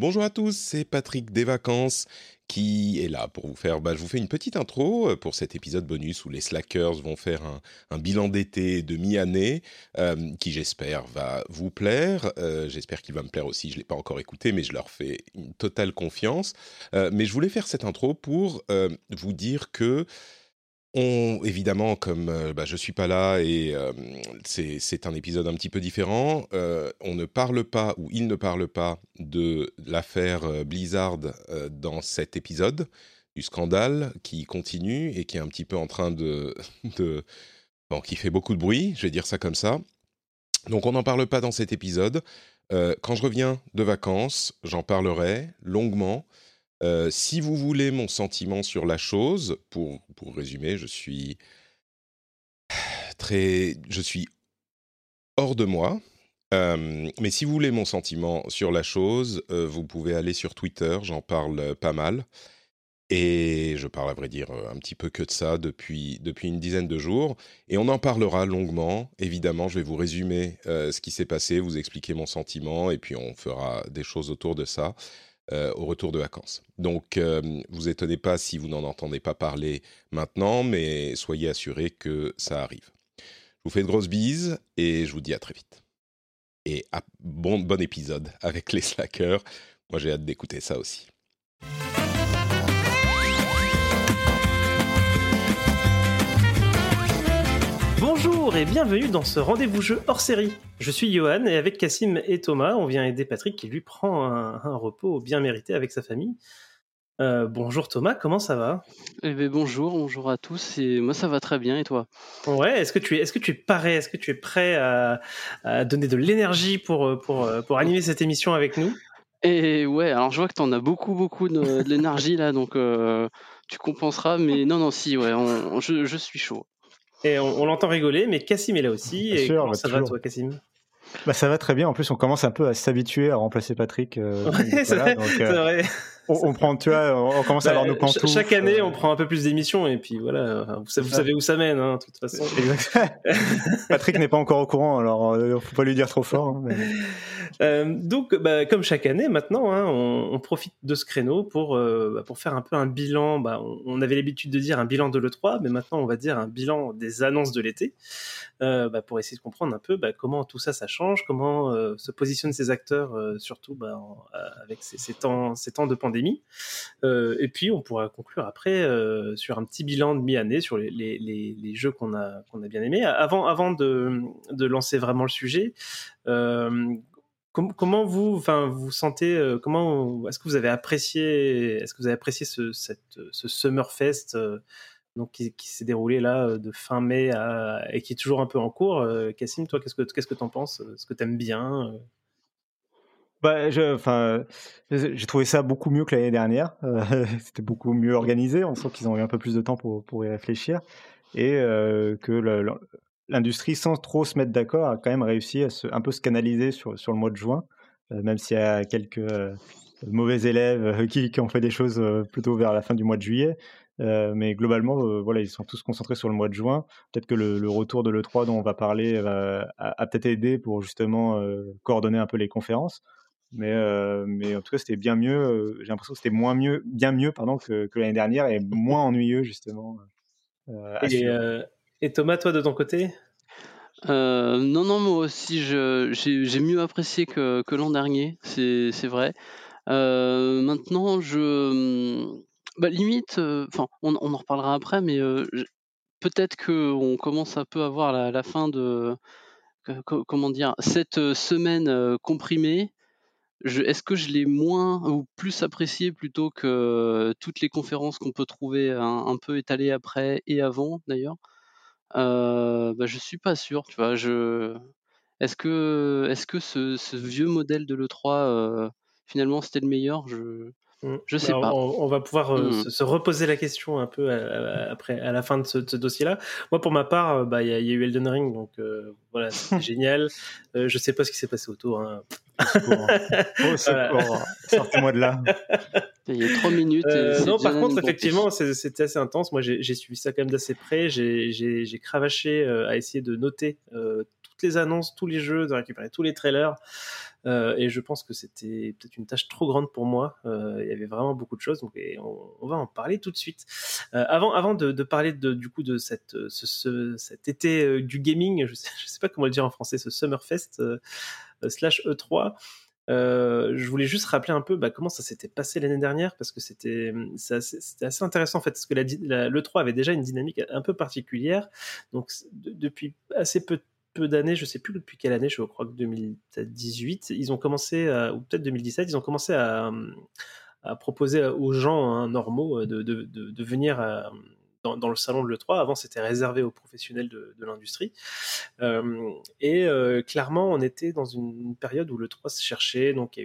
Bonjour à tous, c'est Patrick des Vacances qui est là pour vous faire. Bah, je vous fais une petite intro euh, pour cet épisode bonus où les slackers vont faire un, bilan d'été de mi-année euh, qui, j'espère, va vous plaire. Euh, j'espère qu'il va me plaire aussi. Je ne l'ai pas encore écouté, mais je leur fais une totale confiance. Mais je voulais faire cette intro pour vous dire que on, évidemment, comme euh, bah, je suis pas là et euh, c'est un épisode un petit peu différent, euh, on ne parle pas ou il ne parle pas de l'affaire Blizzard dans cet épisode, du scandale qui continue et qui est un petit peu en train de, de bon, qui fait beaucoup de bruit, je vais dire ça comme ça. Donc on n'en parle pas dans cet épisode. Quand je reviens de vacances, j'en parlerai longuement. Euh, si vous voulez mon sentiment sur la chose, pour, pour résumer, je suis très, je suis hors de moi. Euh, mais si vous voulez mon sentiment sur la chose, euh, vous pouvez aller sur Twitter, j'en parle pas mal. Et je parle à vrai dire un petit peu que de ça depuis, depuis une dizaine de jours. Et on en parlera longuement. Évidemment, je vais vous résumer ce qui s'est passé, vous expliquer mon sentiment, et puis on fera des choses autour de ça euh, au retour de vacances. Donc, euh, vous étonnez pas si vous n'en entendez pas parler maintenant, mais soyez assurés que ça arrive. Je vous fais de grosses bises et je vous dis à très vite. Et à- bon, bon épisode avec les slackers. Moi, j'ai hâte d'écouter ça aussi. Bonjour et bienvenue dans ce rendez-vous jeu hors série. Je suis Johan et avec Cassim et Thomas, on vient aider Patrick qui lui prend un, un repos bien mérité avec sa famille. Euh, bonjour Thomas, comment ça va? Eh ben, bonjour, bonjour à tous. Et moi, ça va très bien. Et toi? Ouais, est-ce que tu es, est-ce que tu es paré, est-ce que tu es prêt à, à donner de l'énergie pour, pour, pour animer cette émission avec nous? Et ouais, alors je vois que tu en as beaucoup, beaucoup de, de l'énergie là, donc euh, tu compenseras. Mais non, non, si, ouais, on- on- je, je suis chaud. Et on, on l'entend rigoler, mais Cassim est là aussi. Bien Et sûr, comment bah, ça va toi, Cassim? Bah, ça va très bien. En plus, on commence un peu à s'habituer à remplacer Patrick. euh, Ouais, c'est voilà, vrai, donc, euh, vrai. On, on prend, tu vois, on, on commence à avoir nos pantoufles. chaque année, euh, on prend un peu plus d'émissions et puis voilà, vous, savez, vous savez où ça mène, hein, de toute façon. Patrick n'est pas encore au courant, alors euh, faut pas lui dire trop fort. hein, mais- Euh, donc, bah, comme chaque année maintenant, hein, on, on profite de ce créneau pour, euh, bah, pour faire un peu un bilan. Bah, on, avait l'habitude de dire un bilan de l'E3, mais maintenant on va dire un bilan des annonces de l'été, euh, bah, pour essayer de comprendre un peu comment tout ça, ça change, comment se positionnent ces acteurs, surtout en- avec ces, ces temps, ces temps de pandémie. Euh, et puis, on pourra conclure après euh, sur un petit bilan de mi-année sur les, jeux qu'on a, bien aimés. Avant, de, lancer vraiment le sujet, euh, com- comment vous, vous sentez, comment, est-ce que vous avez apprécié, est-ce que vous avez apprécié ce, cette, ce Summerfest donc qui, s'est déroulé là de fin mai et qui est toujours un peu en cours. Cassim, toi, qu'est-ce que qu'est-ce que t'en penses? Est-ce que t'aimes bien Bah, enfin, j'ai trouvé ça beaucoup mieux que l'année dernière. Euh, C'était beaucoup mieux organisé. On sent qu'ils ont eu un peu plus de temps pour, pour y réfléchir et euh, que l'industrie, sans trop se mettre d'accord, a quand même réussi à se, un peu se canaliser sur, sur le mois de juin, euh, même s'il y a quelques mauvais élèves qui, ont fait des choses plutôt vers la fin du mois de juillet. Mais globalement, voilà, ils sont tous concentrés sur le mois de juin. Peut-être que le, retour de l'E3 dont on va parler a, peut-être aidé pour justement coordonner un peu les conférences. Mais, euh, mais en tout cas, c'était bien mieux. euh, J'ai l'impression que c'était moins mieux, bien mieux pardon, que, que l'année dernière et moins ennuyeux justement. euh, et, euh, Thomas, toi, de ton côté? Euh, non, non, moi aussi, je- j'ai mieux apprécié que, que l'an dernier, c'est c'est vrai. Euh, maintenant, je. Bah, limite, euh, enfin, on, on en reparlera après, mais euh, peut-être qu'on commence un peu à voir la, la fin de. comment dire Cette semaine euh, comprimée, est-ce que je l'ai moins ou plus apprécié plutôt que toutes les conférences qu'on peut trouver un, peu étalées après et avant, d'ailleurs? Euh, bah, je suis pas sûr. Est-ce que, ce, vieux modèle de l'E3, finalement, c'était le meilleur? Mm. je sais Bah, pas. On, on va pouvoir euh, Mm. se, se reposer la question un peu euh, après, à la fin de ce, dossier-là. Moi, pour ma part, euh, bah, il y, a- il y a eu Elden Ring, donc euh, voilà, c'était génial. Euh, je sais pas ce qui s'est passé autour. hein. Sortez-moi de là. Il y a trois minutes. et Euh, c'est non, par contre, effectivement, c'était assez intense. Moi, j'ai suivi ça quand même d'assez près. J'ai- cravaché euh, à essayer de noter euh, toutes les annonces, tous les jeux, de récupérer tous les trailers. Euh, et je pense que c'était peut-être une tâche trop grande pour moi. Euh, il y avait vraiment beaucoup de choses. Donc, on, va en parler tout de suite. Euh, avant, avant de, de parler de, du coup de cet été du gaming, je sais, sais pas comment le dire en français, ce Summerfest slash E3. Euh, je voulais juste rappeler un peu bah, comment ça s'était passé l'année dernière parce que c'était c'est assez, intéressant en fait parce que la, la- l'E3 avait déjà une dynamique un peu particulière donc de- depuis assez peu peu d'années je sais plus depuis quelle année je crois que 2018 ils ont commencé à- ou peut-être 2017 ils ont commencé à, à proposer aux gens hein, normaux de, venir dans, le salon de l'E3 avant c'était réservé aux professionnels de, l'industrie. Euh, et euh, clairement, on était dans une période où le 3 se cherchait, donc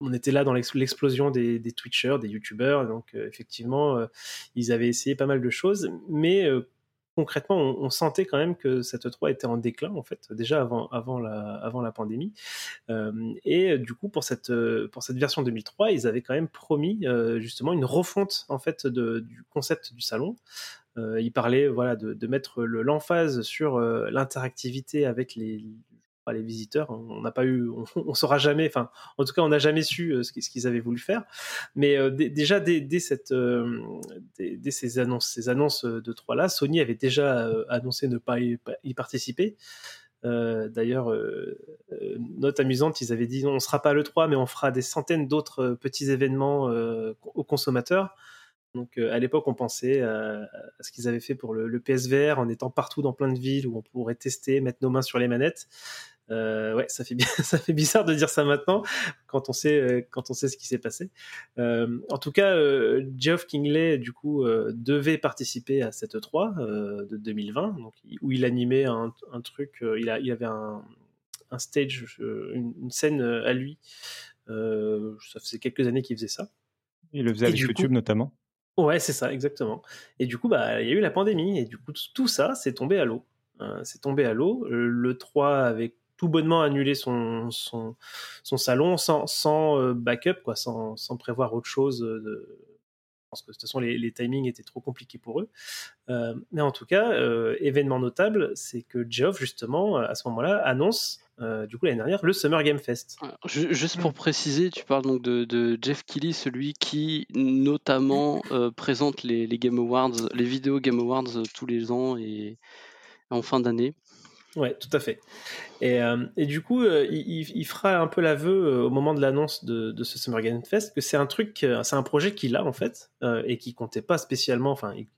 on était là dans l'ex- l'explosion des, Twitchers, des YouTubers, donc euh, effectivement, euh, ils avaient essayé pas mal de choses, mais euh, concrètement, on, sentait quand même que cette 3 était en déclin, en fait, déjà avant, la, pandémie. Euh, et du coup, pour cette, version 2003, ils avaient quand même promis euh, justement une refonte en fait du concept du salon. Euh, il parlait voilà de, mettre le- l'emphase sur euh, l'interactivité avec les les visiteurs. On n'a pas eu, on, saura jamais. Enfin, en tout cas, on n'a jamais su euh, ce qu'ils avaient voulu faire. Mais euh, dé- déjà dès, cette, euh, dès, ces annonces, ces annonces de trois là, Sony avait déjà annoncé ne pas y, participer. D'ailleurs, note amusante, ils avaient dit on sera pas le 3, mais on fera des centaines d'autres petits événements aux consommateurs. Donc à l'époque, on pensait à ce qu'ils avaient fait pour le, le PSVR en étant partout dans plein de villes où on pourrait tester, mettre nos mains sur les manettes. Euh, ouais, ça fait, ça fait bizarre de dire ça maintenant quand on sait, euh, quand on sait ce qui s'est passé. Euh, en tout cas, euh, Geoff Kingley, du coup, devait participer à cette E3 euh, de 2020, donc, où il animait un, un truc, il, a, il avait un, un stage, une, une scène à lui. Ça faisait quelques années qu'il faisait ça. Il le faisait Et avec YouTube coup- notamment. Ouais, c'est ça, exactement. Et du coup, bah, il y a eu la pandémie, et du coup, tout ça, c'est tombé à l'eau. C'est tombé à l'eau. Le 3 avait tout bonnement annulé son, son, son salon sans, sans euh, backup, quoi, sans, sans prévoir autre chose. euh, De... Je pense que de toute façon, les, les timings étaient trop compliqués pour eux. Euh, mais en tout cas, euh, événement notable, c'est que Geoff, justement, à ce moment-là, annonce, euh, du coup, l'année dernière, le Summer Game Fest. Juste pour préciser, tu parles donc de, de Jeff Keighley, celui qui notamment euh, présente les, les Game Awards, les vidéos Game Awards tous les ans et en fin d'année. Ouais, tout à fait. Et, euh, et du coup, euh, il, il- il fera un peu l'aveu euh, au moment de l'annonce de, de ce Summer Game Fest que c'est un truc, c'est un projet qu'il a en fait et qui comptait pas spécialement. Enfin, il,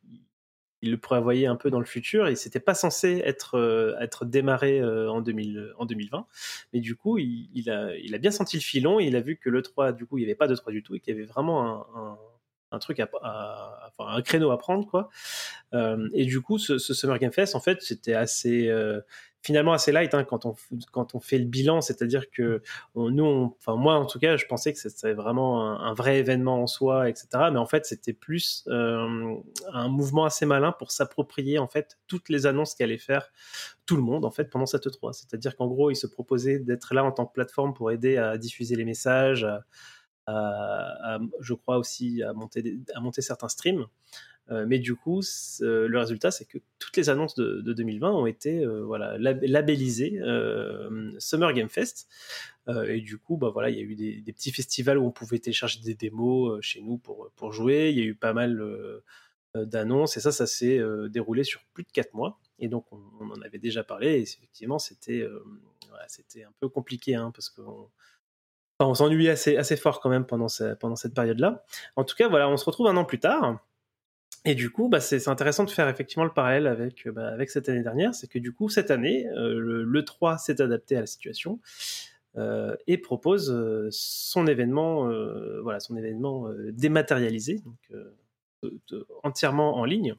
il le prévoyait un peu dans le futur et c'était pas censé être être démarré en 2000 en 2020. Mais du coup, il, il a il a bien senti le filon. Et il a vu que le 3 du coup, il y avait pas de 3 du tout et qu'il y avait vraiment un, un truc un créneau à prendre quoi. Euh, et du coup, ce, Summer Game Fest, en fait, c'était assez, euh, finalement assez light hein, quand on quand on fait le bilan. C'est-à-dire que nous, enfin moi en tout cas, je pensais que c'était vraiment un, vrai événement en soi, etc. Mais en fait, c'était plus euh, un mouvement assez malin pour s'approprier en fait toutes les annonces qu'allait faire tout le monde en fait pendant cette E3. C'est-à-dire qu'en gros, il se proposait d'être là en tant que plateforme pour aider à diffuser les messages. à- je crois aussi à monter, certains streams. Euh, mais du coup, le résultat, c'est que toutes les annonces de, de 2020 ont été euh, voilà, lab- labellisées euh, Summer Game Fest. Et du coup, bah, voilà, il y a eu des, petits festivals où on pouvait télécharger des démos chez nous pour, pour jouer. Il y a eu pas mal d'annonces et ça, ça s'est déroulé sur plus de quatre mois. Et donc, on, en avait déjà parlé. Et effectivement, c'était c'était un peu compliqué hein, parce qu'on on s'ennuyait assez, assez fort quand même pendant, pendant cette période-là. En tout cas, voilà, on se retrouve un an plus tard. Et du coup, bah, c'est intéressant de faire effectivement le parallèle avec, euh, bah, avec cette année dernière. C'est que du coup, cette année, euh, le, le 3 s'est adapté à la situation euh, et propose son événement, voilà, son événement dématérialisé, donc entièrement en ligne.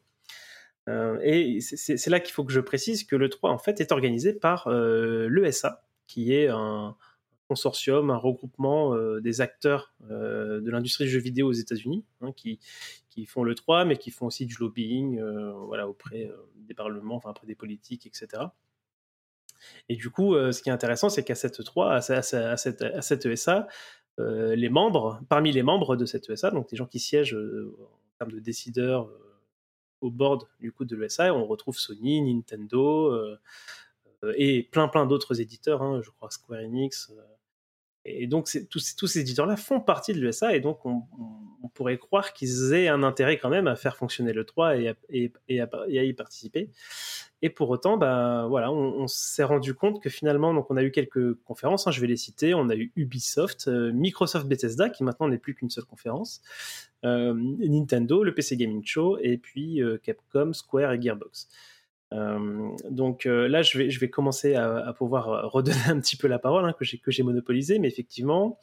et c'est là qu'il faut que je précise que le 3 en fait est organisé par l'ESA, qui est un, consortium, un regroupement des acteurs de l'industrie du jeu vidéo aux États-Unis, hein, qui, font le 3, mais qui font aussi du lobbying voilà, auprès des parlements, enfin, auprès des politiques, etc. Et du coup, ce qui est intéressant, c'est qu'à cette 3, à, cette, à ESA, les membres, parmi les membres de cette ESA, donc les gens qui siègent en termes de décideurs au board du coup de l'ESA, on retrouve Sony, Nintendo et plein plein d'autres éditeurs, hein, je crois Square Enix, et donc, tous, ces éditeurs-là font partie de l'USA et donc on, pourrait croire qu'ils aient un intérêt quand même à faire fonctionner le 3 et à, et, à, y participer. Et pour autant, bah, voilà, on, s'est rendu compte que finalement, donc on a eu quelques conférences, hein, je vais les citer. On a eu Ubisoft, euh, Microsoft Bethesda, qui maintenant n'est plus qu'une seule conférence, euh, Nintendo, le PC Gaming Show, et puis euh, Capcom, Square et Gearbox. Euh, donc euh, là, je vais, je vais commencer à, pouvoir euh, redonner un petit peu la parole hein, que j'ai que j'ai monopolisé, mais effectivement,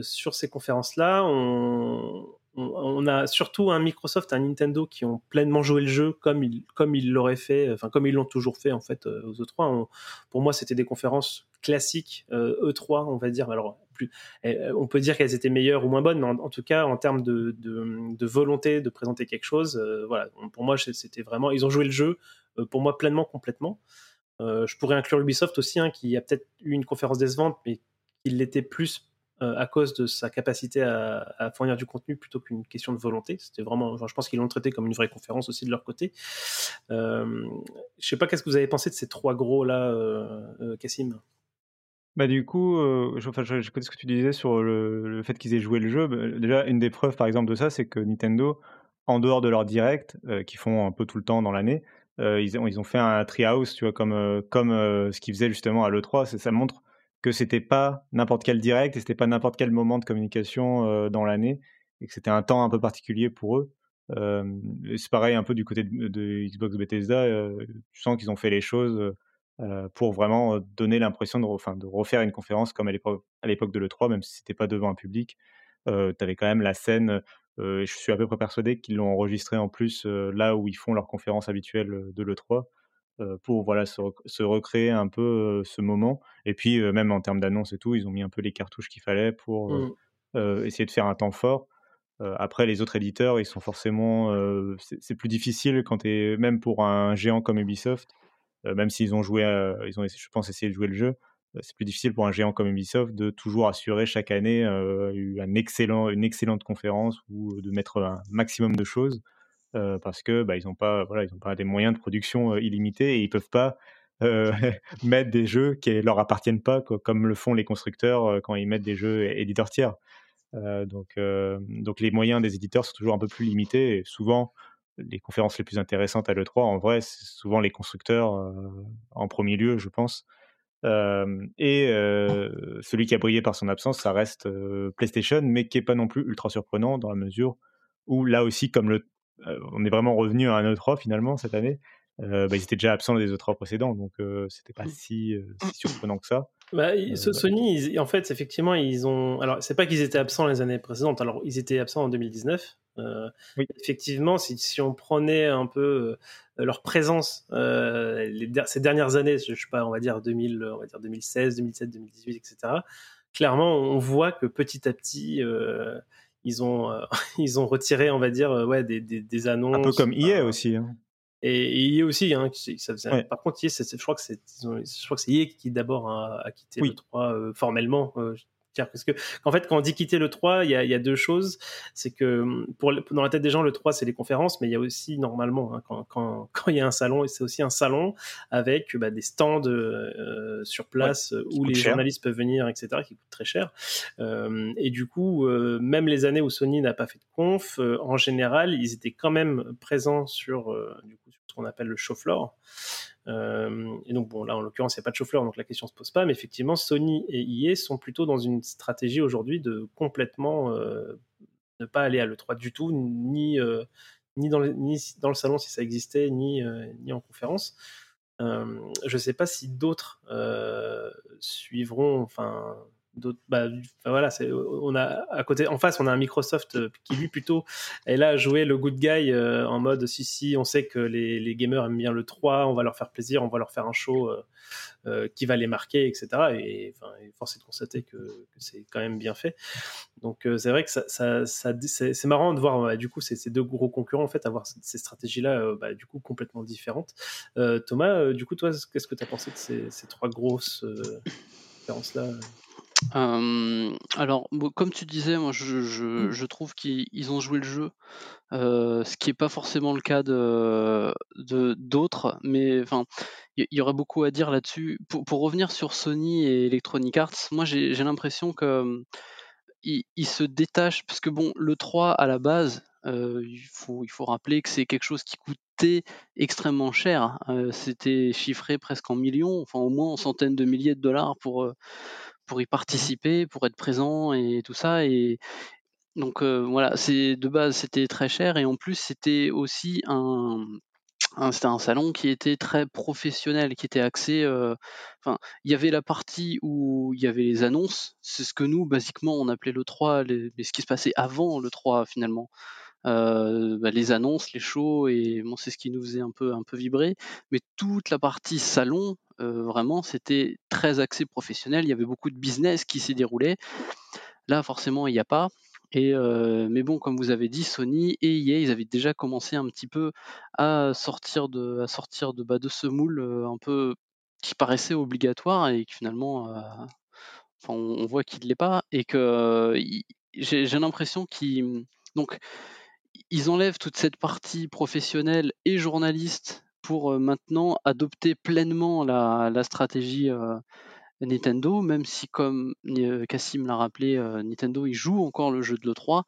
sur ces conférences-là, on, on, a surtout un Microsoft, un Nintendo qui ont pleinement joué le jeu comme ils comme ils l'auraient fait, enfin comme ils l'ont toujours fait en fait aux E3. pour moi, c'était des conférences classiques E3, e on va dire. Alors plus, on peut dire qu'elles étaient meilleures ou moins bonnes, mais en, tout cas en termes de, de, volonté de présenter quelque chose, voilà. Pour moi, c'était vraiment, ils ont joué le jeu pour moi pleinement, complètement. je pourrais inclure Ubisoft aussi, hein, qui a peut-être eu une conférence décevante, mais il l'était plus euh, à cause de sa capacité à, fournir du contenu plutôt qu'une question de volonté. C'était vraiment, je pense qu'ils l'ont traité comme une vraie conférence aussi de leur côté. Euh, je sais pas qu'est-ce que vous avez pensé de ces trois gros là, euh, euh Cassim. Bah du coup, je, enfin, je, connais ce que tu disais sur le, fait qu'ils aient joué le jeu. Bah, déjà, une des preuves, par exemple, de ça, c'est que Nintendo, en dehors de leur direct, qui font un peu tout le temps dans l'année, ils, ont, ils ont fait un treehouse, tu vois, comme, comme ce qu'ils faisaient justement à l'E3. Ça montre que c'était pas n'importe quel direct et c'était pas n'importe quel moment de communication dans l'année et que c'était un temps un peu particulier pour eux. c'est pareil un peu du côté de, Xbox Bethesda, tu sens qu'ils ont fait les choses pour vraiment donner l'impression de, de refaire une conférence comme à l'époque de l'E3, même si c'était pas devant un public. tu avais quand même la scène, je suis à peu près persuadé qu'ils l'ont enregistré en plus là où ils font leur conférence habituelle de l'E3 pour voilà se, recréer un peu ce moment. Et puis même en termes d'annonce et tout, ils ont mis un peu les cartouches qu'il fallait pour mmh. essayer de faire un temps fort. après, les autres éditeurs, ils sont forcément. c'est plus difficile quand es, même pour un géant comme Ubisoft, même s'ils ont joué, ils ont, je pense, essayé de jouer le jeu. C'est plus difficile pour un géant comme Ubisoft de toujours assurer chaque année un excellent, une excellente conférence ou de mettre un maximum de choses. Euh, parce que bah, ils n'ont pas, voilà, ils ont pas des moyens de production euh, illimités et ils peuvent pas euh, mettre des jeux qui leur appartiennent pas, comme le font les constructeurs quand ils mettent des jeux éditeurs tiers. donc, donc les moyens des éditeurs sont toujours un peu plus limités. Et souvent, les conférences les plus intéressantes à l'E3, en vrai, c'est souvent les constructeurs en premier lieu, je pense. et celui qui a brillé par son absence, ça reste PlayStation, mais qui est pas non plus ultra surprenant dans la mesure où là aussi, comme le on est vraiment revenu à un E3 finalement cette année. Euh, bah, ils étaient déjà absents des E3 précédents, donc euh, c'était pas mmh. si, surprenant que ça. Bah, Sony, en fait, effectivement, ils ont. Alors, c'est pas qu'ils étaient absents les années précédentes. Alors, ils étaient absents en 2019. Effectivement, si, on prenait un peu leur présence ces dernières années, je sais pas, on va dire 2000, on va dire 2016, 2017, 2018, etc. Clairement, on voit que petit à petit ils ont, euh, ils ont retiré, on va dire, euh, ouais, des, des, des annonces. Un peu comme EA aussi. Hein. Et, EA aussi, hein, ça faisait, par contre, EA, je crois que c'est, je crois que c'est EA qui d'abord a, quitté le 3 euh, formellement parce que en fait quand on dit quitter le 3 il y a, y a deux choses. C'est que pour dans la tête des gens le 3 c'est les conférences mais il y a aussi normalement hein, quand, quand, quand, il y a un salon c'est aussi un salon avec bah, des stands euh, sur place où les journalistes peuvent venir etc qui coûtent très cher. Euh, et du coup euh, même les années où Sony n'a pas fait de conf euh, en général ils étaient quand même présents sur du coup sur ce qu'on appelle le show floor. euh, et donc, bon, là, en l'occurrence, il n'y a pas de chauffeur, donc la question ne se pose pas. Mais effectivement, Sony et EA sont plutôt dans une stratégie aujourd'hui de complètement euh, ne pas aller à l'E3 du tout, ni, euh, ni, dans le, dans le salon si ça existait, ni, ni en conférence. je ne sais pas si d'autres suivront, enfin, d'autres. Bah, voilà, c'est on a à côté, en face, on a un Microsoft qui lui plutôt est là à jouer le good guy en mode si si, on sait que les, les, gamers aiment bien le 3, on va leur faire plaisir, on va leur faire un show euh, qui va les marquer, etc. Et, enfin, force est de constater que, c'est quand même bien fait. Donc euh, c'est vrai que ça, ça, c'est marrant de voir bah, du coup ces, ces, deux gros concurrents en fait avoir ces stratégies-là euh, bah, du coup complètement différentes. Thomas, du coup toi, qu'est-ce que tu as pensé de ces, ces trois grosses différences-là alors, comme tu disais, moi je, je, je trouve qu'ils ont joué le jeu, ce qui n'est pas forcément le cas de d'autres, mais enfin, il y, aurait beaucoup à dire là-dessus. Pour, pour, revenir sur Sony et Electronic Arts, moi j'ai l'impression que ils, se détachent, parce que bon, le 3 à la base, il, faut, il faut rappeler que c'est quelque chose qui coûtait extrêmement cher. C'était chiffré presque en millions, enfin au moins en centaines de milliers de dollars pour pour y participer, pour être présent et tout ça. Et donc voilà, c'est de base c'était très cher et en plus c'était aussi un, c'était un salon qui était très professionnel, qui était axé. enfin, il y avait la partie où il y avait les annonces. C'est ce que nous, basiquement, on appelait le 3, mais ce qui se passait avant le 3 finalement. Bah, les annonces, les shows, et bon, c'est ce qui nous faisait un peu, un peu vibrer. Mais toute la partie salon, vraiment, c'était très axé professionnel. Il y avait beaucoup de business qui s'est déroulé. Là, forcément, il n'y a pas. Et mais bon, comme vous avez dit, Sony et EA, ils avaient déjà commencé un petit peu à sortir de, à sortir de, bah, de ce moule un peu qui paraissait obligatoire et qui finalement, on, on, voit qu'il ne l'est pas et que j'ai l'impression qu'ils donc ils enlèvent toute cette partie professionnelle et journaliste pour maintenant adopter pleinement la, stratégie Nintendo, même si comme Cassim l'a rappelé, Nintendo il joue encore le jeu de l'E3,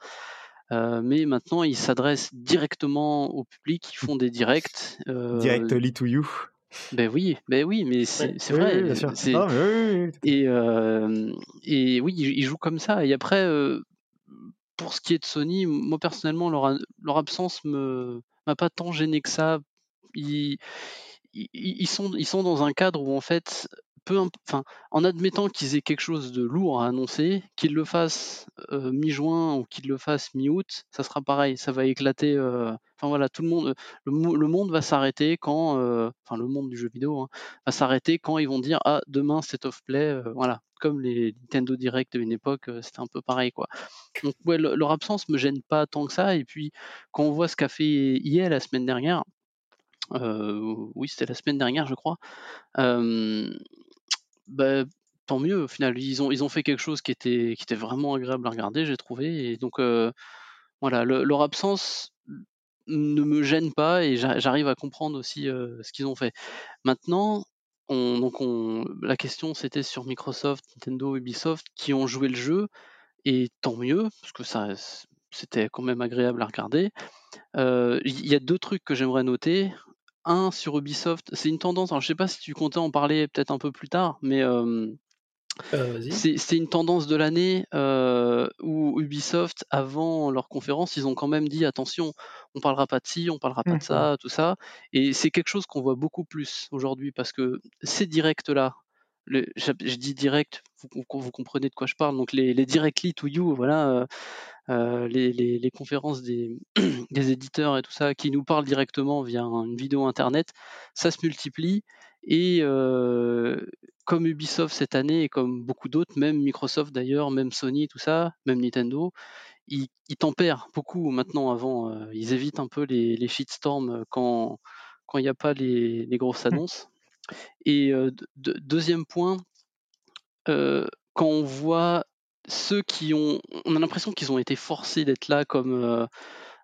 mais maintenant ils s'adressent directement au public, ils font des directs. Directly to you. Ben oui, ben oui, mais c'est vrai. et, et oui, ils jouent comme ça. Et après, pour ce qui est de Sony, moi personnellement, leur, absence me m'a pas tant gêné que ça. Ils, sont, ils sont dans un cadre où en fait, en admettant qu'ils aient quelque chose de lourd à annoncer, qu'ils le fassent euh, mi-juin ou qu'ils le fassent mi-août, ça sera pareil, ça va éclater. Euh, enfin voilà, tout le monde, le, monde va s'arrêter quand, euh, enfin le monde du jeu vidéo hein, va s'arrêter quand ils vont dire ah demain c'est off play, voilà, comme les Nintendo Direct de une époque, c'était un peu pareil quoi. Donc ouais, leur absence me gêne pas tant que ça. Et puis quand on voit ce qu'a fait EA la semaine dernière, oui c'était la semaine dernière je crois. Bah, tant mieux au final. Ils ont, fait quelque chose qui était, vraiment agréable à regarder, j'ai trouvé. Et donc voilà, leur absence ne me gêne pas et j'arrive à comprendre aussi ce qu'ils ont fait. Maintenant, on, donc on, la question c'était sur Microsoft, Nintendo, Ubisoft qui ont joué le jeu et tant mieux parce que ça c'était quand même agréable à regarder. Il y a deux trucs que j'aimerais noter. Sur Ubisoft, c'est une tendance. Alors je sais pas si tu comptais en parler peut-être un peu plus tard, mais euh, c'est une tendance de l'année euh, où Ubisoft, avant leur conférence, ils ont quand même dit attention, on parlera pas de ci, on parlera pas de ça, tout ça. Et c'est quelque chose qu'on voit beaucoup plus aujourd'hui parce que ces directs-là, je, dis direct, vous, vous, comprenez de quoi je parle, donc les, les directly to you, voilà, euh, les, les, conférences des, des, éditeurs et tout ça, qui nous parlent directement via une vidéo internet, ça se multiplie et comme Ubisoft cette année et comme beaucoup d'autres, même Microsoft d'ailleurs, même Sony, tout ça, même Nintendo, ils, tempèrent beaucoup maintenant. Avant, ils évitent un peu les, les shitstorms quand quand il n'y a pas les, les, grosses mmh. annonces. Et deuxième point, quand on voit ceux qui ont, on a l'impression qu'ils ont été forcés d'être là comme,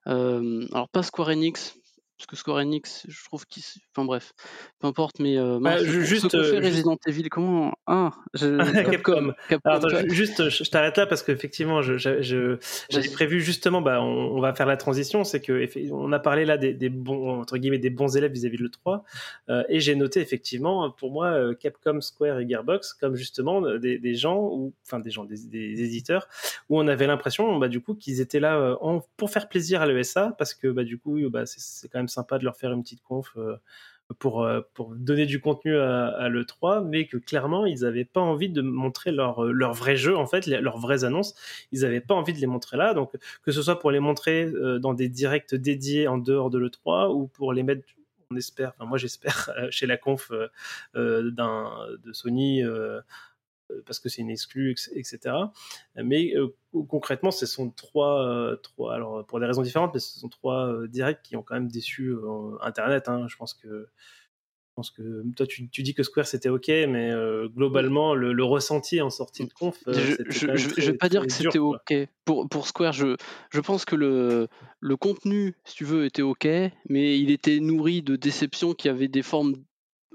alors pas Square Enix, parce que Square Enix, je trouve qu'ils. Enfin bref, peu importe, mais. Euh, bah, juste. Euh, Resident Evil, comment Ah, je... Capcom. Alors, juste, je, t'arrête là parce qu'effectivement, j'avais je, je, prévu justement, bah, on, va faire la transition. C'est que on a parlé là des, des, bons, entre guillemets, des bons élèves vis-à-vis de l'E3. Euh, et j'ai noté effectivement, pour moi, Capcom, Square et Gearbox comme justement des, des gens, ou enfin des gens, des, des, éditeurs, où on avait l'impression, bah, du coup, qu'ils étaient là en, pour faire plaisir à l'ESA parce que, bah, du coup, bah, c'est quand même sympa de leur faire une petite conf euh, pour, pour donner du contenu à, l'E3, mais que clairement, ils n'avaient pas envie de montrer leur, leur vrai jeu, en fait, leurs vraies annonces. Ils n'avaient pas envie de les montrer là. Donc, que ce soit pour les montrer dans des directs dédiés en dehors de l'E3 ou pour les mettre on espère, enfin moi j'espère, chez la conf d'un de Sony euh, parce que c'est une exclue, etc. Mais euh, concrètement, ce sont trois, euh, trois, alors pour des raisons différentes, mais ce sont trois directs qui ont quand même déçu Internet. Hein. Je pense que je pense que toi tu, dis que Square c'était ok, mais globalement le, ressenti en sortie de conf. je ne vais pas dire que c'était ok. Pour, pour Square, je, je pense que le, le contenu, si tu veux, était ok, mais il était nourri de déceptions qui avaient des formes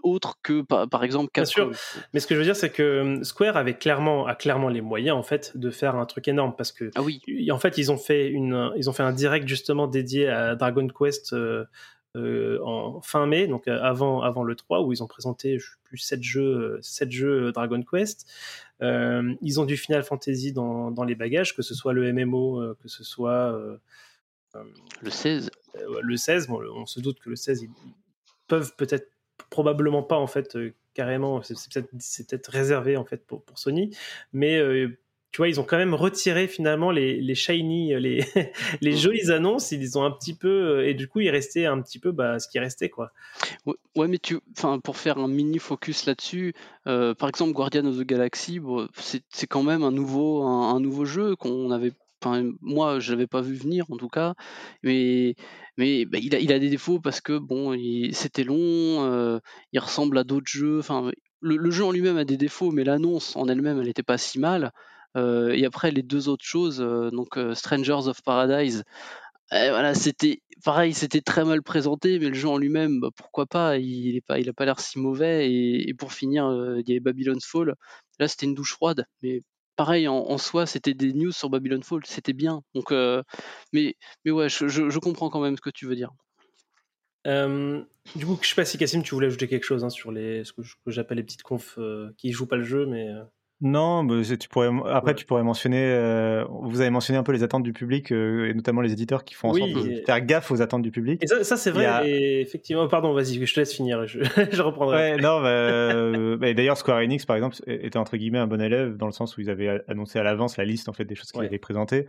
autre que par, exemple Bien sûr, mais ce que je veux dire c'est que hum, Square avait clairement a clairement les moyens en fait de faire un truc énorme parce que ah oui. en fait ils ont fait une ils ont fait un direct justement dédié à Dragon Quest euh, euh, en fin mai donc euh, avant avant le 3 où ils ont présenté je sais plus 7 jeux 7 jeux Dragon Quest. Ils ont du Final Fantasy dans, dans, les bagages que ce soit le MMO que ce soit le 16 le 16 bon, on se doute que le 16 ils peuvent peut-être probablement pas en fait euh, carrément. C'est peut-être peut réservé en fait pour, pour Sony, mais euh, tu vois, ils ont quand même retiré finalement les, les shiny, euh, les, les jolies annonces. Ils ont un petit peu, et du coup, il restait un petit peu bah, ce qui restait, quoi. Ouais, mais tu, enfin, pour faire un mini focus là-dessus, par exemple, Guardian of the Galaxy, bon, c'est quand même un nouveau, un, un nouveau jeu qu'on avait Moi, je l'avais pas vu venir en tout cas, mais mais bah, il, a, il des défauts parce que bon, c'était long, euh, il ressemble à d'autres jeux. Enfin, le, jeu en lui-même a des défauts, mais l'annonce en elle-même, elle n'était pas si mal. Euh, et après, les deux autres choses, euh, donc Strangers of Paradise, voilà, c'était pareil, c'était très mal présenté, mais le jeu en lui-même, bah, pourquoi pas, il n'a pas, il a pas l'air si mauvais. Et, et pour finir, il y avait Babylon's Fall. Là, c'était une douche froide, mais pareil, en, soi, c'était des news sur Babylon Fall, c'était bien. Donc, euh, mais, mais ouais, je, comprends quand même ce que tu veux dire. du coup, je sais pas si Cassim, tu voulais ajouter quelque chose hein, sur les, ce que, j'appelle les petites confs euh, qui jouent pas le jeu, mais. Euh. Non, mais tu pourrais, après, tu pourrais mentionner. Euh, vous avez mentionné un peu les attentes du public, euh, et notamment les éditeurs qui font en sorte de faire gaffe aux attentes du public. Et ça, c'est vrai, et effectivement. Pardon, vas-y, je te laisse finir, je, je reprendrai. Ouais, non, bah, euh, bah, d'ailleurs, Square Enix, par exemple, était entre guillemets un bon élève, dans le sens où ils avaient annoncé à l'avance la liste en fait, des choses qu'ils allaient présenter.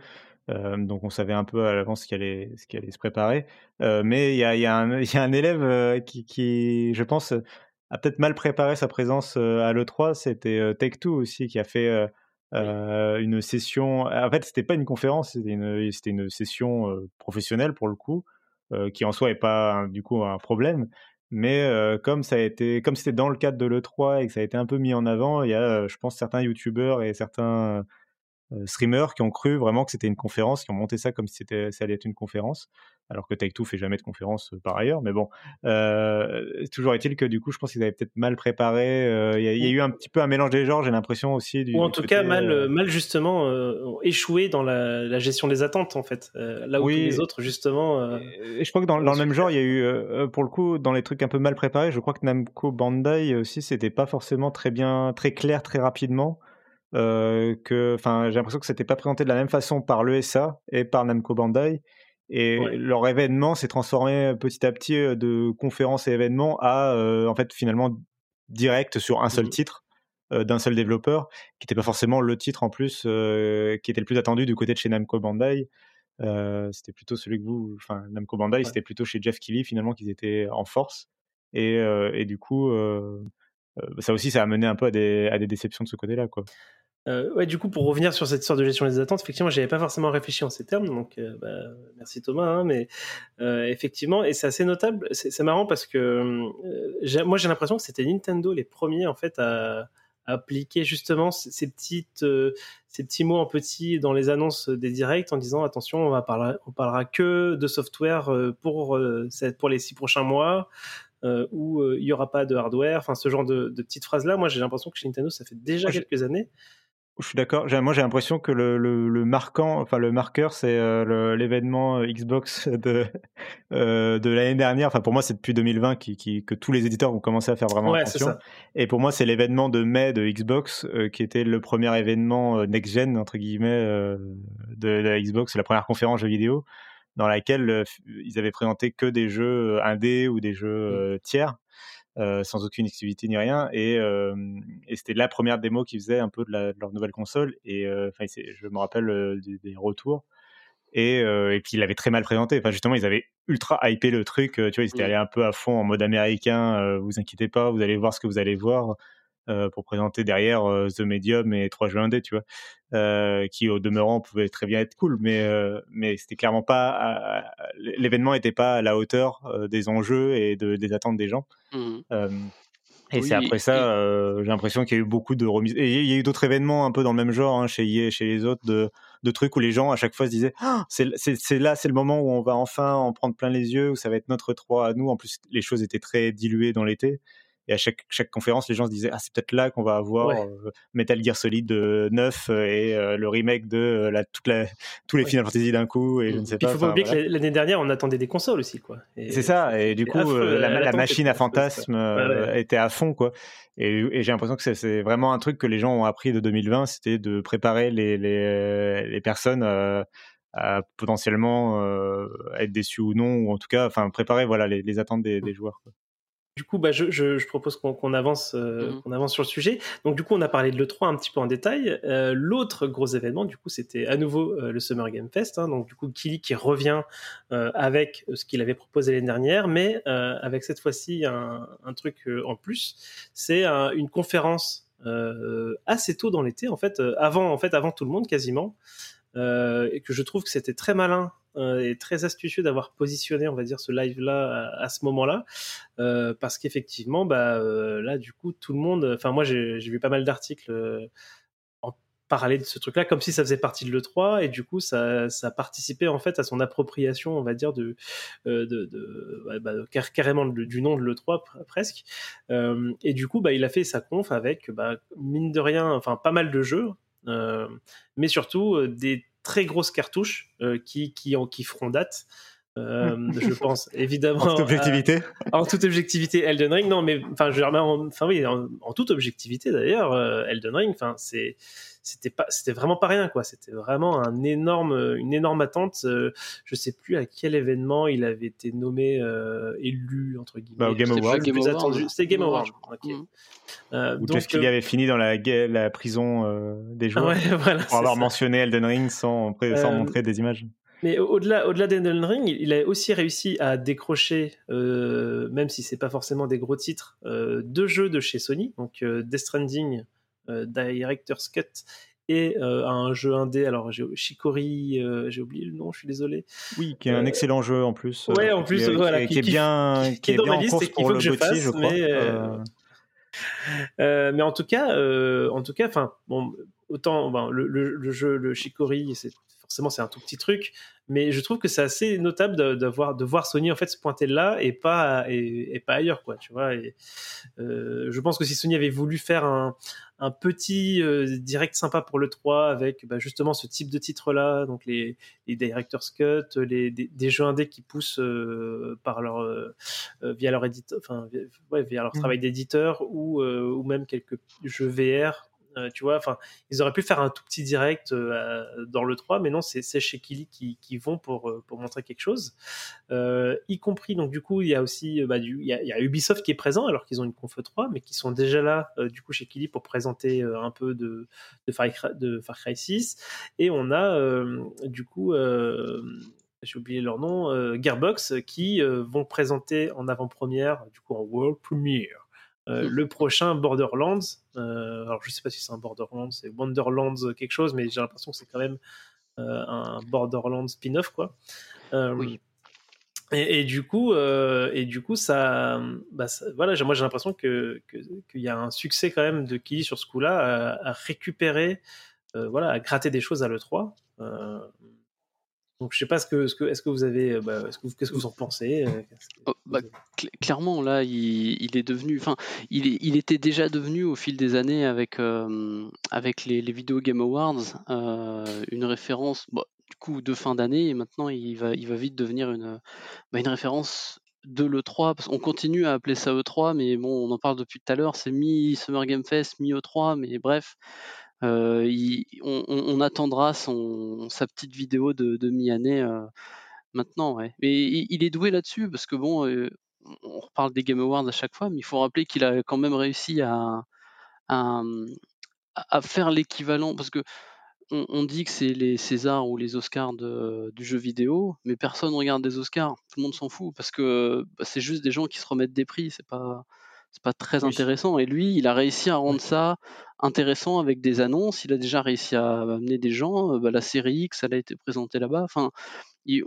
donc on savait un peu à l'avance ce qui allait, ce qui allait se préparer. mais il y a, y, a un, y a un élève qui, qui, je pense, a peut-être mal préparé sa présence à l'E3, c'était Take Two aussi qui a fait une session. En fait, c'était pas une conférence, c'était une, c'était une session professionnelle pour le coup, qui en soi est pas du coup un problème. Mais comme ça a été, comme c'était dans le cadre de l'E3 et que ça a été un peu mis en avant, il y a, je pense, certains youtubeurs et certains streamers qui ont cru vraiment que c'était une conférence, qui ont monté ça comme si c'était, ça allait être une conférence alors que Take-Two fait jamais de conférence euh, par ailleurs. Mais bon, euh, toujours est-il que du coup, je pense qu'ils avaient peut-être mal préparé. Euh, il y, a eu un petit peu un mélange des genres, j'ai l'impression aussi. Du, Ou en tout cas, mal, mal justement échoué dans la, gestion des attentes, en fait. là où tous les autres, justement. Et, je crois que dans, dans le même genre, il y a eu, pour le coup, dans les trucs un peu mal préparés, je crois que Namco Bandai aussi, c'était pas forcément très bien, très clair, très rapidement. que, enfin, j'ai l'impression que c'était pas présenté de la même façon par l'ESA et par Namco Bandai. Et leur événement s'est transformé petit à petit de conférence et événement à, en fait, finalement, direct sur un seul mmh titre d'un seul développeur, qui n'était pas forcément le titre en plus qui était le plus attendu du côté de chez Namco Bandai. c'était plutôt celui que vous, enfin, Namco Bandai, c'était plutôt chez Jeff Keighley finalement qu'ils étaient en force. Et, et du coup, ça aussi, ça a mené un peu à des, à des déceptions de ce côté-là, quoi. Euh, ouais, du coup, pour revenir sur cette histoire de gestion des attentes, effectivement, j'avais pas forcément réfléchi en ces termes, donc euh, bah, merci Thomas. Hein, mais euh, effectivement, et c'est assez notable. C'est marrant parce que moi, j'ai l'impression que c'était Nintendo les premiers en fait à, appliquer justement ces petites, ces petits mots en petit dans les annonces des directs en disant attention, on va parler, on parlera que de software pour pour les six prochains mois. où il n'y aura pas de hardware, enfin ce genre de, petites phrases-là, moi j'ai l'impression que chez Nintendo ça fait déjà quelques années je suis d'accord. Moi, j'ai l'impression que le, le, marquant, enfin le marqueur, c'est euh, l'événement euh, Xbox de euh, de l'année dernière. Enfin, pour moi, c'est depuis 2020 qui, qui, que tous les éditeurs ont commencé à faire vraiment attention. Et pour moi, c'est l'événement de mai de Xbox qui était le premier événement next gen entre guillemets de, la Xbox, la première conférence jeux vidéo. dans laquelle ils avaient présenté que des jeux indés ou des jeux mmh. Tiers. sans aucune exclusivité ni rien. Et, et c'était la première démo qu'ils faisaient un peu de, leur nouvelle console. Et enfin, je me rappelle des, retours. Et, et puis ils l'avaient très mal présenté. Enfin, justement, ils avaient ultra hypé le truc. Tu vois, ils étaient allés un peu à fond en mode américain. vous inquiétez pas, vous allez voir ce que vous allez voir. Euh, pour présenter derrière euh, The Medium et 3 jeux indés, tu vois, euh, qui au demeurant pouvaient très bien être cool, mais mais c'était clairement pas l'événement n'était pas à la hauteur des enjeux et de, des attentes des gens. Mmh. Et c'est après ça, j'ai l'impression qu'il y a eu beaucoup de remises. Et il y a eu d'autres événements un peu dans le même genre, hein, chez et chez les autres, de, de, trucs où les gens à chaque fois se disaient ah, c'est là, c'est le moment où on va enfin en prendre plein les yeux, où ça va être notre 3 à nous. En plus, les choses étaient très diluées dans l'été. Et à chaque, chaque conférence, les gens se disaient ah c'est peut-être là qu'on va avoir euh, Metal Gear Solid 9 euh, et euh, le remake de la, toute la, tous les Final Fantasy d'un coup et je ne sais pas. Il faut pas oublier que l'année dernière on attendait des consoles aussi quoi. C'est ça et du coup la, machine à fantasmes était à fond quoi. Et, j'ai l'impression que c'est vraiment un truc que les gens ont appris de 2020, c'était de préparer les, les, les personnes à potentiellement être déçus ou non, ou en tout cas, enfin préparer voilà les, les attentes des, des joueurs. Quoi. Du coup, bah, je, propose qu'on avance, euh, mmh avance sur le sujet. Donc, du coup, on a parlé de l'E3 un petit peu en détail. Euh, l'autre gros événement, du coup, c'était à nouveau euh, le Summer Game Fest. Hein. donc, du coup, Kili qui revient avec ce qu'il avait proposé l'année dernière, mais avec cette fois-ci un, truc en plus. C'est une conférence assez tôt dans l'été, en fait, avant, en fait, avant tout le monde quasiment. Et que je trouve que c'était très malin euh, et très astucieux d'avoir positionné, on va dire, ce live-là à, ce moment-là, euh, parce qu'effectivement, bah, euh, là, du coup, tout le monde, enfin, moi, j'ai vu pas mal d'articles en parler de ce truc-là, comme si ça faisait partie de l'E3, et du coup, ça, ça participait en fait à son appropriation, on va dire, de, de bah, carrément du nom de l'E3 presque. et du coup, bah, il a fait sa conf avec, bah, mine de rien, enfin, pas mal de jeux, mais surtout des très grosses cartouches euh, qui, qui, en, qui feront date. Euh, je pense évidemment en toute objectivité. en toute objectivité Elden Ring. Non mais enfin je enfin oui en, toute objectivité d'ailleurs euh, Elden Ring enfin c'est c'était pas c'était vraiment pas rien quoi. C'était vraiment un énorme une énorme attente. Je sais plus à quel événement il avait été nommé élu entre guillemets. Bah, au Game Awards. c'était Game Awards euh, Ou est-ce qu'il avait fini dans la, la prison des joueurs pour avoir mentionné Elden Ring sans, sans montrer des images mais au-delà, au-delà d'Elden Ring, il a aussi réussi à décrocher, euh, même si c'est pas forcément des gros titres, euh, deux jeux de chez Sony, donc euh, Death Stranding, Director's Cut, et un jeu indé. Alors j'ai Shikori, j'ai oublié le nom, je suis désolé. Oui, qui est un excellent jeu en plus. Ouais, en plus, qui, voilà, qui, est bien, qui, est, dans ma liste et qu'il faut que je fasse, je crois. Mais, mais en tout cas, en tout cas, enfin, bon, autant ben, le, le, le, jeu, le Shikori, c'est forcément c'est un tout petit truc, mais je trouve que c'est assez notable de, voir, de voir Sony en fait se pointer là et pas et, pas ailleurs quoi, tu vois. Et, euh, je pense que si Sony avait voulu faire un, un petit euh, direct sympa pour le 3 avec bah, justement ce type de titre là, donc les, les director's cut, les, des, jeux indés qui poussent euh, par leur via leur éditeur, enfin ouais, via leur mmh. travail d'éditeur ou ou même quelques jeux VR tu vois, enfin, ils auraient pu faire un tout petit direct euh, dans le 3, mais non, c'est chez Kili qui, vont pour, euh, pour montrer quelque chose. y compris, donc du coup, il y a aussi bah, du, y a, Ubisoft qui est présent alors qu'ils ont une conf 3, mais qui sont déjà là du coup chez Kili pour présenter un peu de, de, Far Cry, de Far Cry 6. Et on a du coup j'ai oublié leur nom, Gearbox, qui vont présenter en avant-première, du coup en world premiere, euh, mm. le prochain Borderlands, euh, alors je sais pas si c'est un Borderlands, c'est Wonderlands quelque chose, mais j'ai l'impression que c'est quand même euh, un Borderlands spin-off quoi. oui. Et, du coup, et du coup, ça, bah, voilà, moi j'ai l'impression que qu'il y a un succès quand même de Kili sur ce coup-là à, récupérer, voilà, à gratter des choses à le 3. Donc je sais pas ce que, ce que est-ce que vous avez, euh, bah, ce que qu'est-ce que vous en pensez euh, oh, bah, Clairement là, il, est devenu, enfin, il, il, était déjà devenu au fil des années avec euh, avec les, les vidéos Game Awards une référence, bah, du coup de fin d'année et maintenant il va il va vite devenir une une référence de l'E3, parce qu'on continue à appeler ça E3, mais bon, on en parle depuis tout à l'heure, c'est mi-Summer Game Fest, mi-E3, mais bref, euh, on, attendra sa petite vidéo de, mi-année euh, maintenant. Mais il, est doué là-dessus parce que bon, on reparle des Game Awards à chaque fois, mais il faut rappeler qu'il a quand même réussi à faire l'équivalent parce que on, dit que c'est les Césars ou les Oscars du jeu vidéo, mais personne regarde des Oscars. Tout le monde s'en fout parce que bah, c'est juste des gens qui se remettent des prix. C'est pas c'est pas très intéressant. Et lui, il a réussi à rendre ça intéressant avec des annonces. Il a déjà réussi à amener des gens. Euh, bah, la série X, elle a été présentée là-bas. Enfin,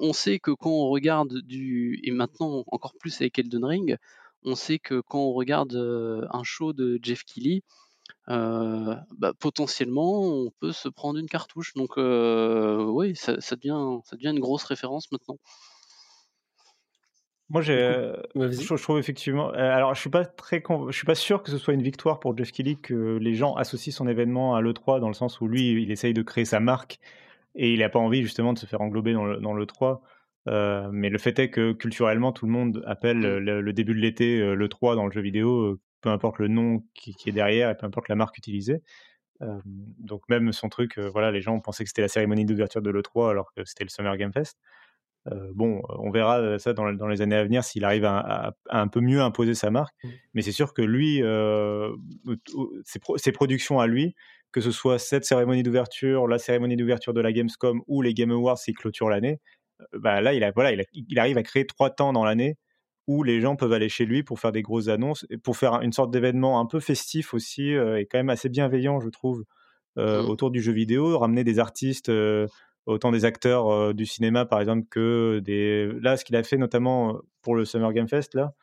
on sait que quand on regarde du et maintenant encore plus avec Elden Ring, on sait que quand on regarde euh, un show de Jeff Keighley, euh, bah, potentiellement, on peut se prendre une cartouche. Donc, euh, oui, ça, devient, ça devient une grosse référence maintenant. Moi, j'ai, je, trouve effectivement. Euh, alors, je suis pas très, je suis pas sûr que ce soit une victoire pour Jeff Kelly que les gens associent son événement à l'E3 dans le sens où lui, il essaye de créer sa marque et il n'a pas envie justement de se faire englober dans l'E3. mais le fait est que culturellement, tout le monde appelle mmh. le, début de l'été l'E3 dans le jeu vidéo peu importe le nom qui, est derrière et peu importe la marque utilisée. donc même son truc, voilà, les gens pensaient que c'était la cérémonie d'ouverture de l'E3 alors que c'était le Summer Game Fest. Bon, on verra ça dans, les années à venir s'il arrive à, un peu mieux imposer sa marque. Mmh. Mais c'est sûr que lui, ses, productions à lui, que ce soit cette cérémonie d'ouverture, la cérémonie d'ouverture de la Gamescom ou les Game Awards qui clôturent l'année, bah là, il, a, voilà, il, arrive à créer trois temps dans l'année où les gens peuvent aller chez lui pour faire des grosses annonces, et pour faire une sorte d'événement un peu festif aussi, euh, et quand même assez bienveillant, je trouve, euh, mmh. autour du jeu vidéo, ramener des artistes, euh, autant des acteurs du cinéma par exemple que des... Là, ce qu'il a fait notamment pour le Summer Game Fest, là,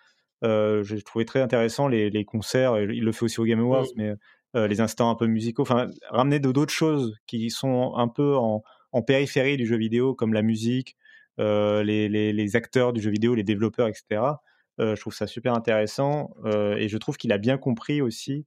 j'ai trouvé très intéressant les, les, concerts, il le fait aussi au Game Awards, mais les instants un peu musicaux, enfin, ramener d'autres choses qui sont un peu en, en périphérie du jeu vidéo, comme la musique, euh, les, les, acteurs du jeu vidéo, les développeurs, etc. Euh, je trouve ça super intéressant euh, et je trouve qu'il a bien compris aussi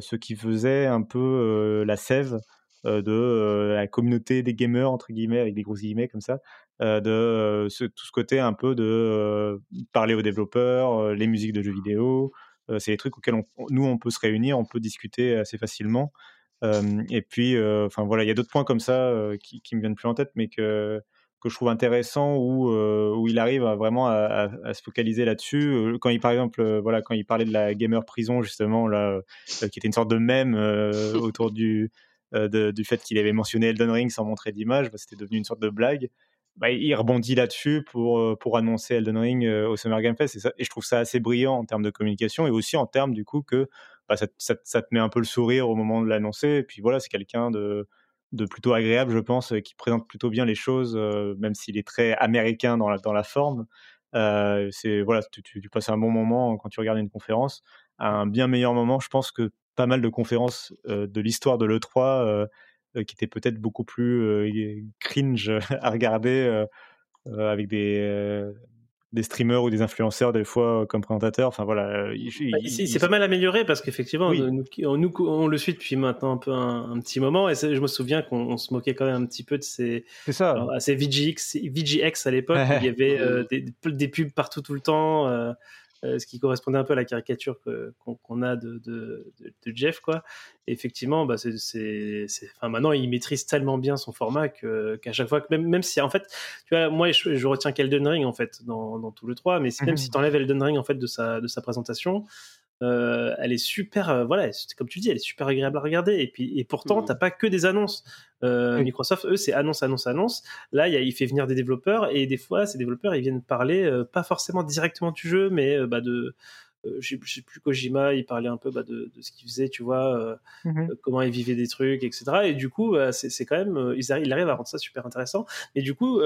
ce qui faisait un peu la sève de la communauté des gamers entre guillemets avec des gros guillemets comme ça de tout ce côté un peu de parler aux développeurs les musiques de jeux vidéo c'est des trucs auxquels nous on peut se réunir on peut discuter assez facilement et puis enfin voilà il y a d'autres points comme ça qui, qui me viennent plus en tête mais que que je trouve intéressant où, euh, où il arrive vraiment à, se focaliser là-dessus. Euh, quand il, par exemple, euh, voilà, quand il parlait de la gamer prison, justement, là, qui était une sorte de mème autour du, du fait qu'il avait mentionné Elden Ring sans montrer d'image, bah, c'était devenu une sorte de blague. Bah, il rebondit là-dessus pour, pour annoncer Elden Ring au Summer Game Fest. Et, je trouve ça assez brillant en termes de communication et aussi en termes du coup que bah, ça, te met un peu le sourire au moment de l'annoncer. Et puis voilà, c'est quelqu'un de plutôt agréable, je pense, euh, qui présente plutôt bien les choses, euh, même s'il est très américain dans la, forme. Euh, c'est voilà, tu, tu, passes un bon moment quand tu regardes une conférence, un bien meilleur moment. Je pense que pas mal de conférences de l'histoire de l'E3 qui étaient peut-être beaucoup plus cringe à regarder avec des des streamers ou des influenceurs des fois euh, comme présentateurs. Enfin voilà. Euh, bah, c'est pas mal amélioré parce qu'effectivement, on, le suit depuis maintenant un peu un, petit moment et je me souviens qu'on se moquait quand même un petit peu de ces. Ces VGX, VGX à l'époque, il y avait euh, des, des, pubs partout tout le temps. Euh, ce qui correspondait un peu à la caricature qu'on a de, de, Jeff, quoi. effectivement, bah, c'est, enfin, maintenant, il maîtrise tellement bien son format qu'à chaque fois, que même, même si, en fait, tu vois, moi, je, retiens qu'Elden Ring, en fait, dans, dans, tout le 3, mais même mhm. si tu enlèves Elden Ring, en fait, de sa, de sa présentation, euh, elle est super, euh, voilà, comme tu dis, elle est super agréable à regarder. Et puis, et pourtant, tu mmh. t'as pas que des annonces. Euh, Microsoft, eux, c'est annonce, annonce, annonce. Là, il fait venir des développeurs et des fois, ces développeurs, ils viennent parler pas forcément directement du jeu, mais bah, de je sais plus Kojima, il parlait un peu bah, de, ce qu'il faisait, tu vois, euh, mmh euh, comment il vivait des trucs, etc. Et du coup, bah, c'est quand même, il arrive, il arrive à rendre ça super intéressant. Mais du coup,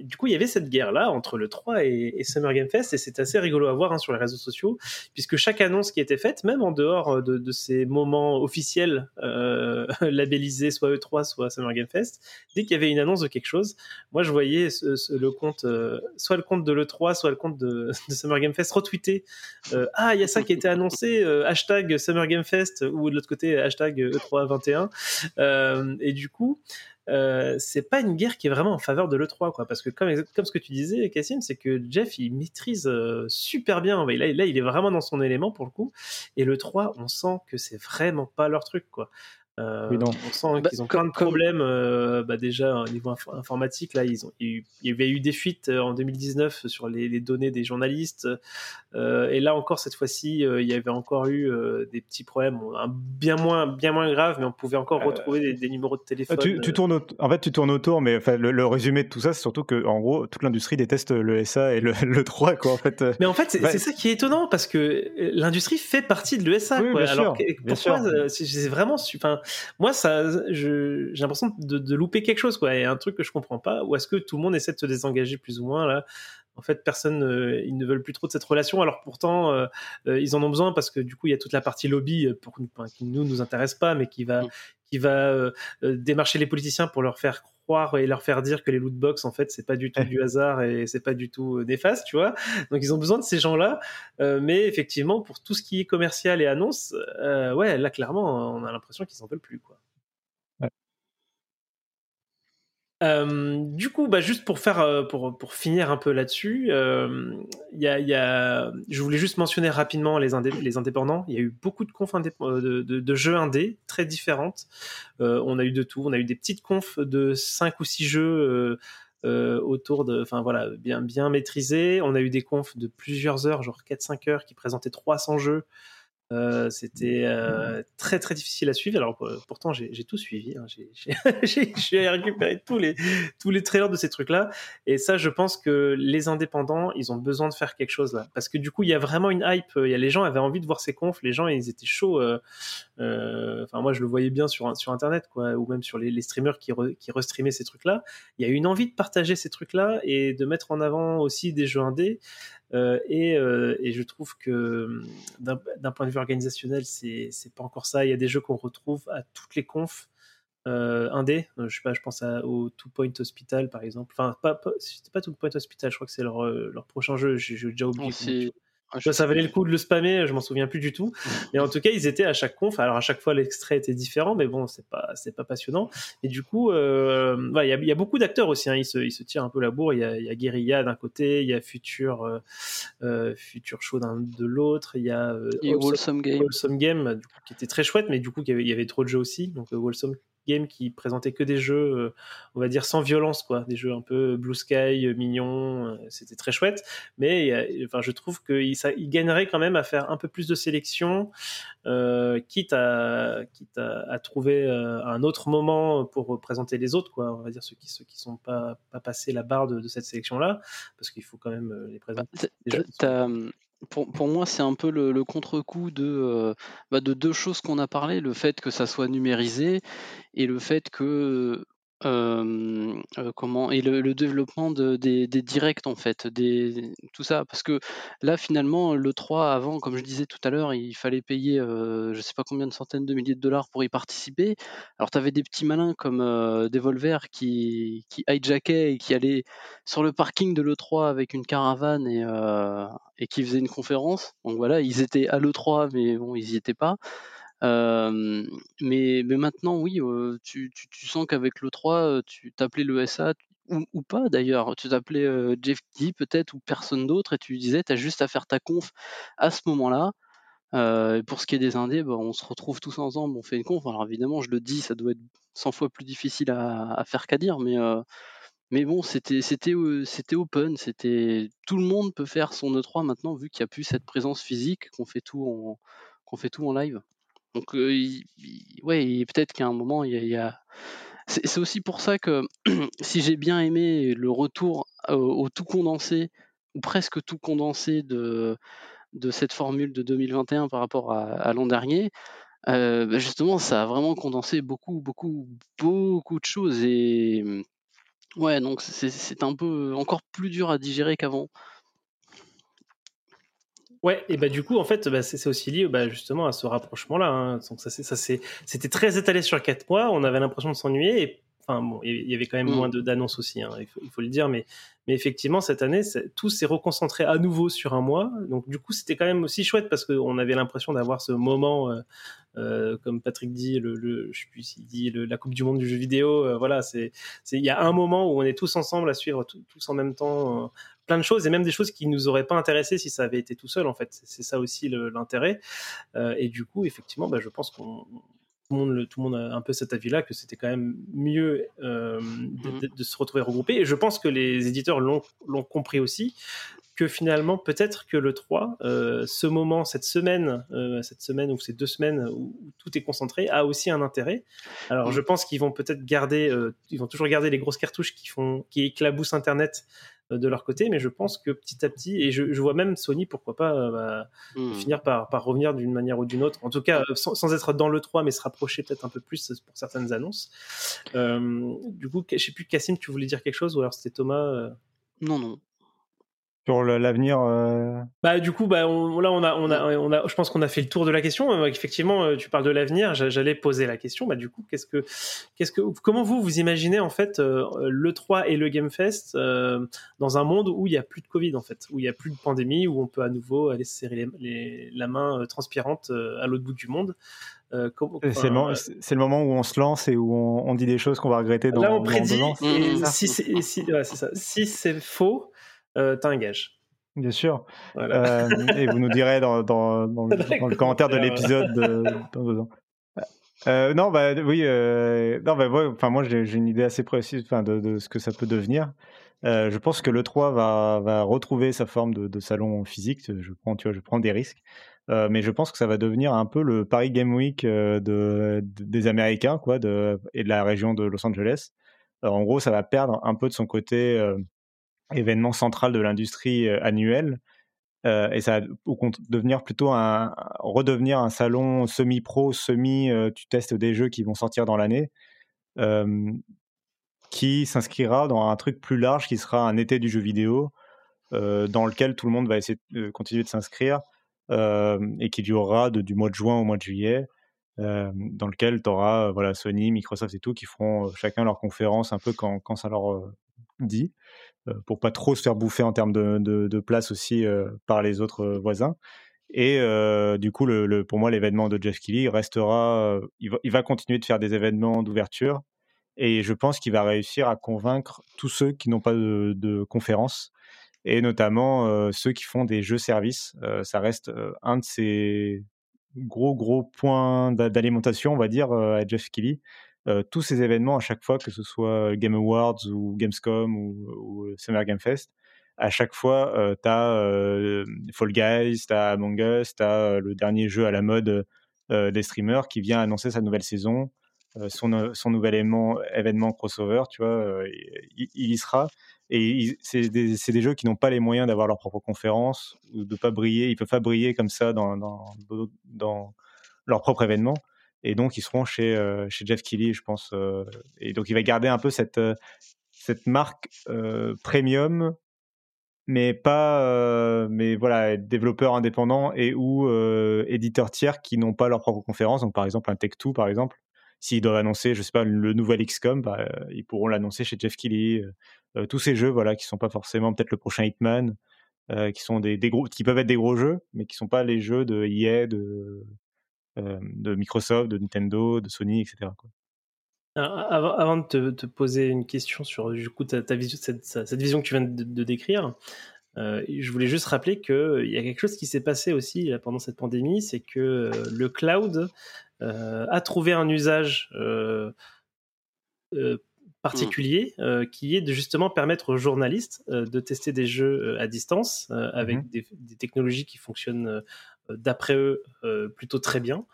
du coup, il y avait cette guerre là entre le 3 et, Summer Game Fest, et c'est assez rigolo à voir hein, sur les réseaux sociaux, puisque chaque annonce qui était faite, même en dehors de, ces moments officiels labellisés, soit E3, soit Summer Game Fest, dès qu'il y avait une annonce de quelque chose, moi je voyais le compte, soit le compte de l'E3, soit le compte de, Summer Game Fest retweeté ah il y a ça qui a été annoncé euh, hashtag Summer Game Fest ou de l'autre côté hashtag E321 euh, et du coup euh, c'est pas une guerre qui est vraiment en faveur de l'E3 quoi. Parce que comme comme ce que tu disais Cassim c'est que Jeff il maîtrise super bien. Là, là il est vraiment dans son élément pour le coup. Et l'E3 on sent que c'est vraiment pas leur truc quoi Euh, on sent bah, qu'ils ont plein de problèmes. Euh, bah déjà, au niveau informatique, là, ils ont, il y avait eu des fuites euh, en 2019 sur les, les données des journalistes. Euh, et là encore, cette fois-ci, euh, il y avait encore eu des petits problèmes, bien moins, bien moins graves, mais on pouvait encore retrouver des, des, numéros de téléphone. Tu, tu tournes, en fait, tu tournes autour, mais enfin, le, résumé de tout ça, c'est surtout que, en gros, toute l'industrie déteste le SA et le, le 3, quoi, en fait. Mais en fait, c'est ça qui est étonnant parce que l'industrie fait partie de l'ESA. Oui, quoi. Alors, sûr, pourquoi c'est vraiment, enfin, moi, ça, j'ai l'impression de, de, louper quelque chose, quoi. Et un truc que je comprends pas. Ou est-ce que tout le monde essaie de se désengager plus ou moins là? En fait, personne, euh, ils ne veulent plus trop de cette relation. Alors pourtant, euh, euh, ils en ont besoin parce que du coup, il y a toute la partie lobby pour, qui nous nous intéresse pas, mais qui va, mm. qui va démarcher les politiciens pour leur faire croire et leur faire dire que les loot box en fait c'est pas du tout du hasard et c'est pas du tout néfaste tu vois. Donc ils ont besoin de ces gens là mais effectivement pour tout ce qui est commercial et annonce ouais là clairement on a l'impression qu'ils s'en veulent plus quoi euh, du coup, bah, juste pour faire, euh, pour, pour finir un peu là-dessus, euh, y a, je voulais juste mentionner rapidement les, indé les indépendants. Il y a eu beaucoup de confs de, jeux indés très différentes. On a eu de tout. On a eu des petites confs de 5 ou 6 jeux autour de, enfin voilà, bien, bien maîtrisés. On a eu des confs de plusieurs heures, genre 4-5 heures, qui présentaient 300 jeux. Euh, c'était euh, très très difficile à suivre. Alors pourtant j'ai tout suivi. Hein. J'ai récupéré tous les tous les trailers de ces trucs-là. Et ça, je pense que les indépendants, ils ont besoin de faire quelque chose là, parce que du coup, il y a vraiment une hype. Il y a les gens avaient envie de voir ces confs. Les gens, ils étaient chauds. Euh, enfin, moi, je le voyais bien sur sur internet, quoi, ou même sur les, les streamers qui qui restreamaient ces trucs-là. Il y a une envie de partager ces trucs-là et de mettre en avant aussi des jeux indés. Euh, et, euh, et, je trouve que d'un point de vue organisationnel, c'est pas encore ça. Il y a des jeux qu'on retrouve à toutes les confs. Euh, indé, euh, je sais pas, je pense à, au Two Point Hospital par exemple. Enfin, pas, pas c'était pas Two Point Hospital, je crois que c'est leur, leur prochain jeu. J'ai déjà oublié. Ah, ça valait le coup de le spammer, je m'en souviens plus du tout. Mais en tout cas, ils étaient à chaque conf. Alors à chaque fois, l'extrait était différent, mais bon, c'est pas c'est pas passionnant. Et du coup, euh, il y, a, y, a, beaucoup d'acteurs aussi. Hein. Ils se ils se tirent un peu la bourre. Il y a, y a Guerilla d'un côté, il y a Future euh, euh Future Show d'un de l'autre. Il y a euh, Wholesome Game, Wholesome Game qui était très chouette, mais du coup, il y avait, il y avait trop de jeux aussi. Donc euh, Wholesome game qui présentait que des jeux, euh, on va dire sans violence, quoi, des jeux un peu blue sky, euh, mignons. Euh, c'était très chouette, mais enfin, je trouve qu'il il gagnerait quand même à faire un peu plus de sélection, quitte à quitte à, trouver un autre moment pour présenter les autres, quoi. On va dire ceux qui ceux qui sont pas pas passés la barre de, cette sélection là, parce qu'il faut quand même les présenter. Bah, pour, pour, moi, c'est un peu le, contre-coup de, euh, bah de deux choses qu'on a parlé, le fait que ça soit numérisé et le fait que euh, comment et le, développement de, des, directs en fait, tout ça, parce que là finalement le 3 avant, comme je disais tout à l'heure, il fallait payer euh, je sais pas combien de centaines de milliers de dollars pour y participer. Alors tu avais des petits malins comme euh, Devolver qui, qui hijackait et qui allait sur le parking de l'E3 avec une caravane et, euh, et qui faisait une conférence. Donc voilà, ils étaient à l'E3 mais bon ils y étaient pas mais, maintenant, oui, tu, sens qu'avec le 3, tu t'appelais le SA, ou, pas d'ailleurs, tu t'appelais Jeff Key peut-être, ou personne d'autre, et tu disais, tu as juste à faire ta conf à ce moment-là. Pour ce qui est des indés, bah, on se retrouve tous ensemble, on fait une conf. Alors évidemment, je le dis, ça doit être 100 fois plus difficile à, faire qu'à dire, mais, bon, c'était open, c'était tout le monde peut faire son E3 maintenant vu qu'il n'y a plus cette présence physique, qu'on fait tout en live. Donc, peut-être qu'à un moment, il y a. C'est aussi pour ça que si j'ai bien aimé le retour au, tout condensé, ou presque tout condensé de, de cette formule de 2021 par rapport à, l'an dernier, bah, justement, ça a vraiment condensé beaucoup, beaucoup, beaucoup de choses. Et ouais, donc c'est un peu encore plus dur à digérer qu'avant. Ouais, et bah du coup, en fait, bah, c'est aussi lié bah, justement à ce rapprochement-là. Hein. Donc ça, ça c'était très étalé sur quatre mois. On avait l'impression de s'ennuyer. Enfin bon, il y avait quand même mm. moins d'annonces aussi. Hein, il, faut, il, faut, le dire, mais mais effectivement cette année, tout s'est reconcentré à nouveau sur un mois. Donc du coup, c'était quand même aussi chouette parce qu'on avait l'impression d'avoir ce moment, euh, euh, comme Patrick dit, le, le, je sais plus s'il dit le, la Coupe du Monde du jeu vidéo. Euh, voilà, c'est il y a un moment où on est tous ensemble à suivre tous en même temps plein de choses et même des choses qui nous auraient pas intéressé si ça avait été tout seul en fait c'est ça aussi l'intérêt euh, et du coup effectivement bah, je pense qu'on tout le monde, le, tout le monde a un peu cet avis-là que c'était quand même mieux euh, Mhm. de, de- de se retrouver regroupés. Et je pense que les éditeurs l'ont compris aussi que finalement peut-être que le 3, euh, ce moment, cette semaine, euh, cette semaine ou ces deux semaines où, où tout est concentré, a aussi un intérêt. Alors Mhm. je pense qu'ils vont peut-être garder, euh, ils vont toujours garder les grosses cartouches qui font, qui éclaboussent Internet de leur côté, mais je pense que petit à petit, et je, je vois même Sony, pourquoi pas, bah, Hmm. finir par, par revenir d'une manière ou d'une autre. En tout cas, sans, sans être dans le 3, mais se rapprocher peut-être un peu plus pour certaines annonces. Du coup, je sais plus, Cassim, tu voulais dire quelque chose ou alors c'était Thomas Non, non. Sur l'avenir, euh, Bah, du coup, bah, on- là, on a, on a, on a, je pense qu'on a fait le tour de la question. Euh, Effectivement, euh, tu parles de l'avenir. j'a- J'allais poser la question. Bah, du coup, qu'est-ce que, qu'est-ce que, comment vous vous imaginez en fait le 3 et le Game Fest euh, dans un monde où il n'y a plus de Covid en fait, où il n'y a plus de pandémie, où on peut à nouveau aller se serrer les, les- la main transpirante à l'autre bout du monde? Euh, c'est le, moment où on se lance et où on, on dit des choses qu'on va regretter dans, Là, on dans prédit. deux ans. et Mmh. si c'est si, ouais, c'est ça. Si c'est faux, euh, t'as un gage. Bien sûr. Voilà. Euh, et vous nous direz dans, dans, dans, le, dans le commentaire de l'épisode de, dans deux ans. Euh, non, bah oui. Euh, non, bah, ouais, enfin, moi, j'ai une idée assez précise enfin, de, de ce que ça peut devenir. Euh, je pense que le 3 va, va retrouver sa forme de, de salon physique. Je prends, tu vois, je prends des risques. Mais je pense que ça va devenir un peu le Paris Game Week de, de- des Américains quoi, et de la région de Los Angeles. En gros, ça va perdre un peu de son côté événement central de l'industrie euh, annuel. Euh, et ça va devenir plutôt un redevenir un salon semi-pro, semi euh, tu testes des jeux qui vont sortir dans l'année, qui s'inscrira dans un truc plus large qui sera un été du jeu vidéo dans lequel tout le monde va essayer de continuer de s'inscrire et qui durera du mois de juin au mois de juillet. dans lequel tu auras voilà, Sony, Microsoft et tout qui feront chacun leur conférence un peu quand, quand ça leur dit pour pas trop se faire bouffer en termes de, de, place aussi euh, par les autres euh, voisins. Et euh, du coup, le, pour moi, l'événement de Jeff Keighley restera. euh, il, va, il va continuer de faire des événements d'ouverture. Et je pense qu'il va réussir à convaincre tous ceux qui n'ont pas de, de conférence, et notamment euh, ceux qui font des jeux services. Euh, ça reste euh, un de ces gros, gros points d'a- d'alimentation, on va dire, euh, à Jeff Keighley. Euh, tous ces événements, à chaque fois, que ce soit Game Awards ou Gamescom ou, ou Summer Game Fest, à chaque fois, tu as Fall Guys, tu as Among Us, tu as le dernier jeu à la mode euh, des streamers qui vient annoncer sa nouvelle saison, euh, son, nouvel événement, événement crossover, tu vois, euh, il, y sera. Et c'est des, des jeux qui n'ont pas les moyens d'avoir leur propre conférence ou de pas briller. Ils peuvent pas briller comme ça dans leur propre événement. Et donc, ils seront chez, euh, chez Jeff Keighley, je pense. euh, et donc, il va garder un peu cette, euh, cette marque premium, mais pas, mais voilà, développeurs indépendants et ou éditeurs tiers qui n'ont pas leur propre conférence. Donc, par exemple, un Tech2, par exemple, s'ils doivent annoncer, je sais pas, le nouvel XCOM, bah, ils pourront l'annoncer chez Jeff Keighley. Tous ces jeux, voilà, qui sont pas forcément peut-être le prochain Hitman, qui sont des, gros, qui peuvent être des gros jeux, mais qui sont pas les jeux de EA, de de Microsoft, de Nintendo, de Sony, etc. quoi. Alors, avant, de te, te poser une question sur du coup ta, ta vision, cette, cette vision que tu viens de, de décrire, euh, je voulais juste rappeler qu'il y a quelque chose qui s'est passé aussi là, pendant cette pandémie, c'est que euh, le cloud euh, a trouvé un usage euh, euh, particulier euh, qui est de justement permettre aux journalistes euh, de tester des jeux euh, à distance euh, avec Mhm. des, des technologies qui fonctionnent euh, d'après eux euh, plutôt très bien.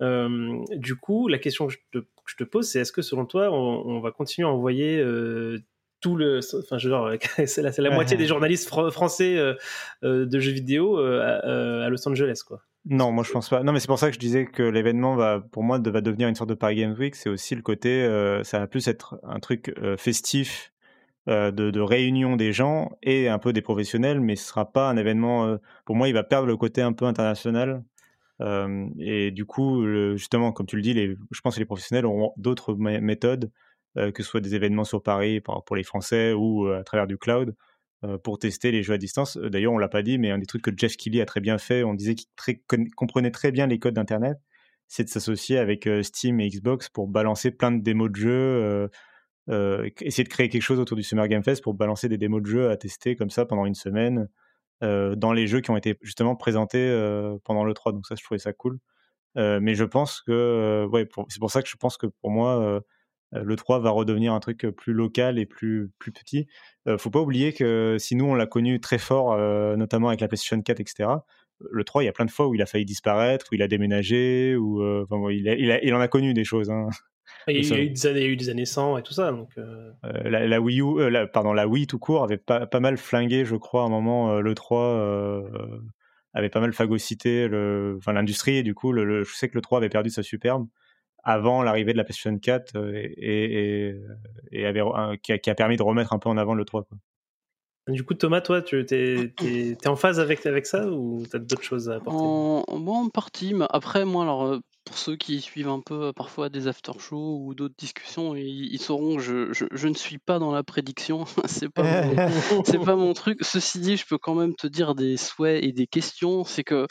Euh, du coup, la question que je te, que je te pose, c'est est-ce que selon toi, on, on va continuer à envoyer euh, tout le, enfin, genre, c'est la, c'est la moitié des journalistes fr- français euh, euh, de jeux vidéo euh, à, à Los Angeles, quoi. Non, moi je pense pas. Non, mais c'est pour ça que je disais que l'événement va, pour moi, de- va devenir une sorte de Paris Games Week. C'est aussi le côté, ça va plus être un truc festif de, de réunion des gens et un peu des professionnels, mais ce sera pas un événement. euh, pour moi, il va perdre le côté un peu international. Euh, et du coup, justement, comme tu le dis, les, je pense que les professionnels auront d'autres mé- méthodes, euh, que ce soit des événements sur Paris pour, les Français ou euh, à travers du cloud, euh, pour tester les jeux à distance. Euh, D'ailleurs, on l'a pas dit, mais un des trucs que Jeff Keighley a très bien fait, on disait qu'il comprenait très bien les codes d'Internet, c'est de s'associer avec euh, Steam et Xbox pour balancer plein de démos de jeux, euh, essayer de créer quelque chose autour du Summer Game Fest pour balancer des démos de jeux à tester comme ça pendant une semaine euh, dans les jeux qui ont été justement présentés euh, pendant le 3. Donc ça, je trouvais ça cool. mais je pense que, ouais, c'est pour ça que je pense que pour moi, le 3 va redevenir un truc plus local et plus, plus petit. faut pas oublier que si nous, on l'a connu très fort, notamment avec la PlayStation 4, etc., le 3, il y a plein de fois où il a failli disparaître, où il a déménagé, ou il, il, en a connu des choses. Hein. Il y, a eu des années, eu des années 100 et tout ça. Donc, la, Wii U, la, pardon, la Wii tout court avait pas, pas mal flingué, je crois, à un moment, le 3 avait pas mal phagocyté l'industrie, et du coup, le, je sais que le 3 avait perdu sa superbe avant l'arrivée de la PlayStation 4 et, et, avait, qui, a, qui, a, permis de remettre un peu en avant le 3. Quoi. Du coup, Thomas, toi, tu es, es, en phase avec, avec ça ou tu as d'autres choses à apporter? En, en partie, mais après, moi, alors, euh, pour ceux qui suivent un peu euh, parfois des after-shows ou d'autres discussions, ils, sauront que je, je, ne suis pas dans la prédiction. c'est pas, mon, pas mon truc. Ceci dit, je peux quand même te dire des souhaits et des questions. C'est que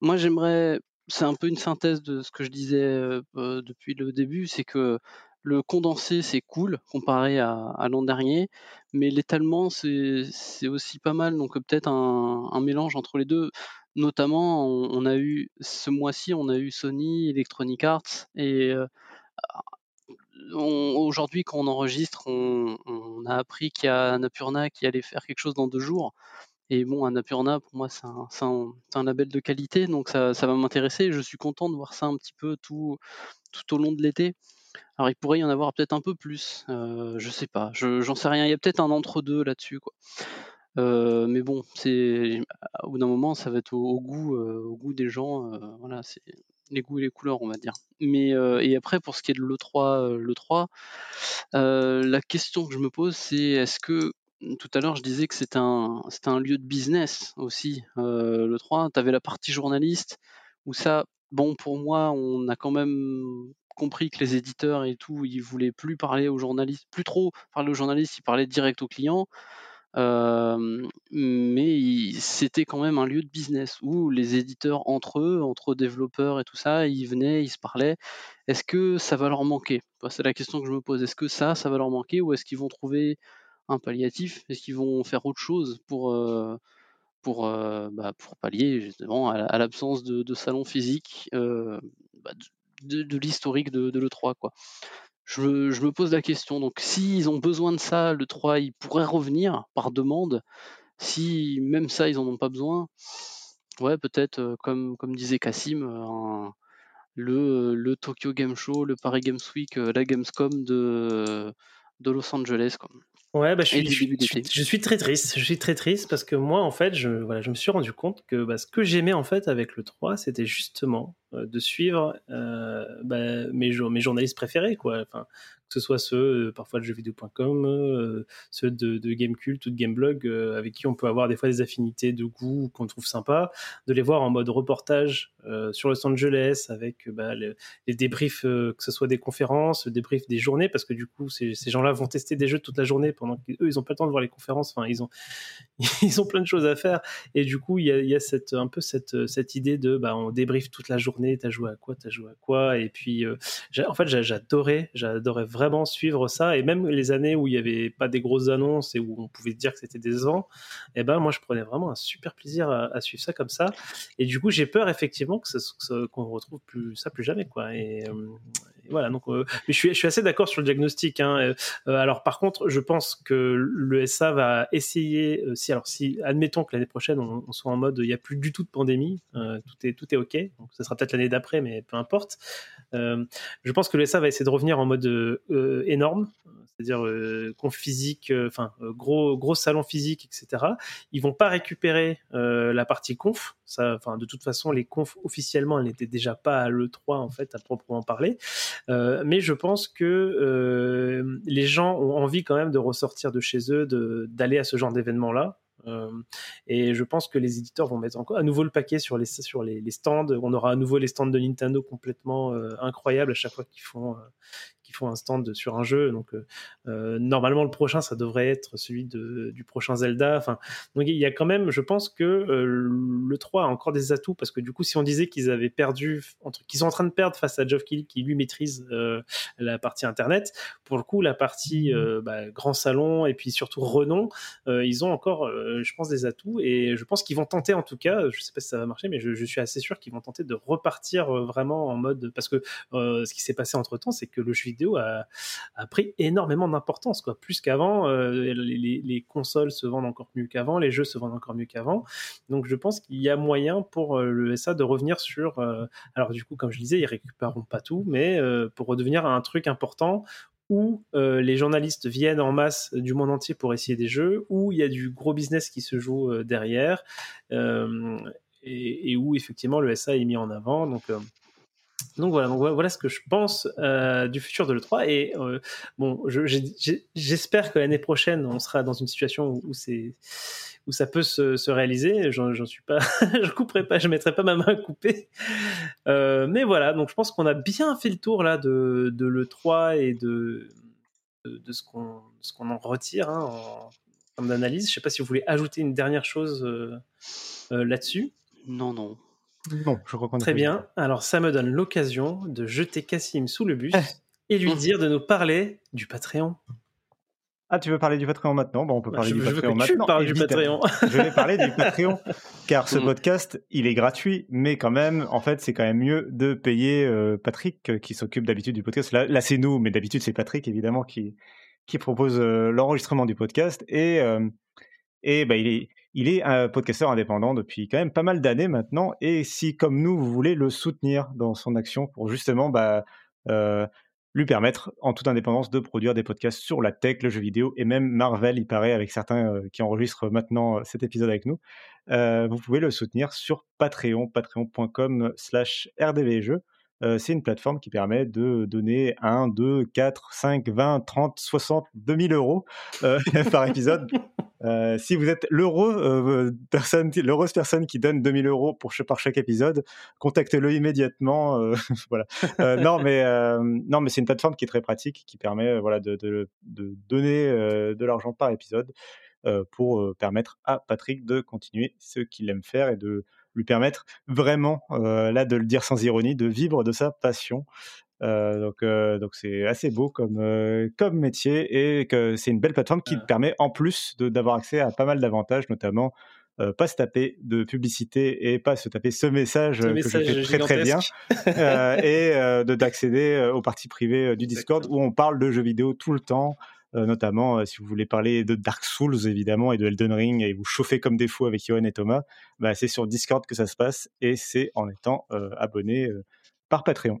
moi, j'aimerais. C'est un peu une synthèse de ce que je disais euh, depuis le début. C'est que le condensé, c'est cool comparé à, l'an dernier, mais l'étalement, c'est aussi pas mal. Donc peut-être un, mélange entre les deux. Notamment, on, a eu ce mois-ci, on a eu Sony, Electronic Arts, et euh, aujourd'hui, quand on enregistre, on, a appris qu'il y a Annapurna qui allait faire quelque chose dans deux jours. Et bon, Annapurna, pour moi, c'est un, label de qualité, donc ça, va m'intéresser. Je suis content de voir ça un petit peu tout, tout au long de l'été. Alors il pourrait y en avoir peut-être un peu plus, euh, je sais pas, j'en sais rien. Il y a peut-être un entre-deux là-dessus, quoi. Euh, mais bon, c'est au bout d'un moment, ça va être au, goût, euh, au goût des gens. voilà, c'est les goûts et les couleurs, on va dire. Mais et après, pour ce qui est de l'E3, le 3, la question que je me pose, c'est est-ce que tout à l'heure, je disais que c'était un, un lieu de business aussi. le 3, tu avais la partie journaliste où ça, bon, pour moi, on a quand même compris que les éditeurs et tout, ils voulaient plus parler aux journalistes, plus trop parler aux journalistes, ils parlaient direct aux clients. Mais c'était quand même un lieu de business où les éditeurs entre eux, entre développeurs et tout ça, ils venaient, ils se parlaient. Est-ce que ça va leur manquer? C'est la question que je me pose. Est-ce que ça, ça va leur manquer ou est-ce qu'ils vont trouver un palliatif? Est-ce qu'ils vont faire autre chose pour pour, bah, pour pallier justement à, l'absence de, salon physique bah, de, l'historique de, l'E3. Quoi? Je, me pose la question. Donc, s'ils ont besoin de ça, le 3, il pourrait revenir par demande? Si même ça, ils n'en ont pas besoin, ouais, peut-être, euh, comme, comme disait Cassim, euh, le, le Tokyo Game Show, le Paris Games Week, euh, la Gamescom de, de Los Angeles. Quoi. Ouais, bah, je, suis, je, suis, très triste. Je suis très triste parce que moi, en fait, je, voilà, je me suis rendu compte que bah, ce que j'aimais en fait avec le 3, c'était justement de suivre euh, bah, mes, mes journalistes préférés, quoi. Enfin, que ce soit ceux euh, parfois de jeuxvideo.com, euh, ceux de, Gamecult ou de Gameblog, euh, avec qui on peut avoir des fois des affinités de goût qu'on trouve sympa, de les voir en mode reportage sur Los Angeles avec bah, les, débriefs, que ce soit des conférences, le débrief des journées, parce que du coup ces, ces gens-là vont tester des jeux toute la journée pendant qu'eux ils ont pas le temps de voir les conférences. Enfin, ils ont ils ont plein de choses à faire et du coup il y a, y a cette un peu cette cette idée de bah on débriefe toute la journée, t'as joué à quoi, t'as joué à quoi, et puis en fait j'adorais j'adorais vraiment suivre ça. Et même les années où il n'y avait pas des grosses annonces et où on pouvait dire que c'était et eh ben moi je prenais vraiment un super plaisir à, suivre ça comme ça. Et du coup, j'ai peur effectivement que qu'on retrouve plus ça plus jamais quoi. Et, euh, voilà. Donc, euh, je suis je suis assez d'accord sur le diagnostic. Hein. Euh, alors par contre, je pense que le SA va essayer si alors si admettons que l'année prochaine on, soit en mode il n'y a plus du tout de pandémie, tout est tout est ok. Donc ce sera peut-être l'année d'après, mais peu importe. je pense que le SA va essayer de revenir en mode euh, énorme, c'est-à-dire euh, conf physique, euh, enfin gros gros salon physique, etc. Ils vont pas récupérer la partie conf. Ça, enfin de toute façon, les confs officiellement, elles n'étaient déjà pas à le 3 en fait à proprement parler. Mais je pense que les gens ont envie quand même de ressortir de chez eux, d'aller à ce genre d'événement là. Euh, et je pense que les éditeurs vont mettre encore à nouveau le paquet sur les, sur les, stands. On aura à nouveau les stands de Nintendo complètement euh, incroyables à chaque fois qu'ils font, euh, qu'ils font un stand sur un jeu. Donc normalement le prochain, ça devrait être celui de, du prochain Zelda. Enfin, donc il y a quand même, je pense que le 3 a encore des atouts parce que du coup, si on disait qu'ils avaient perdu, qu'ils sont en train de perdre face à Geoff Keighley qui lui maîtrise la partie internet, pour le coup la partie bah, grand salon et puis surtout renom, ils ont encore, je pense, des atouts et je pense qu'ils vont tenter en tout cas. Je sais pas si ça va marcher, mais je, je suis assez sûr qu'ils vont tenter de repartir vraiment en mode parce que ce qui s'est passé entre temps, c'est que le jeu vidéo a, pris énormément d'importance, quoi. Plus qu'avant, les, les, consoles se vendent encore mieux qu'avant, les jeux se vendent encore mieux qu'avant. Donc je pense qu'il y a moyen pour le SA de revenir sur. alors du coup, comme je disais, ils récupéreront pas tout, mais pour redevenir un truc important où les journalistes viennent en masse du monde entier pour essayer des jeux, où il y a du gros business qui se joue derrière, et, où effectivement le SA est mis en avant. Donc, donc voilà, voilà ce que je pense du futur de l'E3. Et bon, j'espère que l'année prochaine, on sera dans une situation où, où ça peut se, réaliser. J'en suis pas, je couperai pas, je mettrai pas ma main à couper. mais voilà, donc je pense qu'on a bien fait le tour là de, de l'E3 et de, de, ce qu'on en retire hein, en termes d'analyse. Je sais pas si vous voulez ajouter une dernière chose là-dessus. Non, non. Non, je crois qu'on Très bien. Alors, ça me donne l'occasion de jeter Cassim sous le bus et lui dire de nous parler du Patreon. Ah, tu veux parler du Patreon maintenant? Bon, on peut bah, parler du Patreon maintenant. Tu du Patreon. je vais parler du Patreon, car ce mm. podcast, il est gratuit, mais quand même, en fait, c'est quand même mieux de payer euh, Patrick, euh, qui s'occupe d'habitude du podcast. Là, c'est nous, mais d'habitude, c'est Patrick, évidemment, qui, qui propose euh, l'enregistrement du podcast. Et, et bah, il est il est un podcasteur indépendant depuis quand même pas mal d'années maintenant. Et si, comme nous, vous voulez le soutenir dans son action pour justement bah, euh, lui permettre, en toute indépendance, de produire des podcasts sur la tech, le jeu vidéo et même Marvel, il paraît, avec certains euh, qui enregistrent maintenant euh, cet épisode avec nous, vous pouvez le soutenir sur Patreon, patreon.com slash rdvjeux. c'est une plateforme qui permet de donner 1, 2, 4, 5, 20, 30, 60, 2000 euros par épisode euh, si vous êtes l'heureux euh, personne, l'heureuse personne qui donne 2000 euros pour par chaque épisode, contactez-le immédiatement. Euh, voilà. non, mais non, mais c'est une plateforme qui est très pratique, qui permet voilà de, de, de donner de l'argent par épisode pour permettre à Patrick de continuer ce qu'il aime faire et de lui permettre vraiment, là, de le dire sans ironie, de vivre de sa passion. Euh, donc, euh, donc c'est assez beau comme, euh, comme métier et que c'est une belle plateforme qui permet en plus d'avoir accès à pas mal d'avantages, notamment pas se taper de publicité et pas se taper ce message, que je fais très très bien et de d'accéder aux parties privées du Discord où on parle de jeux vidéo tout le temps. notamment si vous voulez parler de Dark Souls évidemment et de Elden Ring et vous chauffer comme des fous avec Johan et Thomas, bah, c'est sur Discord que ça se passe et c'est en étant abonné par Patreon.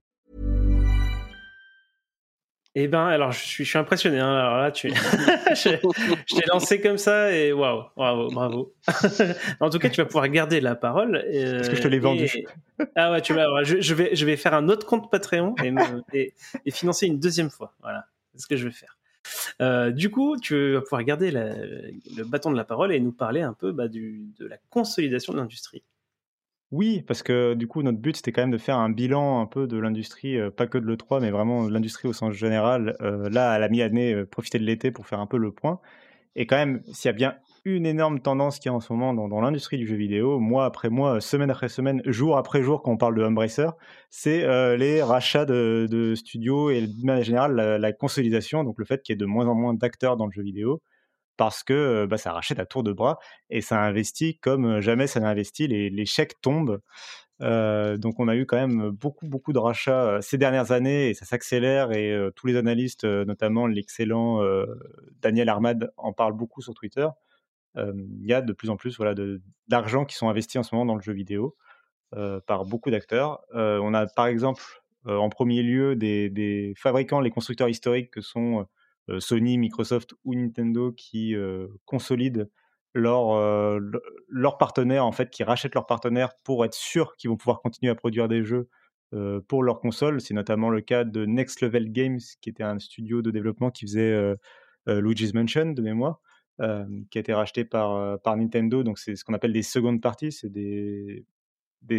Eh ben, alors, je suis, je suis impressionné. Hein. Alors là, tu... je, t'ai lancé comme ça et waouh, bravo, bravo. en tout cas, tu vas pouvoir garder la parole. Euh, Parce que je te l'ai vendu. Ah ouais, tu vas, je, je, vais, je vais faire un autre compte Patreon et, et, et financer une deuxième fois. Voilà, c'est ce que je vais faire. Euh, du coup, tu vas pouvoir garder le bâton de la parole et nous parler un peu bah, du, de la consolidation de l'industrie. Oui, parce que du coup, notre but, c'était quand même de faire un bilan un peu de l'industrie, euh, pas que de l'E3, mais vraiment l'industrie au sens général. Euh, là, à la mi-année, profiter de l'été pour faire un peu le point. Et quand même, s'il y a bien une énorme tendance qui est en ce moment dans, l'industrie du jeu vidéo, mois après mois, semaine après semaine, jour après jour, quand on parle de Embracer, c'est euh, les rachats de, studios et de manière générale la, consolidation, donc le fait qu'il y ait de moins en moins d'acteurs dans le jeu vidéo, parce que bah, ça rachète à tour de bras et ça investit comme jamais ça n'a investi, les, chèques tombent. Donc on a eu quand même beaucoup beaucoup de rachats ces dernières années et ça s'accélère et tous les analystes, notamment l'excellent Daniel Armad, en parlent beaucoup sur Twitter il y a de plus en plus voilà, d'argent qui sont investis en ce moment dans le jeu vidéo. par beaucoup d'acteurs. on a par exemple en premier lieu des, des, fabricants, les constructeurs historiques que sont Sony, Microsoft ou Nintendo qui consolident leurs leur partenaires, en fait, qui rachètent leurs partenaires pour être sûrs qu'ils vont pouvoir continuer à produire des jeux pour leur console. C'est notamment le cas de Next Level Games, qui était un studio de développement qui faisait Luigi's Mansion de mémoire. qui a été racheté par, Nintendo. Donc, c'est ce qu'on appelle des second parties. C'est des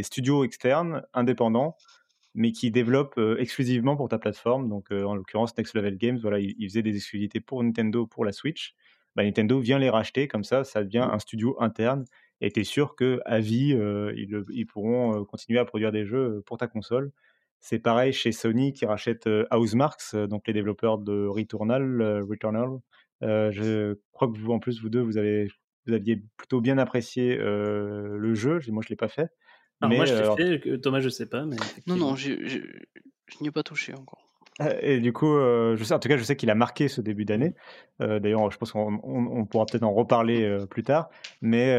studios externes, indépendants, mais qui développent exclusivement pour ta plateforme. Donc, en l'occurrence, Next Level Games, voilà, ils, ils, faisaient des exclusivités pour Nintendo, pour la Switch. Bah, Nintendo vient les racheter, comme ça, ça devient mmh. un studio interne. Et tu es sûr qu'à vie, ils, ils, pourront continuer à produire des jeux pour ta console. C'est pareil chez Sony qui rachète Housemarks, donc les développeurs de Returnal. Returnal. je crois que vous, en plus, vous deux, vous, avez, vous aviez plutôt bien apprécié le jeu. Moi, je ne l'ai pas fait. Mais, moi, je l'ai fait. Thomas, je ne sais pas. Mais non, non, je n'y ai pas touché encore. Euh, et du coup, euh, je sais, en tout cas, je sais qu'il a marqué ce début d'année. Euh, d'ailleurs, je pense qu'on pourra peut-être en reparler plus tard. Mais,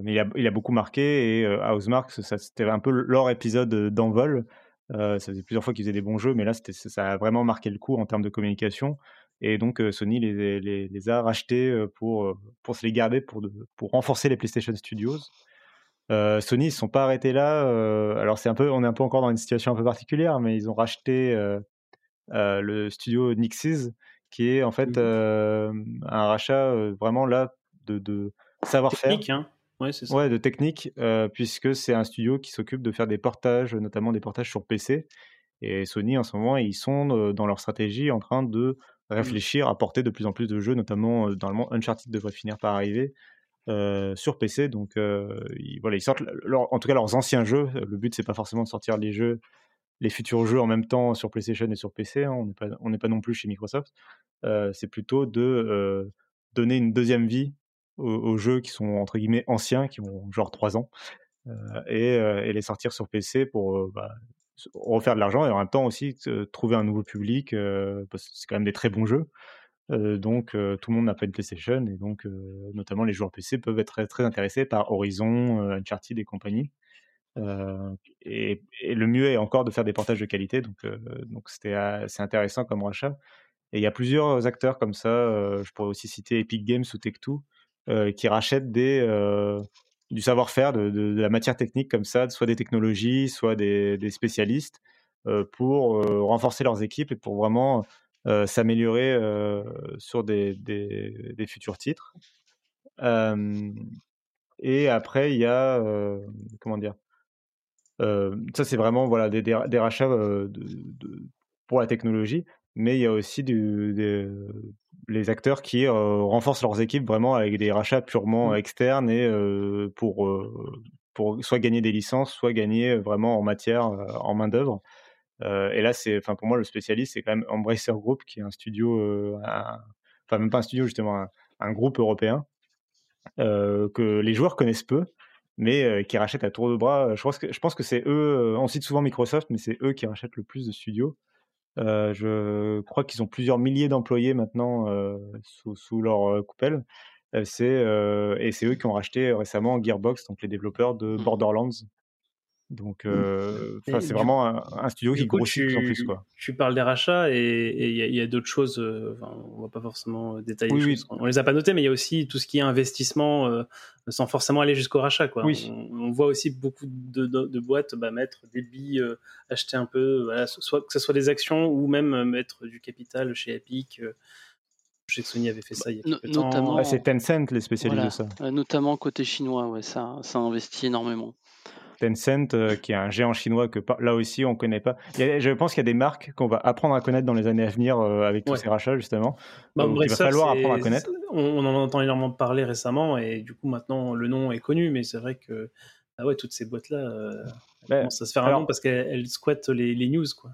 mais il, a, il, a, beaucoup marqué et Housemark, c'était un peu leur épisode d'envol. ça faisait plusieurs fois qu'ils faisaient des bons jeux, mais là, ça a vraiment marqué le coup en termes de communication. Et donc, Sony les, les, les, a rachetés pour, pour se les garder, pour, pour renforcer les PlayStation Studios. Sony, ils ne sont pas arrêtés là. alors, c'est un peu, on est un peu encore dans une situation un peu particulière, mais ils ont racheté euh, le studio Nixis, qui est en fait mmh. un rachat vraiment là de, de savoir-faire. Hein ouais, c'est ça. Ouais, de technique, puisque c'est un studio qui s'occupe de faire des portages, notamment des portages sur PC. Et Sony, en ce moment, ils sont dans leur stratégie en train de mmh. réfléchir à porter de plus en plus de jeux, notamment dans le monde Uncharted devrait finir par arriver sur PC. Donc ils, voilà, ils sortent en tout cas leurs anciens jeux. Le but c'est pas forcément de sortir les jeux les futurs jeux en même temps sur PlayStation et sur PC. Hein, on n'est pas, non plus chez Microsoft. Euh, c'est plutôt de euh, donner une deuxième vie aux, jeux qui sont entre guillemets anciens, qui ont genre 3 ans, euh, et, les sortir sur PC pour bah, refaire de l'argent et en même temps aussi trouver un nouveau public, parce que c'est quand même des très bons jeux. Donc tout le monde n'a pas une PlayStation et donc notamment les joueurs PC peuvent être très, intéressés par Horizon, Uncharted et compagnie. Et, le mieux est encore de faire des portages de qualité. Donc, c'était c'est intéressant comme rachat. Et il y a plusieurs acteurs comme ça. Je pourrais aussi citer Epic Games ou Tech2 qui rachètent des, du savoir-faire, de, la matière technique comme ça, soit des technologies, soit des spécialistes, pour renforcer leurs équipes et pour vraiment s'améliorer sur des, des, des, futurs titres. et après, il y a comment dire ça, c'est vraiment voilà, des, des, rachats de, pour la technologie, mais il y a aussi du, des, les acteurs qui renforcent leurs équipes vraiment avec des rachats purement mmh. externes et pour, pour soit gagner des licences, soit gagner vraiment en matière, en main-d'œuvre. Et là, c'est, enfin, pour moi, le spécialiste, c'est quand même Embracer Group, qui est un studio, enfin, même pas un studio, justement, un, un groupe européen que les joueurs connaissent peu mais qui rachètent à tour de bras. Je pense que, je pense que c'est eux, on cite souvent Microsoft, mais c'est eux qui rachètent le plus de studios. je crois qu'ils ont plusieurs milliers d'employés maintenant sous, sous, leur coupelle. c'est, et c'est eux qui ont racheté récemment Gearbox, donc les développeurs de mmh. Borderlands, donc, mmh. euh, c'est vraiment un, studio qui grossit de plus en plus. Quoi. Tu parles des rachats et il y a, d'autres choses. Euh, on ne va pas forcément euh, détailler. Oui, les On les a pas notés, mais il y a aussi tout ce qui est investissement sans forcément aller jusqu'au rachat. Quoi. Oui. On, voit aussi beaucoup de, boîtes bah, mettre des billes, acheter un peu, soit que ce soit des actions ou même mettre du capital chez Epic. Je sais que Sony avait fait ça il y a quelques temps. Ah, c'est Tencent les spécialistes de ça. notamment côté chinois, ouais, ça, ça investit énormément. Tencent, euh, qui est un géant chinois que là aussi on connaît pas. je pense qu'il y a des marques qu'on va apprendre à connaître dans les années à venir euh, avec tous ces rachats justement. Bah, il va falloir apprendre à connaître. On, en entend énormément parler récemment et du coup maintenant le nom est connu, mais c'est vrai que ah ouais, toutes ces boîtes là, euh, bah, commencent à se faire un nom parce qu'elles squattent les, les news quoi.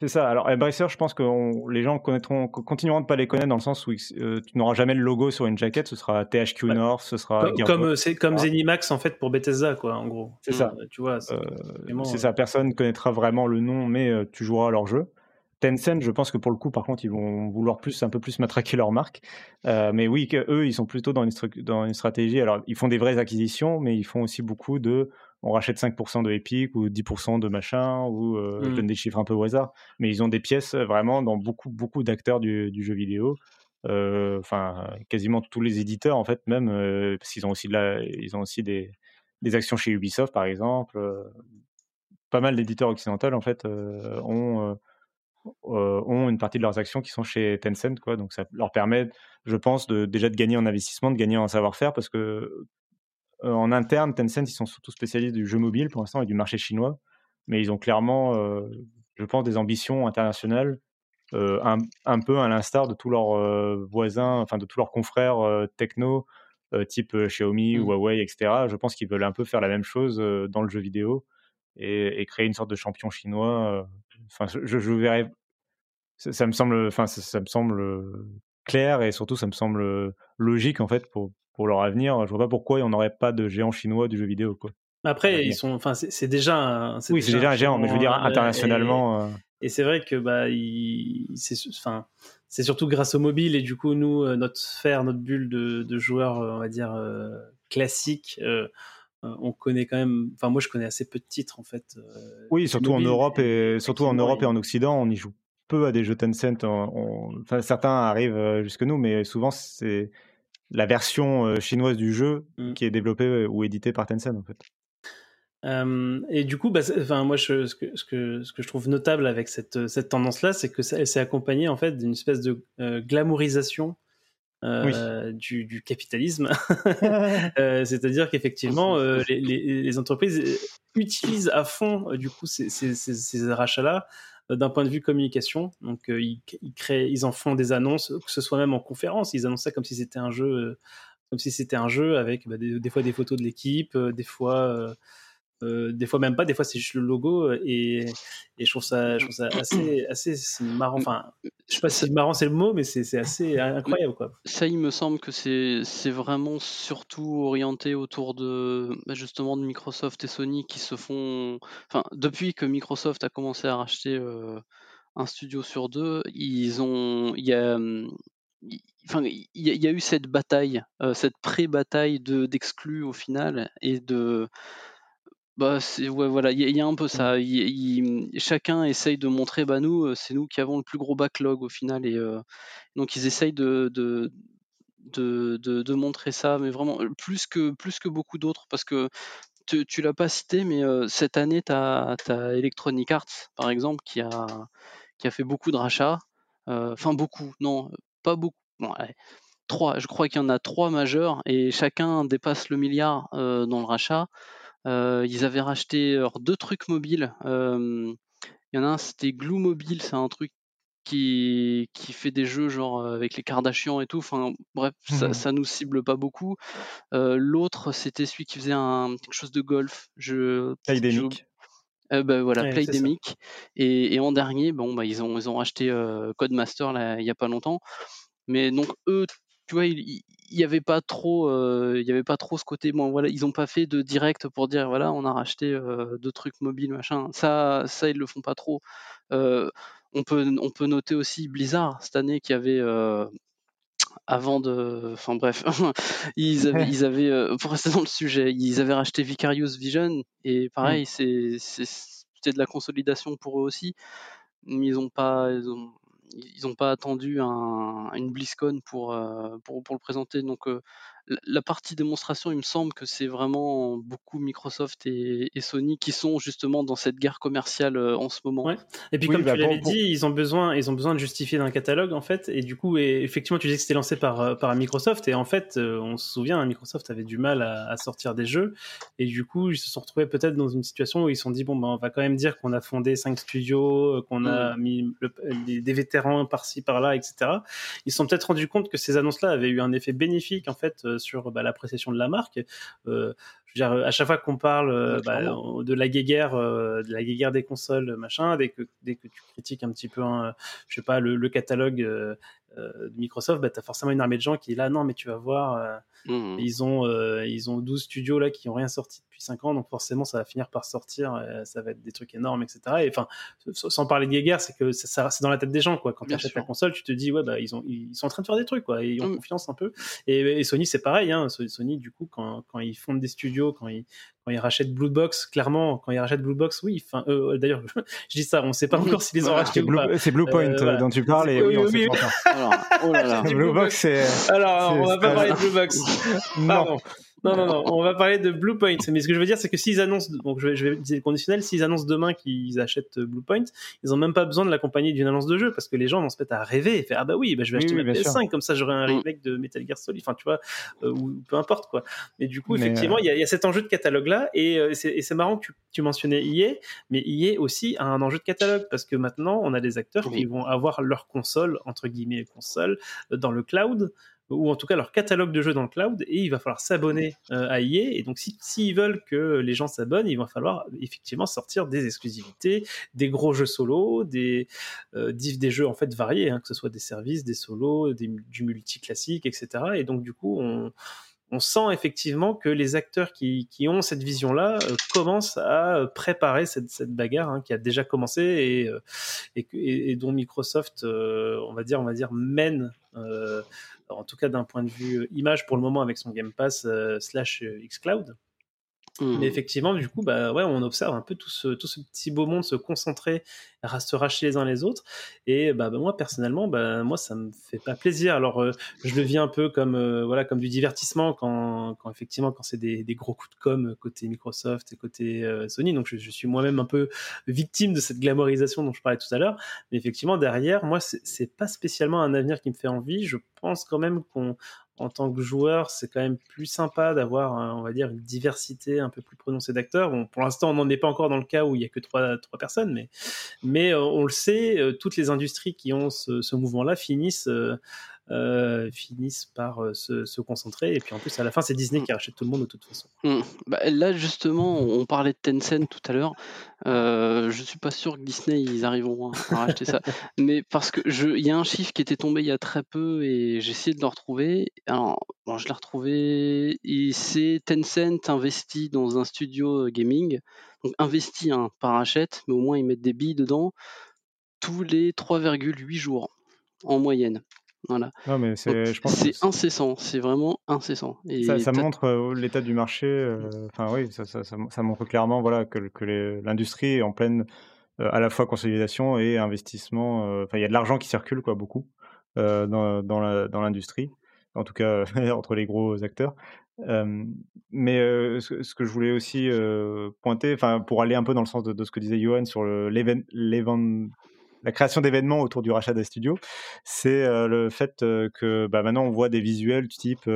C'est ça. Alors, Embracer, je pense que les gens connaîtront, continueront de pas les connaître dans le sens où euh, tu n'auras jamais le logo sur une jaquette. Ce sera THQ North, ce sera comme c'est comme Zenimax en fait pour Bethesda, quoi, en gros. C'est ça. Euh, tu vois. C'est euh, ça. Personne connaîtra vraiment le nom, mais tu joueras leur jeu. Tencent, je pense que pour le coup, par contre, ils vont vouloir plus, un peu plus matraquer leur marque. mais oui, eux, ils sont plutôt dans une, dans une stratégie. Alors, ils font des vraies acquisitions, mais ils font aussi beaucoup de on rachète 5% de Epic ou 10% de machin, ou je Mm. donne des chiffres un peu au hasard, mais ils ont des pièces vraiment dans beaucoup, beaucoup d'acteurs du, du jeu vidéo. Euh, Enfin, quasiment tous les éditeurs, en fait, même, euh, parce qu'ils ont aussi, de la, ils ont aussi des, des actions chez Ubisoft, par exemple. euh, pas mal d'éditeurs occidentaux, en fait, euh, ont, euh, euh, ont une partie de leurs actions qui sont chez Tencent, quoi. Donc, ça leur permet, je pense, de, déjà de gagner en investissement, de gagner en savoir-faire, parce que euh, en interne, Tencent, ils sont surtout spécialistes du jeu mobile pour l'instant et du marché chinois, mais ils ont clairement, euh, je pense, des ambitions internationales, euh, un, un peu à l'instar de tous leurs euh, voisins, enfin de tous leurs confrères euh, techno, euh, type euh, Xiaomi, Mm. Huawei, etc. Je pense qu'ils veulent un peu faire la même chose euh, dans le jeu vidéo et, et créer une sorte de champion chinois. euh. Enfin, je, je verrais, ça, ça me semble, enfin, ça, ça me semble euh, clair et surtout ça me semble euh, logique en fait pour pour leur avenir. Je vois pas pourquoi on n'aurait pas de géant chinois du jeu vidéo quoi. Après, ils sont, enfin, c'est déjà, un, Oui, c'est déjà un géant, mais je veux dire internationalement. euh, Et, c'est vrai que bah, il- c'est, enfin, c'est surtout grâce au mobile et du coup, nous, euh, notre sphère, notre bulle de, de joueurs, euh, on va dire euh, classiques, euh, euh, on connaît quand même. Enfin, moi, je connais assez peu de titres en fait. Oui, surtout en Europe et surtout en Europe et en Occident, on y joue peu à des jeux Tencent. On- on- enfin, certains arrivent jusque nous, mais souvent c'est la version chinoise du jeu Mm. qui est développée ou éditée par Tencent en fait. Euh, et du coup, bah, enfin, moi, je, ce, que, ce, que, ce que je trouve notable avec cette, cette tendance-là, c'est que ça, s'est accompagnée en fait d'une espèce de euh, glamourisation euh, du, du capitalisme. C'est-à-dire qu'effectivement, les, les, les entreprises utilisent à fond du coup ces, ces, ces, ces rachats-là d'un point de vue communication. Donc, euh, ils, en font des annonces, que ce soit même en conférence, ils annoncent ça comme si c'était un jeu, euh, comme si c'était un jeu avec bah, des, fois des photos de l'équipe, euh, des fois. Euh, des fois même pas, des fois c'est juste le logo euh, et, et je trouve ça, je trouve ça assez, assez marrant. Enfin, je sais pas si marrant c'est le mot, mais c'est assez incroyable. Ça, il me semble que c'est vraiment surtout orienté autour de bah, justement de Microsoft et Sony qui se font. Enfin, depuis que Microsoft a commencé à racheter euh, un studio sur deux, ils ont. Il y a. Enfin, il y, a- eu cette bataille, cette pré-bataille de d'exclus au final et de bah c'est ouais voilà il y, a- il y a un peu ça. Il- il- chacun essaye de montrer bah nous euh, c'est nous qui avons le plus gros backlog au final et euh, donc ils essayent de, de de, de, de montrer ça, mais vraiment euh, plus que, plus que beaucoup d'autres, parce que tu, tu l'as pas cité, mais euh, cette année, tu as, Electronic Arts, par exemple, qui a, qui a fait beaucoup de rachats. Euh, Enfin, beaucoup, non, pas beaucoup. Bon, allez, trois, je crois qu'il y en a trois majeurs, et chacun dépasse le milliard euh, dans le rachat. Euh, ils avaient racheté alors, deux trucs mobiles. Euh, il y en a un, c'était Glue Mobile, c'est un truc qui, qui fait des jeux genre euh, avec les Kardashians et tout. Enfin, bref, ça, Mhm. ça nous cible pas beaucoup. Euh, L'autre, c'était celui qui faisait un, quelque chose de golf. Je, Playdemic. euh, bah, voilà, Ouais, ça. Playdemic. Et, et en dernier, bon, bah, ils ont, ils ont racheté euh, Codemaster là, il y a pas longtemps. Mais donc eux, tu vois, il il- il y avait pas trop, euh, il y avait pas trop ce côté. Bon, voilà, ils ont pas fait de direct pour dire voilà, on a racheté euh, deux trucs mobiles, machin. Ça, ça ils le font pas trop. Euh, on peut, on peut noter aussi Blizzard cette année qui avait avant de, enfin bref, ils avaient, ils avaient, euh, pour rester dans le sujet, ils avaient racheté Vicarious Vision et pareil, c'est, c'est, c'était de la consolidation pour eux aussi. Mais ils ont pas, ils ont, ils ont pas attendu un, une BlizzCon pour, euh, pour, pour le présenter. Donc euh, la- partie démonstration, il me semble que c'est vraiment beaucoup Microsoft et, et Sony qui sont justement dans cette guerre commerciale euh, en ce moment. Ouais. Et puis Oui, comme bah, tu l'avais dit, ils ont besoin, ils ont besoin de justifier d'un catalogue en fait. Et du coup, et effectivement, tu disais que c'était lancé par euh, par Microsoft. Et en fait, euh, on se souvient, hein, Microsoft avait du mal à, à sortir des jeux. Et du coup, ils se sont retrouvés peut-être dans une situation où ils se sont dit bon, ben, on va quand même dire qu'on a fondé cinq studios, qu'on a mis le- des, des vétérans par-ci par-là, etc. Ils se sont peut-être rendus compte que ces annonces-là avaient eu un effet bénéfique en fait euh, sur bah, l'appréciation de la marque. Euh, je veux dire, à chaque fois qu'on parle euh, bah, de la guéguerre, euh, de la guéguerre des consoles, machin, dès que dès que tu critiques un petit peu, je sais pas, le, le catalogue euh, de Microsoft, bah, tu as forcément une armée de gens qui est là, non, mais tu vas voir, euh, Mhm. ils ont euh, ils ont 12 studios là qui ont rien sorti depuis 5 ans, donc forcément ça va finir par sortir, ça va être des trucs énormes, etc. Et enfin, sans parler de guéguerre, c'est que ça, ça- c'est dans la tête des gens, quoi. Quand tu achètes la console, tu te dis, ouais, bah, ils, ont, ils sont en train de faire des trucs, quoi, et ils ont Mm. confiance un peu. Et, et Sony, c'est pareil, hein. So- Sony, du coup, quand, quand ils fondent des studios studio quand ils quand ils rachètent Blue Box, clairement, quand ils rachètent Blue Box, oui. Enfin, euh, d'ailleurs, je dis ça, on ne sait pas encore s'ils les ont rachetés ou pas. C'est Blue Point euh, dont tu parles et oui, on sait pas Alors, oh là là. Blue Box, c'est. Alors, on va pas parler de Blue Box. Pardon. Non, non, non, on va parler de Bluepoint. Mais ce que je veux dire, c'est que s'ils annoncent, donc je vais, je vais dire conditionnel, s'ils annoncent demain qu'ils achètent Bluepoint, ils ont même pas besoin de l'accompagner d'une annonce de jeu parce que les gens vont se mettre à rêver et faire ah bah oui, bah je vais acheter ma PS5 comme ça j'aurai un mm. remake de Metal Gear Solid, enfin tu vois, euh, ou peu importe quoi. Mais du coup, effectivement, euh, il y, a cet enjeu de catalogue là et, euh, c'est marrant que tu, tu, mentionnais EA, mais EA aussi a un enjeu de catalogue parce que maintenant on a des acteurs qui vont avoir leur console entre guillemets console dans le cloud ou en tout cas leur catalogue de jeux dans le cloud, et il va falloir s'abonner euh, à EA. Et donc, s'ils si, veulent que les gens s'abonnent, il va falloir effectivement sortir des exclusivités, des gros jeux solo, des, euh, des jeux en fait variés, hein, que ce soit des services, des solos, du multi classique, etc. Et donc, du coup, on, sent effectivement que les acteurs qui, qui ont cette vision-là euh, commencent à préparer cette, cette bagarre hein, qui a déjà commencé et, et, et dont Microsoft, on va dire, on va dire mène en tout cas d'un point de vue euh, image pour le moment avec son Game Pass euh, slash euh, xCloud. Mais mmh. effectivement, du coup, bah, ouais, on observe un peu tout ce, tout ce petit beau monde se concentrer, se racheter les uns les autres. Et bah, bah, moi, personnellement, bah, moi, ça me fait pas plaisir. Alors, euh, je le vis un peu comme, euh, voilà, comme du divertissement quand, quand effectivement, quand c'est des, des, gros coups de com côté Microsoft et côté euh, Sony. Donc, je, je suis moi-même un peu victime de cette glamorisation dont je parlais tout à l'heure. Mais effectivement, derrière, moi, c'est pas spécialement un avenir qui me fait envie. Je pense quand même qu'on en tant que joueur, c'est quand même plus sympa d'avoir, on va dire, une diversité un peu plus prononcée d'acteurs. Bon, pour l'instant, on n'en est pas encore dans le cas où il y a que trois, trois personnes, mais, mais euh, on le sait, euh, toutes les industries qui ont ce, ce mouvement-là finissent euh, euh, finissent par euh, se, concentrer. Et puis en plus, à la fin, c'est Disney qui rachète tout le monde de toute façon. Mmh. Bah, là, justement, on parlait de Tencent tout à l'heure. Euh, je suis pas sûr que Disney ils arriveront à, racheter ça, mais parce que il y a un chiffre qui était tombé il y a très peu et j'ai essayé de le retrouver. Alors, bon, je l'ai retrouvé. Et c'est Tencent investi dans un studio gaming, donc investi, hein, par rachète, mais au moins ils mettent des billes dedans tous les 3,8 jours en moyenne. Voilà. Non, mais c'est, je pense c'est incessant, c'est vraiment incessant. Et ça, ça montre euh, l'état du marché. Euh, enfin, oui, ça, ça, ça, montre clairement voilà, que, que l'industrie est en pleine euh, à la fois consolidation et investissement. Enfin, il y a de l'argent qui circule, quoi, beaucoup, dans, dans, la, dans l'industrie. En tout cas, entre les gros acteurs. mais ce, que je voulais aussi pointer, enfin, pour aller un peu dans le sens de, de ce que disait Johan sur l'événement la création d'événements autour du rachat des studios, c'est le fait que bah, maintenant on voit des visuels du type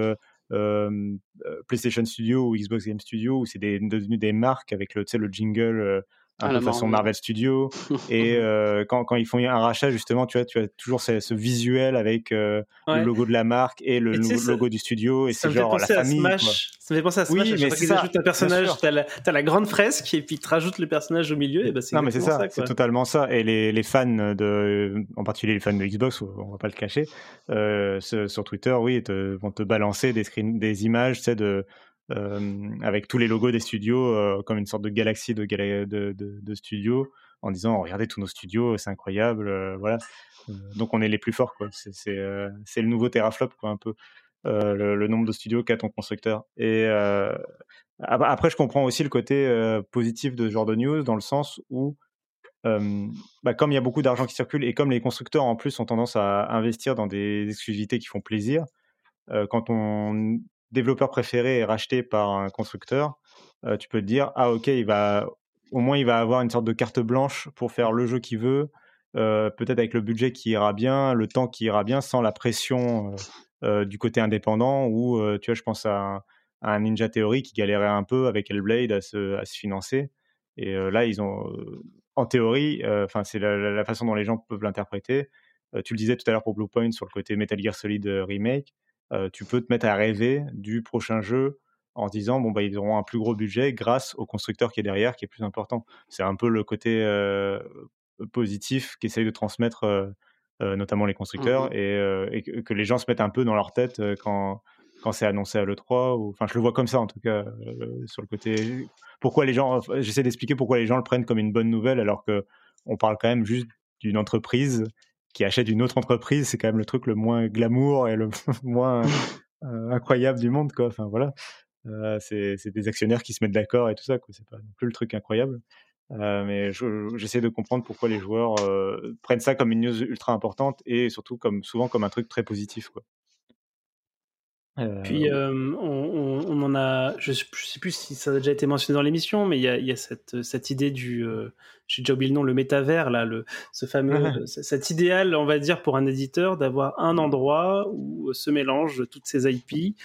PlayStation Studio ou Xbox Game Studio où c'est devenu des marques avec le, le jingle un peu façon Marvel Studio. et euh, quand, quand, ils font un rachat, justement, tu vois, tu as toujours ce, visuel avec euh, le logo de la marque et le logo du studio. Et c'est genre la famille. Smash. Ça me fait penser à Smash. Oui, mais ils ajoutent un personnage. Tu as, as, la grande fresque et puis tu rajoutes le personnage au milieu. Et bah, non, mais c'est ça. c'est totalement ça. Et les, les, fans de, en particulier les fans de Xbox, on va pas le cacher, euh, sur Twitter, oui, te, vont te balancer des, screen, des images, tu sais, de avec tous les logos des studios comme une sorte de galaxie de, studios en disant regardez tous nos studios c'est incroyable voilà. Donc on est les plus forts quoi. C'est le nouveau teraflop quoi un peu. Le, nombre de studios qu'a ton constructeur. Et après je comprends aussi le côté positif de ce genre de news dans le sens où bah, comme il y a beaucoup d'argent qui circule et comme les constructeurs en plus ont tendance à investir dans des exclusivités qui font plaisir, quand on développeur préféré est racheté par un constructeur, euh, tu peux te dire ah ok il va au moins il va avoir une sorte de carte blanche pour faire le jeu qu'il veut, euh, peut-être avec le budget qui ira bien, le temps qui ira bien, sans la pression euh, du côté indépendant. Ou tu vois je pense à un, Ninja Theory qui galérait un peu avec Hellblade à se, à se financer. Et là ils ont en théorie, enfin c'est la, la, façon dont les gens peuvent l'interpréter. tu le disais tout à l'heure pour Bluepoint sur le côté Metal Gear Solid remake euh, tu peux te mettre à rêver du prochain jeu en disant bon bah ils auront un plus gros budget grâce au constructeur qui est derrière qui est plus important. C'est un peu le côté euh, positif qu'essayent de transmettre euh, notamment les constructeurs mmh et, que, les gens se mettent un peu dans leur tête quand quand c'est annoncé à l'E3 ou enfin je le vois comme ça en tout cas sur le côté pourquoi les gens j'essaie d'expliquer pourquoi les gens le prennent comme une bonne nouvelle alors que on parle quand même juste d'une entreprise qui achète une autre entreprise, c'est quand même le truc le moins glamour et le moins euh, incroyable du monde, quoi. Enfin voilà. c'est des actionnaires qui se mettent d'accord et tout ça. C'est pas non plus le truc incroyable. mais j'essaie de comprendre pourquoi les joueurs prennent ça comme une news ultra importante et surtout comme souvent comme un truc très positif. Quoi. Puis on, on, en a, je, ne sais plus si ça a déjà été mentionné dans l'émission, mais il y a, y a, cette, cette idée du, j'ai déjà oublié le nom, le métavers là, le, ce fameux, cet idéal, on va dire pour un éditeur d'avoir un endroit où se mélangent toutes ces IP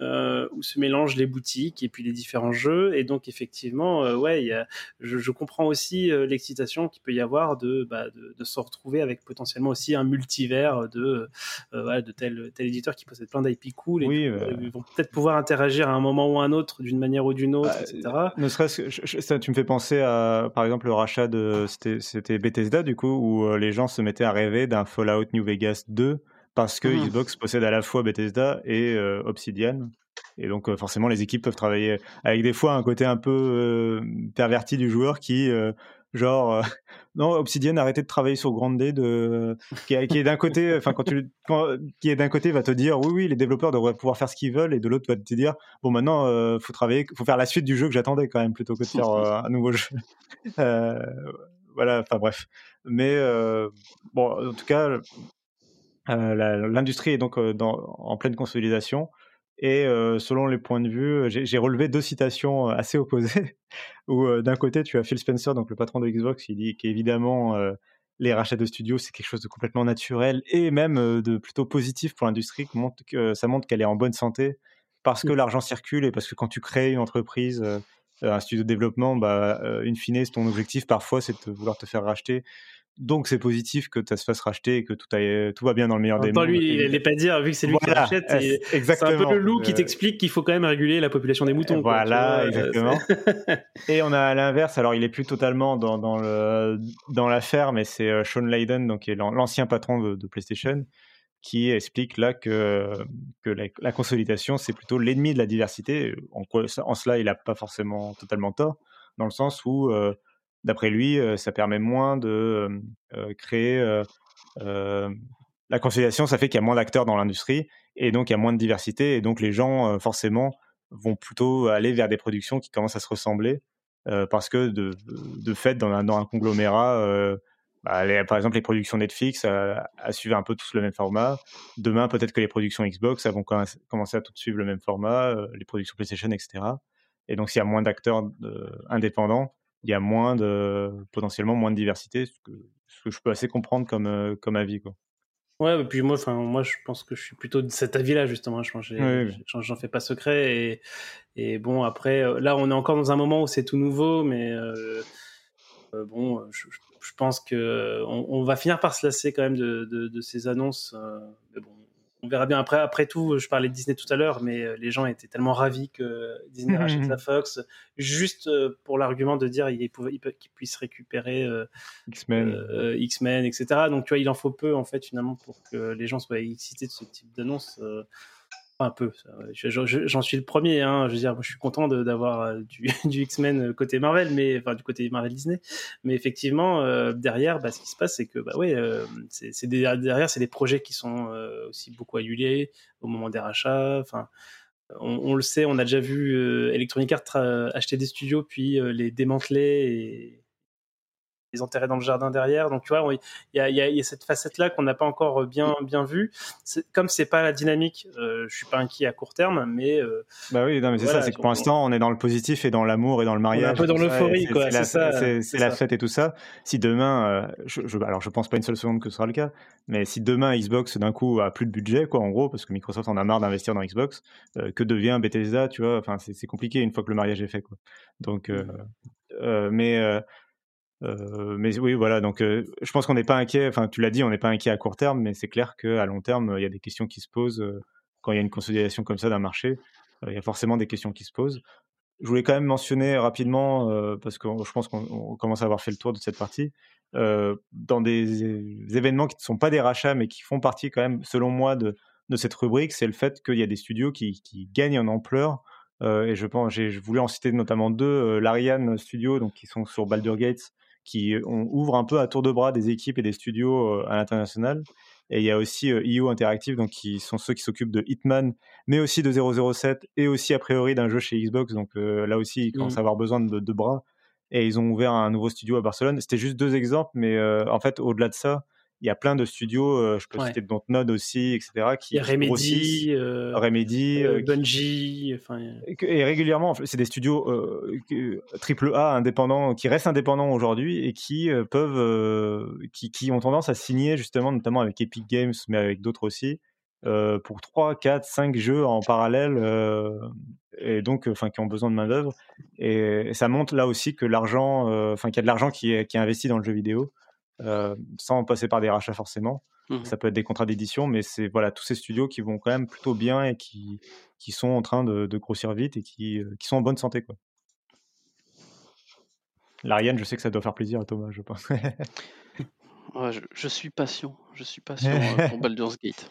euh, où se mélangent les boutiques et puis les différents jeux. Et donc, effectivement, euh, ouais, y a, je, je, comprends aussi euh, l'excitation qu'il peut y avoir de, bah, de, de, se retrouver avec potentiellement aussi un multivers de, voilà, de tel, tel éditeur qui possède plein d'IP cool et oui, ils vont peut-être pouvoir interagir à un moment ou un autre d'une manière ou d'une autre, bah, etc. Ne serait-ce que ça, tu me fais penser à, par exemple, le rachat de c'était Bethesda, du coup, où les gens se mettaient à rêver d'un Fallout New Vegas 2 parce que mmh. Xbox possède à la fois Bethesda et euh, Obsidian. Et donc euh, forcément, les équipes peuvent travailler avec des fois un côté un peu euh, perverti du joueur qui, genre, non, Obsidian, arrêtez de travailler sur Grande D, de, qui, est d'un côté, enfin quand tu, qui est d'un côté va te dire, oui, oui, les développeurs devraient pouvoir faire ce qu'ils veulent, et de l'autre va te dire, bon, maintenant, faut travailler, faut faire la suite du jeu que j'attendais quand même plutôt que de faire un nouveau jeu. voilà, enfin bref. Mais bon, en tout cas, euh, l'industrie est donc euh, dans, en pleine consolidation. Et euh, selon les points de vue, j'ai relevé deux citations assez opposées. où d'un côté, tu as Phil Spencer, donc le patron de Xbox, qui dit qu'évidemment, les rachats de studios, c'est quelque chose de complètement naturel et même de plutôt positif pour l'industrie. Que ça montre qu'elle est en bonne santé parce que mmh. l'argent circule et parce que quand tu crées une entreprise, un studio de développement, bah, in fine, ton objectif parfois, c'est de vouloir te faire racheter donc c'est positif que ça se fasse racheter et que tout, aille, tout va bien dans le meilleur des mondes. lui, il n'est pas dire, vu que c'est lui qui rachète, c'est un peu le loup qui t'explique qu'il faut quand même réguler la population des moutons. Voilà, exactement. et on a à l'inverse, alors il est plus totalement dans, dans, le, dans l'affaire, mais c'est euh, Sean Layden, donc, qui est l'ancien patron de, PlayStation, qui explique là que, que la, consolidation, c'est plutôt l'ennemi de la diversité. En, en cela, il n'a pas forcément totalement tort, dans le sens où... Euh, d'après lui, euh, ça permet moins de euh, euh, créer la conciliation. Ça fait qu'il y a moins d'acteurs dans l'industrie et donc il y a moins de diversité et donc les gens forcément vont plutôt aller vers des productions qui commencent à se ressembler parce que de, de fait dans un, dans un conglomérat bah, par exemple, les productions Netflix a suivi un peu tous le même format. Demain, peut-être que les productions Xbox vont commencer à tout suivre le même format, les productions PlayStation, etc. Et donc, s'il y a moins d'acteurs indépendants, il y a moins de potentiellement moins de diversité, ce que, ce que je peux assez comprendre comme, euh, comme avis. Quoi. Ouais, et puis moi, enfin, moi, je pense que je suis plutôt de cet avis-là justement. Je j'en fais pas secret et, et bon après, euh, là, on est encore dans un moment où c'est tout nouveau, mais euh, bon, je, je, pense que on, on, va finir par se lasser quand même de, de, de ces annonces. mais bon, on verra bien après. Après tout, je parlais de Disney tout à l'heure, mais euh, les gens étaient tellement ravis que Disney rachète la Fox, juste euh, pour l'argument de dire qu'ils puissent récupérer euh, X-Men, X-Men, etc. Donc tu vois, il en faut peu en fait finalement pour que les gens soient excités de ce type d'annonce un peu. J'en suis le premier. Hein, je veux dire, je suis content d'avoir euh, du, X-Men côté Marvel, mais enfin du côté Marvel Disney. Mais effectivement, euh, derrière, bah, ce qui se passe, c'est que bah ouais, euh, c'est derrière, c'est des projets qui sont aussi beaucoup annulés au moment des rachats. Enfin, on, on, le sait, on a déjà vu Electronic Arts acheter des studios puis les démanteler et les enterrer dans le jardin derrière. Donc, tu vois, il y, y, a cette facette-là qu'on n'a pas encore bien, bien vue. Comme c'est pas la dynamique, euh, je suis pas inquiet à court terme, mais. Euh, bah oui, non, mais c'est ça, c'est que pour l'instant, on est dans le positif et dans l'amour et dans le mariage. un peu dans l'euphorie, quoi. C'est C'est la fête et tout ça. Si demain, euh, je, je, alors je pense pas une seule seconde que ce sera le cas, mais si demain Xbox d'un coup a plus de budget, quoi, en gros, parce que Microsoft en a marre d'investir dans Xbox, euh, que devient Bethesda, tu vois Enfin, c'est compliqué une fois que le mariage est fait, quoi. Donc, mmh. mais euh, mais oui, voilà. Donc, euh, je pense qu'on n'est pas inquiet. Enfin, tu l'as dit, on n'est pas inquiet à court terme, mais c'est clair qu'à long terme, il y a des questions qui se posent euh, quand il y a une consolidation comme ça d'un marché. Il y a forcément des questions qui se posent. Je voulais quand même mentionner rapidement, parce que je pense qu'on commence à avoir fait le tour de cette partie, dans des, événements qui ne sont pas des rachats, mais qui font partie quand même, selon moi, de, cette rubrique, c'est le fait qu'il y a des studios qui, qui gagnent en ampleur. et je pense, j'ai voulu en citer notamment deux, l'Ariane Studio, donc qui sont sur Baldur Gates, qui on ouvre un peu à tour de bras des équipes et des studios euh, à l'international. Et il y a aussi IO Interactive, donc qui sont ceux qui s'occupent de Hitman, mais aussi de 007 et aussi a priori d'un jeu chez Xbox. Donc là aussi, ils commencent mmh. à avoir besoin de, de, bras. Et ils ont ouvert un nouveau studio à Barcelone. C'était juste deux exemples, mais en fait, au-delà de ça, il y a plein de studios, euh, je peux citer Dontnod aussi, etc. Qui Remedy, euh, Remedy euh, Bungie, et, régulièrement, c'est des studios triple A indépendants qui restent indépendants aujourd'hui et qui peuvent, qui, qui, ont tendance à signer justement, notamment avec Epic Games, mais avec d'autres aussi, pour 3, 4, 5 jeux en parallèle et donc enfin qui ont besoin de main d'œuvre et, ça montre là aussi que l'argent enfin qu'il y a de l'argent qui est, qui est investi dans le jeu vidéo euh, sans passer par des rachats forcément. Mmh ça peut être des contrats d'édition, mais c'est voilà tous ces studios qui vont quand même plutôt bien et qui, qui sont en train de, grossir vite et qui, euh, qui, sont en bonne santé. Quoi. L'Ariane, je sais que ça doit faire plaisir à Thomas, je pense. je, suis patient, je suis patient euh, pour Baldur's Gate.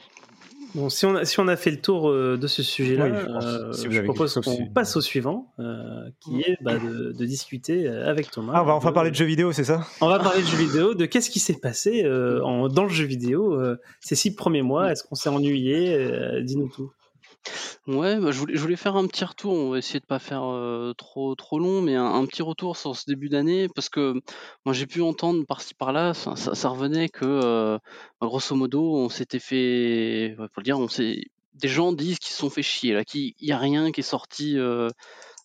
Bon, si on a, si on a fait le tour euh, de ce sujet-là, je, euh, propose qu'on passe au suivant, euh, qui est bah, de, discuter avec Thomas. Ah, on va enfin parler de jeux vidéo, c'est ça? On va parler de jeux vidéo, de qu'est-ce qui s'est passé en, dans le jeu vidéo ces six premiers mois? Est-ce qu'on s'est ennuyé? Dis-nous tout. Ouais, bah, je voulais je voulais faire un petit retour. On va essayer de pas faire, trop trop long, mais un petit retour sur ce début d'année parce que moi j'ai pu entendre par-ci par-là, ça ça revenait que, bah, grosso modo, on s'était fait faut le dire, on s'est des gens disent qu'ils se sont fait chier là, qu'il y a rien qui est sorti,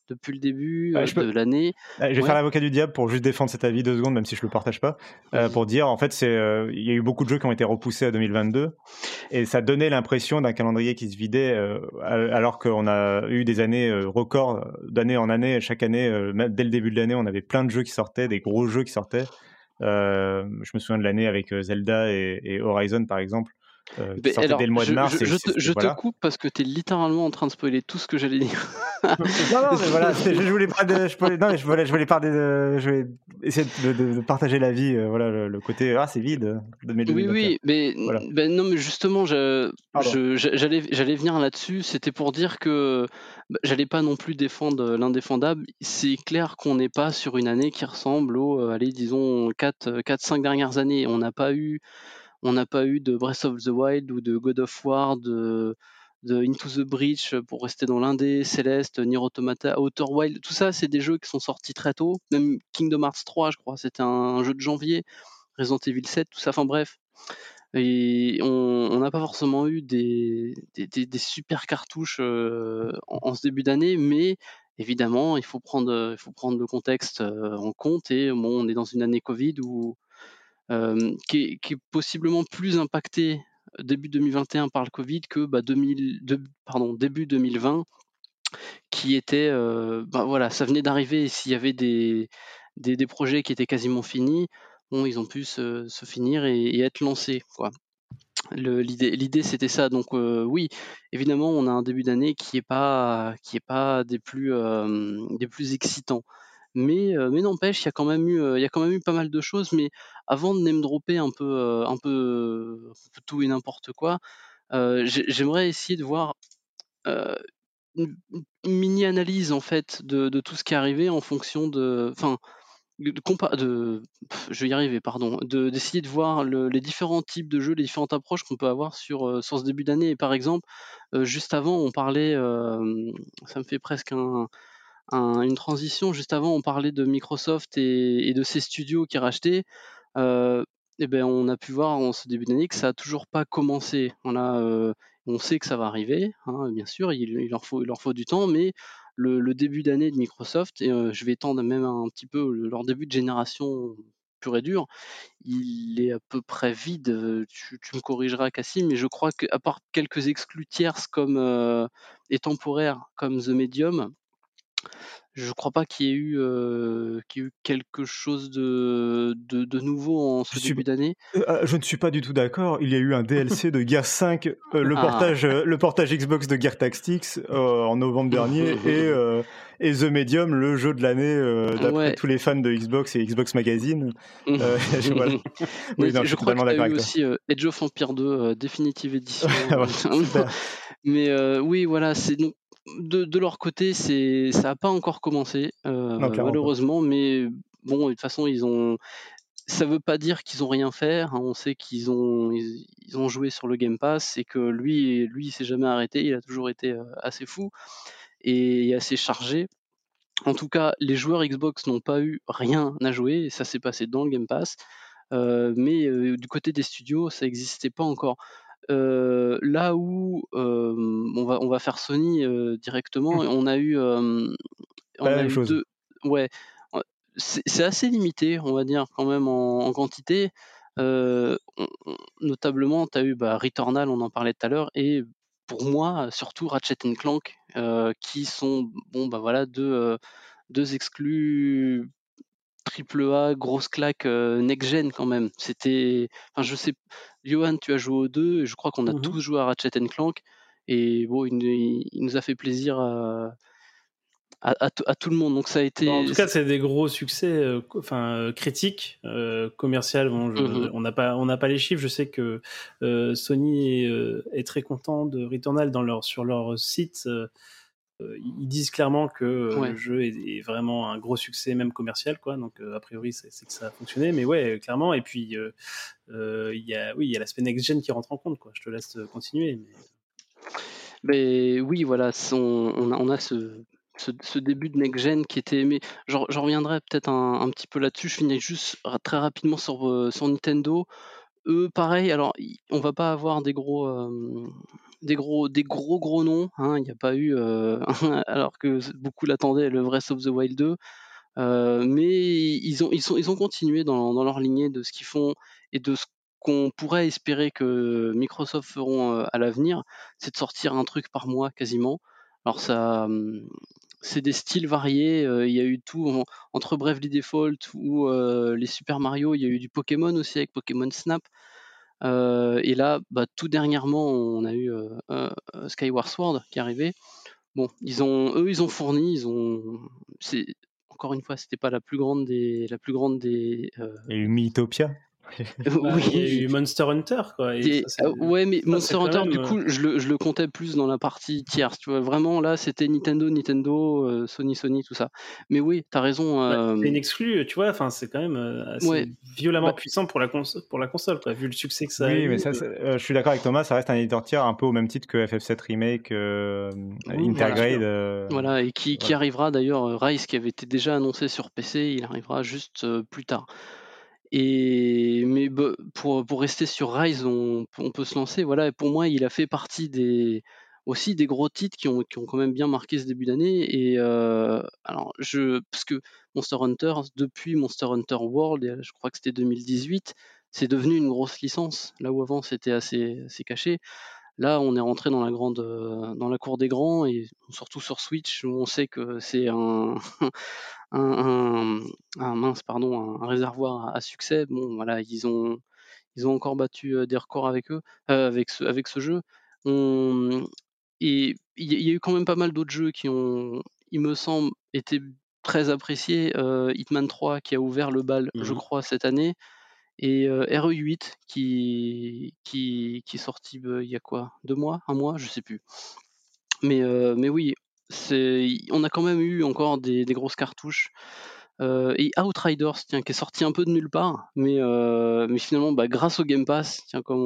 depuis le début euh, de l'année. Je vais faire l'avocat du diable pour juste défendre cet avis deux secondes, même si je le partage pas, euh, pour dire en fait c'est euh, il y a eu beaucoup de jeux qui ont été repoussés à 2022 et ça donnait l'impression d'un calendrier qui se vidait alors qu'on a eu des années records d'année en année chaque année même dès le début de l'année on avait plein de jeux qui sortaient des gros jeux qui sortaient. je me souviens de l'année avec Zelda et Horizon par exemple euh, dès le mois de mars. Je, te, coupe parce que tu es littéralement en train de spoiler tout ce que j'allais dire. non, non, mais voilà, je voulais pas de, je voulais, non, je voulais, je voulais parler de, je vais essayer de, partager la vie, euh, voilà, le, côté, ah, c'est vide. De mes oui, oui, mais, ben, non, mais justement, j'allais, j'allais venir là-dessus. C'était pour dire que bah, j'allais pas non plus défendre l'indéfendable. C'est clair qu'on n'est pas sur une année qui ressemble aux, euh, allez, disons, 4-5 dernières années. On n'a pas eu on n'a pas eu de Breath of the Wild ou de God of War, de, Into the Breach pour rester dans l'indé, Celeste, Nier Automata, Outer Wild, tout ça, c'est des jeux qui sont sortis très tôt. Même Kingdom Hearts 3, je crois, c'était un, jeu de janvier. Resident Evil 7, tout ça, enfin bref. Et on n'a pas forcément eu des, super cartouches euh, en, ce début d'année, mais évidemment, il faut prendre, il faut prendre le contexte euh, en compte. Et bon, on est dans une année Covid où euh, qui, est, possiblement plus impacté euh, début 2021 par le Covid que bah, 2000, pardon, début 2020 qui était, euh, bah, voilà, ça venait d'arriver et s'il y avait des, des, projets qui étaient quasiment finis, bon, ils ont pu se, finir et, être lancés. Quoi. L'idée, c'était ça. Donc oui, évidemment, on a un début d'année qui n'est pas, qui est pas des plus, des plus excitants. Mais, mais n'empêche, il y a quand même eu, il y a quand même eu pas mal de choses. Mais avant de name dropper un peu, un peu, tout et n'importe quoi, j'aimerais essayer de voir une, mini analyse en fait de, tout ce qui est arrivé en fonction de, enfin, je vais y arriver, pardon, d'essayer de, voir les différents types de jeux, les différentes approches qu'on peut avoir sur, ce début d'année. Par exemple, juste avant, on parlait, ça me fait presque un une transition. Juste avant, on parlait de Microsoft et, de ses studios qui rachetaient. Euh, et ben, on a pu voir en ce début d'année que ça a toujours pas commencé. On, a, euh, on sait que ça va arriver, hein, bien sûr, il, leur faut, il leur faut du temps, mais le, début d'année de Microsoft, et euh, je vais étendre même un petit peu leur début de génération pur et dur, il est à peu près vide. Tu, me corrigeras, Cassim, mais je crois qu'à part quelques exclus tierces comme et temporaires comme The Medium, je crois pas qu'il y ait eu, eu quelque chose de, de, nouveau en ce début d'année. Euh, ah, je ne suis pas du tout d'accord. Il y a eu un DLC de Gear 5, euh, le, ah. portage, le portage Xbox de Gear Tactics en novembre dernier et, et The Medium, le jeu de l'année d'après tous les fans de Xbox et Xbox Magazine. je, oui, je crois a eu aussi Edge of Empire 2 Definitive Edition. Mais oui, voilà, c'est de, leur côté, c'est ça n'a pas encore commencé, euh, malheureusement, mais bon, de toute façon, ils ont. ça veut pas dire qu'ils ont rien fait. hein. On sait qu'ils ont, ils, ils ont joué sur le Game Pass et que lui, lui, il s'est jamais arrêté. Il a toujours été euh, assez fou et assez chargé. En tout cas, les joueurs Xbox n'ont pas eu rien à jouer. Et ça s'est passé dans le Game Pass. Euh, mais euh, du côté des studios, ça n'existait pas encore. Euh, là où euh, on, va, on va faire Sony euh, directement, on a eu, euh, on a même eu chose. deux. Ouais, c'est assez limité, on va dire, quand même en, en quantité. On- on- notablement, tu as eu bah, Returnal, on en parlait tout à l'heure, et pour moi, surtout Ratchet Clank, qui sont bon, bah voilà, deux, deux exclus triple A, grosse claque euh, next-gen quand même. C'était. Enfin, je sais. Johan, tu as joué aux deux, et je crois qu'on a Mhm. tous joué à Ratchet Clank. Et bon, il, nous- il nous a fait plaisir à, à, à t- à tout le monde. Donc ça a été. Bon, en tout cas, c'est des gros succès, euh, enfin euh, critiques, euh, commercial. Bon, je- Mhm. on n'a pas, on n'a pas les chiffres. Je sais que euh, Sony est, est très content de Returnal dans leur, sur leur site. Euh, ils disent clairement que euh, Ouais. le jeu est, est vraiment un gros succès, même commercial, quoi. Donc euh, a priori, c'est que ça a fonctionné. Mais ouais, clairement. Et puis il y a, oui, il y a l'aspect next gen qui rentre en compte, quoi. Je te laisse continuer. mais- Mais oui, voilà, son- on, a, on a ce, ce, ce début de next-gen qui était aimé. J'en reviendrai peut-être un, un petit peu là-dessus. Je finis juste très rapidement sur, euh, sur Nintendo. Eux, pareil, alors on va pas avoir des gros, euh, des gros, des gros gros noms. hein, Il n'y a pas eu, euh, alors que beaucoup l'attendaient, le Breath of the Wild 2. Euh, mais ils ont, ils, ils ont continué dans, dans leur lignée de ce qu'ils font et de ce qu'on pourrait espérer que Microsoft feront euh, à l'avenir, c'est de sortir un truc par mois quasiment. Alors ça, hum, c'est des styles variés. Il y a eu tout en- entre Bravely Default ou les Super Mario. Il y a eu du Pokémon aussi avec Pokémon Snap. Euh, et là, bah, tout dernièrement, on a eu euh, Skyward Sword qui est arrivé. Bon, ils ont, eux, ils ont fourni, ils ont, encore une fois, c'était pas la plus grande des, la plus grande des. euh, Il a eu. Bah, oui. Il y a eu Monster Hunter, quoi. et Et- ça, c'est- ah, ouais, mais ça, Monster Hunter, même, du euh, coup, je le, je le comptais plus dans la partie tierce. Tu vois, vraiment, là, c'était Nintendo, Nintendo, euh, Sony, Sony, tout ça. Mais oui, t'as raison. Ouais, euh, c'est une exclue, tu vois. Enfin, c'est quand même assez Ouais. violemment Bah- puissant pour la, cons- pour la console, quoi, vu le succès que ça a oui, eu. mais ça, euh, c'est- euh, je suis d'accord avec Thomas, ça reste un éditeur tiers un peu au même titre que FF7 Remake, euh, Oui, Intergrade. voilà. euh, Voilà, et qui, arrivera d'ailleurs, Rise qui avait été déjà annoncé sur PC, il arrivera juste euh, plus tard. Mais pour, pour rester sur Rise, on, peut se lancer. Voilà, et pour moi, il a fait partie des aussi des gros titres qui ont, qui ont quand même bien marqué ce début d'année. Et euh, alors, je parce que Monster Hunter, depuis Monster Hunter World, je crois que c'était 2018, c'est devenu une grosse licence. Là où avant c'était assez, assez caché. Là, on est rentré dans la grande, euh, dans la cour des grands et surtout sur Switch où on sait que c'est un, un, un- un- mince, pardon, un, réservoir à, succès. Bon, voilà, ils ont, ils ont encore battu euh, des records avec eux, euh, avec ce, avec ce jeu. On, et il y, a- il y a eu quand même pas mal d'autres jeux qui ont, il me semble, été très appréciés. Euh, Hitman 3 qui a ouvert le bal, je Mhm. crois, cette année. Et euh, RE8 qui, qui, qui est sorti euh, il y a quoi? Deux mois? Un mois? Je sais plus. Mais, euh, mais oui, on a quand même eu encore des, grosses cartouches. Euh, et Outriders, tiens, qui est sorti un peu de nulle part, mais, euh, finalement, bah, grâce au Game Pass, comme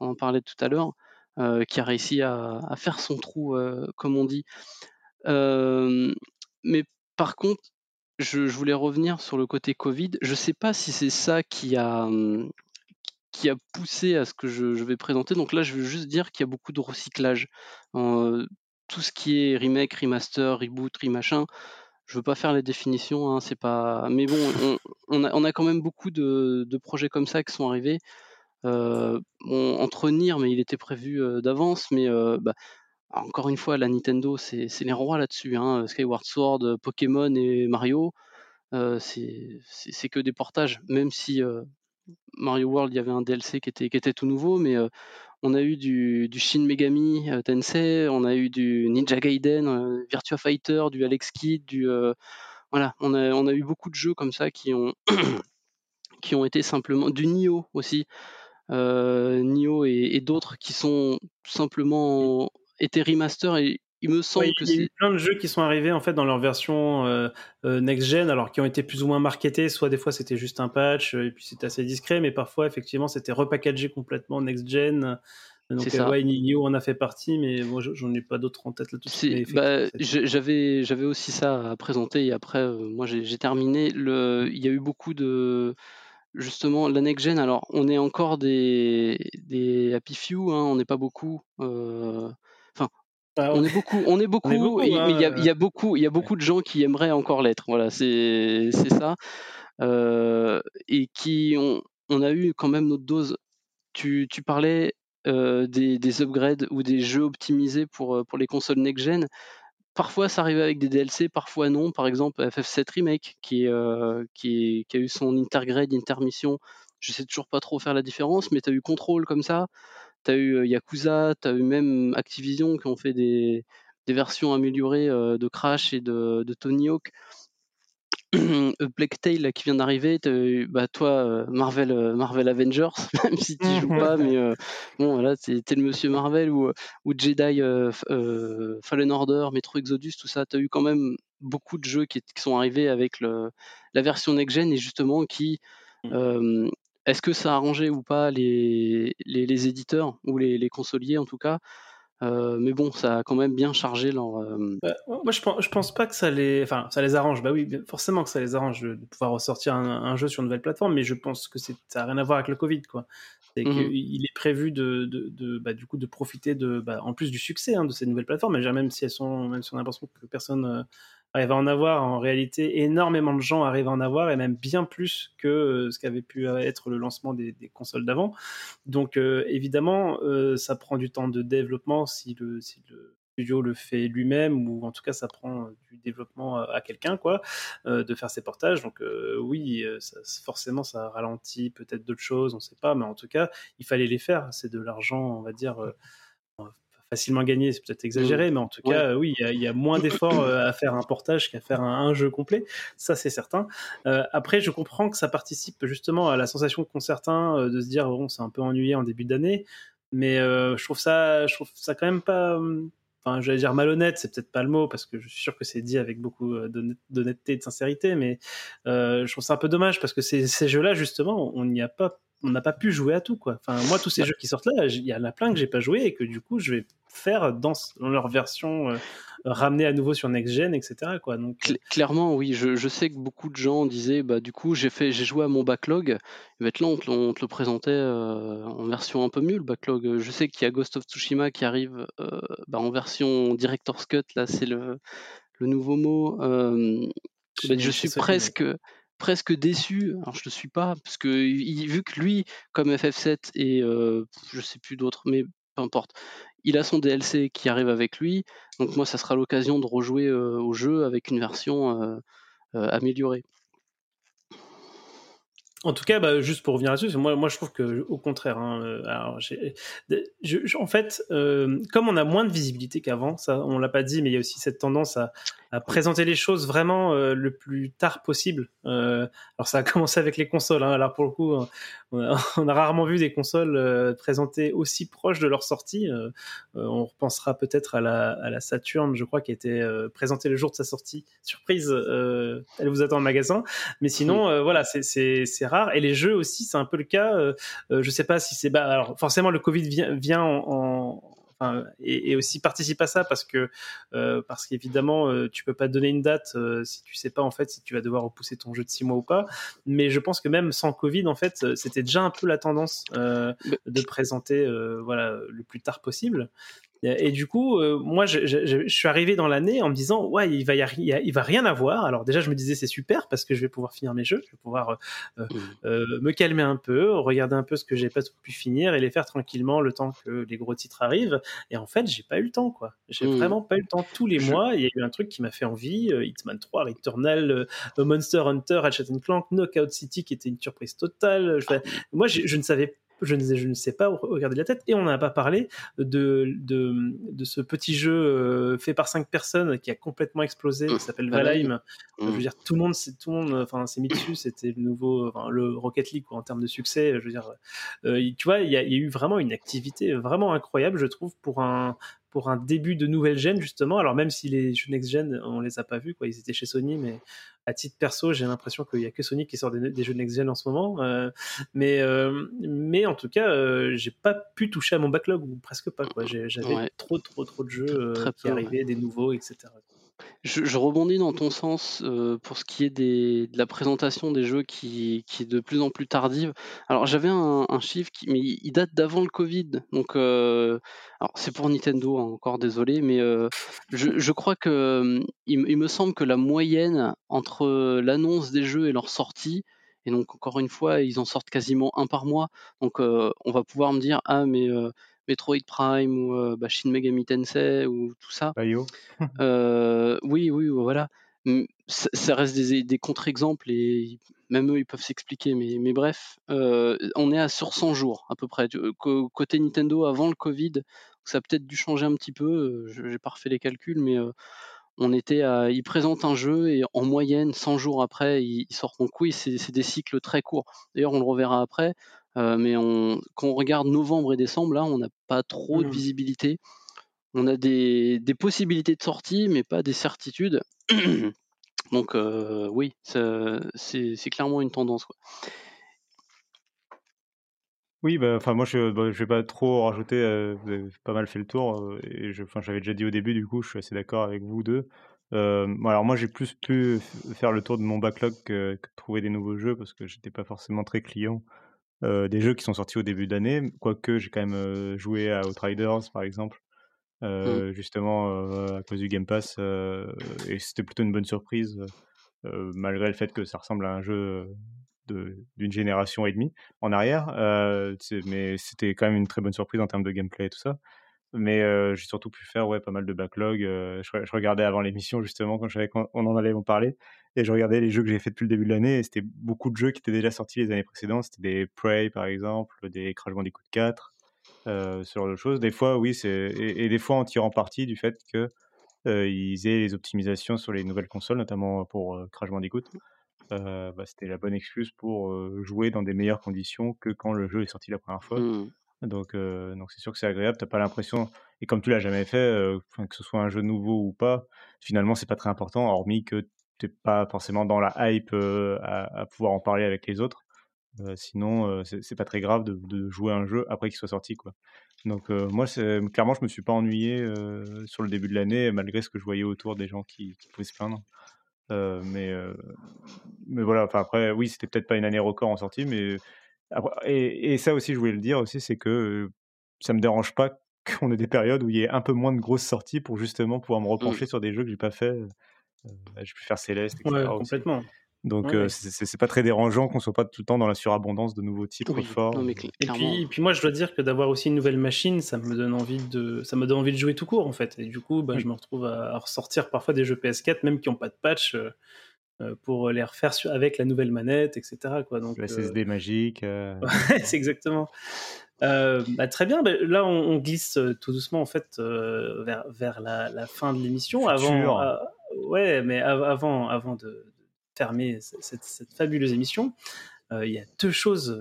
on, en parlait tout à l'heure, euh, qui a réussi à, faire son trou, comme on dit. Mais par contre, je, voulais revenir sur le côté Covid. Je sais pas si c'est ça qui a, poussé à ce que je vais présenter. Donc là, je veux juste dire qu'il y a beaucoup de recyclage. Euh, tout ce qui est remake, remaster, reboot, remachin, je veux pas faire les définitions, hein, c'est pas. Mais bon, on, a, quand même beaucoup de, projets comme ça qui sont arrivés. Euh, bon, entre Nier, mais il était prévu euh, d'avance, mais euh, bah, encore une fois, la Nintendo, c'est les rois là-dessus. Hein. Skyward Sword, euh, Pokémon et Mario, euh, c'est que des portages, même si euh, Mario World, il y avait un DLC qui était, qui était tout nouveau, mais euh, on a eu du, du Shin Megami euh, Tensei, on a eu du Ninja Gaiden, euh, Virtua Fighter, du Alex Kidd, du euh, voilà, on a, on a eu beaucoup de jeux comme ça qui ont qui ont été simplement du Nioh aussi, Nioh et, et d'autres qui sont simplement été remaster et il me semble que il y a c'est. eu plein de jeux qui sont arrivés en fait dans leur version euh, euh, next-gen, alors qui ont été plus ou moins marketés. Soit des fois c'était juste un patch et puis c'était assez discret, mais parfois effectivement c'était repackagé complètement next-gen. Donc C'est ça. ouais, en a fait partie, mais moi je- j'en ai pas d'autres en tête là tout de suite. mais C'est- bah, j'avais j'avais aussi ça à présenter et après euh, moi j'ai j'ai terminé le il y a eu beaucoup de justement la next gen alors on est encore des des happy few hein, on n'est pas beaucoup euh, enfin Ah, on est beaucoup on est beaucoup, il y a, il y a beaucoup il y a beaucoup de gens qui aimeraient encore l'être voilà c'est c'est ça Euh, et qui ont on a eu quand même notre dose tu, tu parlais euh, des, des upgrades ou des jeux optimisés pour, euh, pour les consoles next-gen. Parfois, ça arrivait avec des DLC, parfois non. Par exemple, FF7 Remake, qui, euh, qui a eu son intergrade, intermission. Je sais toujours pas trop faire la différence, mais tu as eu Control comme ça. Tu as eu euh, Yakuza, tu as eu même Activision qui ont fait des, des versions améliorées euh, de Crash et de, de Tony Hawk. Plague Tale là, qui vient d'arriver, t'as eu, bah, toi euh, Marvel, euh, Marvel Avengers, même si tu joues pas, mais euh, bon voilà, t'es le monsieur Marvel ou, euh, ou Jedi euh, euh, Fallen Order, Metro Exodus, tout ça, t'as eu quand même beaucoup de jeux qui, qui sont arrivés avec le, la version next-gen et justement qui, Mm. euh, est-ce que ça a arrangé ou pas les, les, les éditeurs ou les, les consoliers en tout cas? Euh, mais bon, ça a quand même bien chargé leur. euh, Bah, moi, je pense, je pense pas que ça les, enfin, ça les arrange. Bah oui, forcément que ça les arrange de, pouvoir ressortir un, un jeu sur une nouvelle plateforme, mais je pense que ça a rien à voir avec le Covid, quoi. C'est qu'il est prévu de, de, de- bah, du coup, de profiter de, bah, en plus du succès hein, de ces nouvelles plateformes, même si elles sont, même si on a l'impression que personne euh, arrive à en avoir, en réalité, énormément de gens arrivent à en avoir, et même bien plus que euh, ce qu'avait pu être le lancement des, consoles d'avant. Donc, euh, évidemment, euh, ça prend du temps de développement si le, studio le fait lui-même, ou en tout cas, ça prend du développement à, quelqu'un, quoi, de faire ses portages. Donc, oui, forcément, ça ralentit peut-être d'autres choses, on ne sait pas, mais en tout cas, il fallait les faire. C'est de l'argent, on va dire. Facilement gagné, c'est peut-être exagéré, mais en tout cas, oui, il y a- il y, a moins d'efforts euh, à faire un portage qu'à faire un, un jeu complet, ça c'est certain. Euh, après, je comprends que ça participe justement à la sensation qu'ont certains euh, de se dire, bon, c'est un peu ennuyé en début d'année, mais euh, je trouve ça, je trouve ça quand même pas, hum, enfin, j'allais dire malhonnête, c'est peut-être pas le mot parce que je suis sûr que c'est dit avec beaucoup d'honnête- d'honnêteté et de sincérité, mais je trouve ça un peu dommage parce que ces, ces jeux-là, justement, on n'y a pas, on n'a pas pu jouer à tout, quoi. Enfin, moi, tous ces jeux qui sortent là, il y en a plein que j'ai pas joué et que du coup, je vais faire dans, leur version euh, ramenée à nouveau sur next gen, etc. Quoi. Donc, Cl- clairement, oui. Je, je sais que beaucoup de gens disaient, bah, du coup, j'ai fait, j'ai joué à mon backlog. Bah, là, on te, le- on te le présentait euh, en version un peu mieux, le backlog. Je sais qu'il y a Ghost of Tsushima qui arrive euh, bah, en version Director's Cut. Là, c'est le, le nouveau mot. Euh, bah, je suis presque, presque déçu. Alors, je le suis pas, parce que vu que lui, comme FF7 et euh, je sais plus d'autres, mais peu importe, il a son DLC qui arrive avec lui. Donc moi, ça sera l'occasion de rejouer euh, au jeu avec une version euh, euh, améliorée. En tout cas, bah, juste pour revenir là-dessus, moi, moi je trouve que au contraire, hein, euh, alors, j'ai- je- je- en fait, euh, comme on a moins de visibilité qu'avant, ça, on l'a pas dit, mais il y a aussi cette tendance à, à présenter les choses vraiment euh, le plus tard possible. Euh, alors ça a commencé avec les consoles. hein, alors pour le coup, on a, on a rarement vu des consoles présentées aussi proches de leur sortie. On repensera peut-être à la, à la Saturn, je crois, qui euh, présentée le jour de sa sortie. Surprise, elle vous attend en magasin. Mais sinon, voilà, c'est- c'est rare. Et les jeux aussi, c'est un peu le cas. Euh, euh, je sais pas si c'est. Bah, alors, forcément, le Covid vient, vient en. en- enfin, et, et aussi participe à ça parce que euh, parce qu'évidemment euh, tu peux pas donner une date euh, si tu sais pas en fait si tu vas devoir repousser ton jeu de six mois ou pas mais je pense que même sans Covid en fait c'était déjà un peu la tendance de présenter voilà le plus tard possible et, et du coup, euh, moi, je, je- je- suis arrivé dans l'année en me disant, ouais, il va, y a- il va rien avoir. Alors déjà, je me disais, c'est super parce que je vais pouvoir finir mes jeux, je vais pouvoir euh, Mm. euh, me calmer un peu, regarder un peu ce que j'ai pas pu finir et les faire tranquillement le temps que les gros titres arrivent. Et en fait, j'ai pas eu le temps, quoi. J'ai Mm. vraiment pas eu le temps. Tous les Je- mois, il y a eu un truc qui m'a fait envie. euh, Hitman 3, Returnal, euh, Monster Hunter, Ratchet Clank, Knockout City, qui était une surprise totale. Je, moi, je, je ne savais je ne, je ne sais pas regarder la tête. Et on n'a pas parlé de, de, de ce petit jeu euh, fait par cinq personnes qui a complètement explosé. Qui s'appelle Valheim. Je veux dire tout le monde tout le monde enfin s'est mis dessus c'était le nouveau enfin, le Rocket League quoi, en termes de succès. Je veux dire euh, tu vois il y, a, il y, a eu vraiment une activité vraiment incroyable je trouve pour un pour un début de nouvelle gen justement. Alors même si les jeux next gen, on les a pas vus, quoi, ils étaient chez Sony, mais à titre perso, j'ai l'impression qu'il y a que Sony qui sort des, jeux next gen en ce moment. Euh, mais euh, mais en tout cas, euh, j'ai pas pu toucher à mon backlog ou presque pas. Quoi. J'avais trop trop trop de jeux qui arrivaient, des nouveaux, etc. Je, rebondis dans ton sens euh, pour ce qui est de la présentation des jeux qui, est de plus en plus tardive. Alors j'avais un, chiffre, qui, date d'avant le Covid. Donc euh, c'est pour Nintendo, hein, encore désolé, mais euh, je, crois que il, il, me semble que la moyenne entre l'annonce des jeux et leur sortie, et donc encore une fois, ils en sortent quasiment un par mois. Donc on va pouvoir me dire ah mais Metroid Prime ou euh, bah, Shin Megami Tensei ou tout ça. euh, oui, oui, voilà. Ça, reste des, des contre-exemples et même eux ils peuvent s'expliquer, mais, mais bref, euh, on est à sur 100 jours à peu près. Côté Nintendo avant le Covid, ça a peut-être dû changer un petit peu, j'ai pas refait les calculs, mais on était à, ils présentent un jeu et en moyenne 100 jours après ils, sortent. Donc oui, c'est des cycles très courts. D'ailleurs, on le reverra après. Euh, mais on, quand on regarde novembre et décembre, là, on n'a pas trop de mmh. visibilité. On a des, des, possibilités de sortie, mais pas des certitudes. Donc euh, oui, c'est clairement une tendance. Quoi. Oui, bah, enfin moi je, bah, je vais pas trop rajouter. Euh, vous avez pas mal fait le tour et j'avais déjà dit au début, du coup, je suis assez d'accord avec vous deux. alors moi j'ai plus pu faire le tour de mon backlog que, que trouver des nouveaux jeux parce que j'étais pas forcément très client euh, des jeux qui sont sortis au début d'année, quoique j'ai quand même euh, joué à Outriders par exemple, mmh. euh, justement à cause du Game Pass, et c'était plutôt une bonne surprise, malgré le fait que ça ressemble à un jeu d'une génération et demie en arrière, mais c'était quand même une très bonne surprise en termes de gameplay et tout ça. Mais j'ai surtout pu faire ouais, pas mal de backlog. Je, je, regardais avant l'émission, justement, quand, quand on en allait en parler. Et je regardais les jeux que j'ai fait depuis le début de l'année. Et c'était beaucoup de jeux qui étaient déjà sortis les années précédentes. C'était des Prey, par exemple, des Crash Bandicoot 4, euh, ce genre de choses. Des fois, oui, c'est et, des fois en tirant parti du fait que ils aient les optimisations sur les nouvelles consoles, notamment pour Crash Bandicoot. Euh, bah, c'était la bonne excuse pour jouer dans des meilleures conditions que quand le jeu est sorti la première fois. Mmh. Donc, euh, donc c'est sûr que c'est agréable. T'as pas l'impression, et comme tu l'as jamais fait, euh, que ce soit un jeu nouveau ou pas, finalement c'est pas très important, hormis que t'es pas forcément dans la hype euh, à, pouvoir en parler avec les autres. sinon, c'est pas très grave de, de, jouer un jeu après qu'il soit sorti, quoi. Donc moi, clairement, je me suis pas ennuyé sur le début de l'année, malgré ce que je voyais autour des gens qui, qui pouvaient se plaindre. mais, mais voilà, enfin après, oui, c'était peut-être pas une année record en sortie, mais et, ça aussi, je voulais le dire aussi, c'est que ça me dérange pas qu'on ait des périodes où il y ait un peu moins de grosses sorties pour justement pouvoir me mmh. repencher sur des jeux que j'ai pas fait. Bah, j'ai pu faire Céleste, etc. Ouais, complètement. Donc c'est pas très dérangeant qu'on soit pas tout le temps dans la surabondance de nouveaux titres forts. et, puis, puis, moi je dois dire que d'avoir aussi une nouvelle machine, ça me donne envie de ça me donne envie de jouer tout court en fait. Et du coup, bah, je me retrouve à, ressortir parfois des jeux PS4 même qui n'ont pas de patch. Euh, pour les refaire avec la nouvelle manette, etc. Quoi. Donc, le SSD euh, magique. Euh. c'est exactement. Bah, très bien. Bah, là, on, glisse tout doucement en fait vers, vers la, fin de l'émission. Avant, ouais, mais avant, avant de, fermer cette, fabuleuse émission, il y a deux choses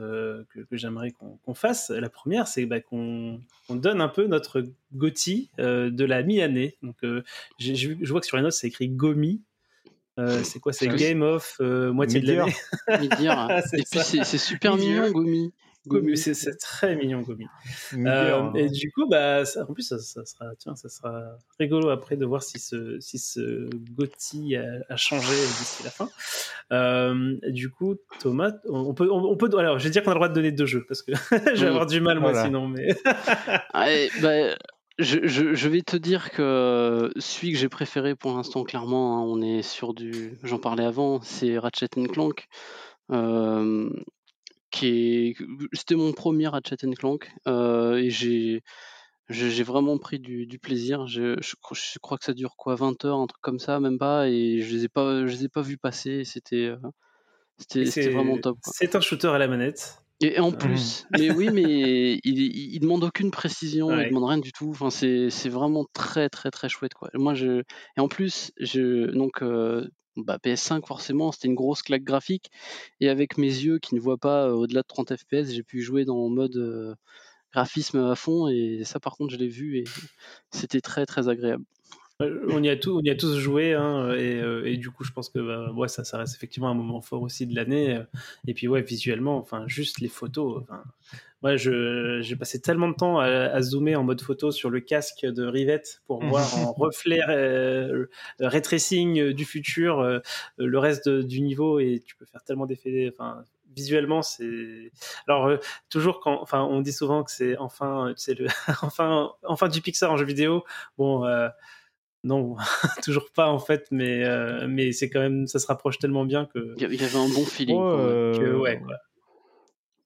que, j'aimerais qu'on fasse. La première, c'est bah, qu'on donne un peu notre GOTY de la mi-année. Donc, je vois que sur les notes, c'est écrit GOMI. Euh, c'est quoi? C'est Game of euh, moitié de l'année. Ah, et puis c'est super mignon, Gomi. Gomi, c'est très mignon, Gomi. Euh, et du coup, bah, en plus, ça, sera, tiens, ça sera rigolo après de voir si ce, si ce Gotti a, changé d'ici la fin. du coup, Thomas, on peut, on, peut, alors, je vais dire qu'on a le droit de donner deux jeux parce que je vais avoir du mal moi sinon, mais. bah, je, vais te dire que celui que j'ai préféré pour l'instant, clairement, hein, on est sur du. J'en parlais avant, c'est Ratchet Clank. Euh, qui C'était mon premier Ratchet Clank. Euh, et j'ai. J'ai vraiment pris du, plaisir. Je, je, crois que ça dure quoi 20 heures, un truc comme ça, même pas. Et je les ai pas, je les ai pas vus passer. C'était, euh, c'était vraiment top. C'est un shooter à la manette. Et en plus, mais oui, mais il, il, demande aucune précision, il demande rien du tout. Enfin, c'est, c'est vraiment très très très chouette quoi. Moi je et en plus je donc euh, bah, PS5 forcément c'était une grosse claque graphique et avec mes yeux qui ne voient pas euh, au-delà de 30 fps j'ai pu jouer dans mode euh, graphisme à fond, et ça par contre je l'ai vu et c'était très très agréable. On y a, on y a tous joué, hein, et, du coup, je pense que bah, ça, ça reste effectivement un moment fort aussi de l'année. Et puis, visuellement, enfin, juste les photos. Moi, j'ai passé tellement de temps à, zoomer en mode photo sur le casque de Rivette pour mmh. voir en reflet euh, ray tracing du futur euh, le reste du niveau, et tu peux faire tellement d'effets. Enfin, visuellement, c'est. Alors, euh, toujours quand. Enfin, on dit souvent que c'est enfin, c'est le enfin, enfin du Pixar en jeu vidéo. Bon. Euh, non, toujours pas en fait, mais, euh, mais c'est quand même, ça se rapproche tellement bien que. Il y avait un bon feeling. que, ouais, quoi.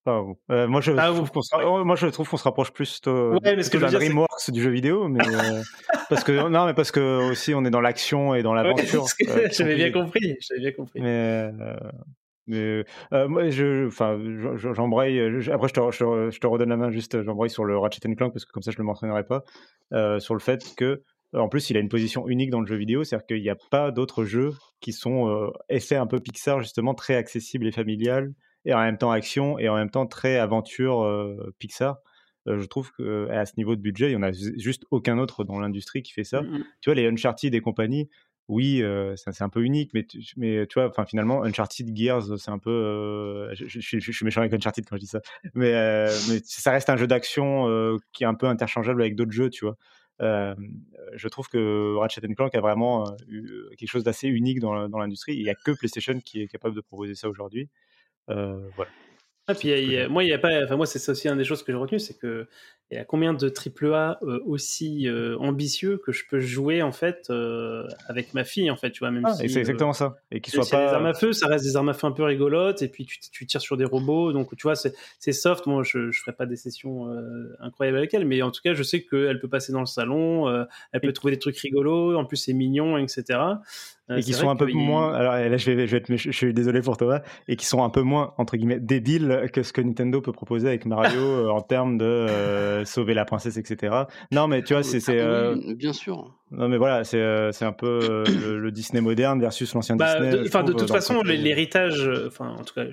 Euh, moi, je ah, trouve qu'on se, oh, moi, je trouve qu'on se rapproche plus de, ouais, mais ce que de la DreamWorks du jeu vidéo, mais euh, parce que non, mais parce que aussi on est dans l'action et dans l'aventure. Ouais, j'avais bien compris, j'avais bien compris. Mais mais moi, je, enfin, j'embraye. Après, je te, je, je te, redonne la main juste. J'embraye sur le Ratchet Clank parce que comme ça, je le mentionnerai pas. sur le fait que en plus, il a une position unique dans le jeu vidéo, c'est-à-dire qu'il n'y a pas d'autres jeux qui sont euh, effets un peu Pixar, justement, très accessibles et familial, et en même temps action, et en même temps très aventure euh, Pixar. Euh, je trouve qu'à ce niveau de budget, il n'y en a juste aucun autre dans l'industrie qui fait ça. Mmh tu vois, les Uncharted et compagnie, oui, c'est un peu unique, mais tu, mais tu vois, finalement, Uncharted Gears, c'est un peu, je, je, suis méchant avec Uncharted quand je dis ça, mais, mais ça reste un jeu d'action qui est un peu interchangeable avec d'autres jeux, tu vois. Je trouve que Ratchet Clank a vraiment eu quelque chose d'assez unique dans, l'industrie. Il n'y a que PlayStation qui est capable de proposer ça aujourd'hui. Voilà. Ah, puis, moi, il y a pas, enfin, moi, c'est aussi une des choses que j'ai retenu, c'est que il y a combien de AAA euh, aussi euh, ambitieux que je peux jouer en fait euh, avec ma fille en fait, tu vois même ah, c'est exactement ça. Et qui soit pas des armes à feu, ça reste des armes à feu un peu rigolotes et puis tu, tu tires sur des robots, donc tu vois c'est soft. Moi, je, je ferai pas des sessions incroyables avec elle, mais en tout cas, je sais qu'elle peut passer dans le salon, elle peut trouver des trucs rigolos, en plus c'est mignon, etc et qui sont un peu moins. Alors là, je vais, je vais être, je suis désolé pour toi, et qui sont un peu moins entre guillemets débiles que ce que Nintendo peut proposer avec Mario en termes de sauver la princesse, etc. Non, mais tu vois, c'est. Ah euh, bien sûr. Non, mais voilà, c'est euh, un peu euh, le, Disney moderne versus l'ancien bah, Disney. Enfin, de, toute façon, l'héritage, enfin, en tout cas,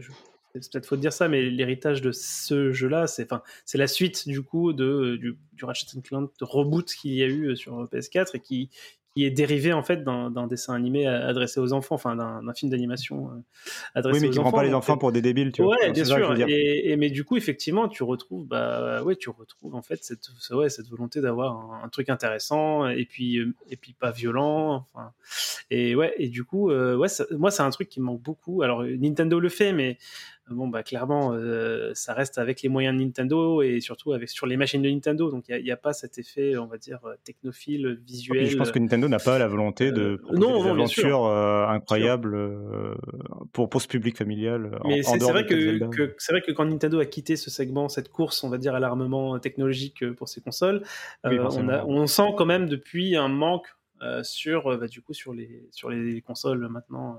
c'est peut-être faut dire ça, mais l'héritage de ce jeu-là, c'est enfin, c'est la suite du coup de du, du Ratchet Clank reboot qu'il y a eu sur PS4 et qui qui est dérivé en fait d'un dessin animé adressé aux enfants, enfin d'un film d'animation euh, adressé aux enfants. Oui, mais qui prend pas les enfants pour des débiles, tu vois. Ouais, bien sûr. Et, mais du coup, effectivement, tu retrouves, bah, ouais, tu retrouves en fait cette, ouais, cette volonté d'avoir un, truc intéressant et puis, euh, et puis pas violent. Enfin, et ouais, et du coup, euh, ouais, moi, c'est un truc qui me manque beaucoup. Alors, Nintendo le fait, mais bon, bah, clairement, euh, ça reste avec les moyens de Nintendo et surtout avec, sur les machines de Nintendo. Donc, il n'y a, pas cet effet, on va dire, euh, technophile, visuel. je pense que Nintendo n'a pas la volonté de euh, non, des aventures incroyables pour, pour ce public familial. Mais c'est vrai que, c'est vrai que quand Nintendo a quitté ce segment, cette course, on va dire, à l'armement technologique pour ses consoles, on, on, sent quand même depuis un manque sur, bah, du coup, sur les, sur les consoles maintenant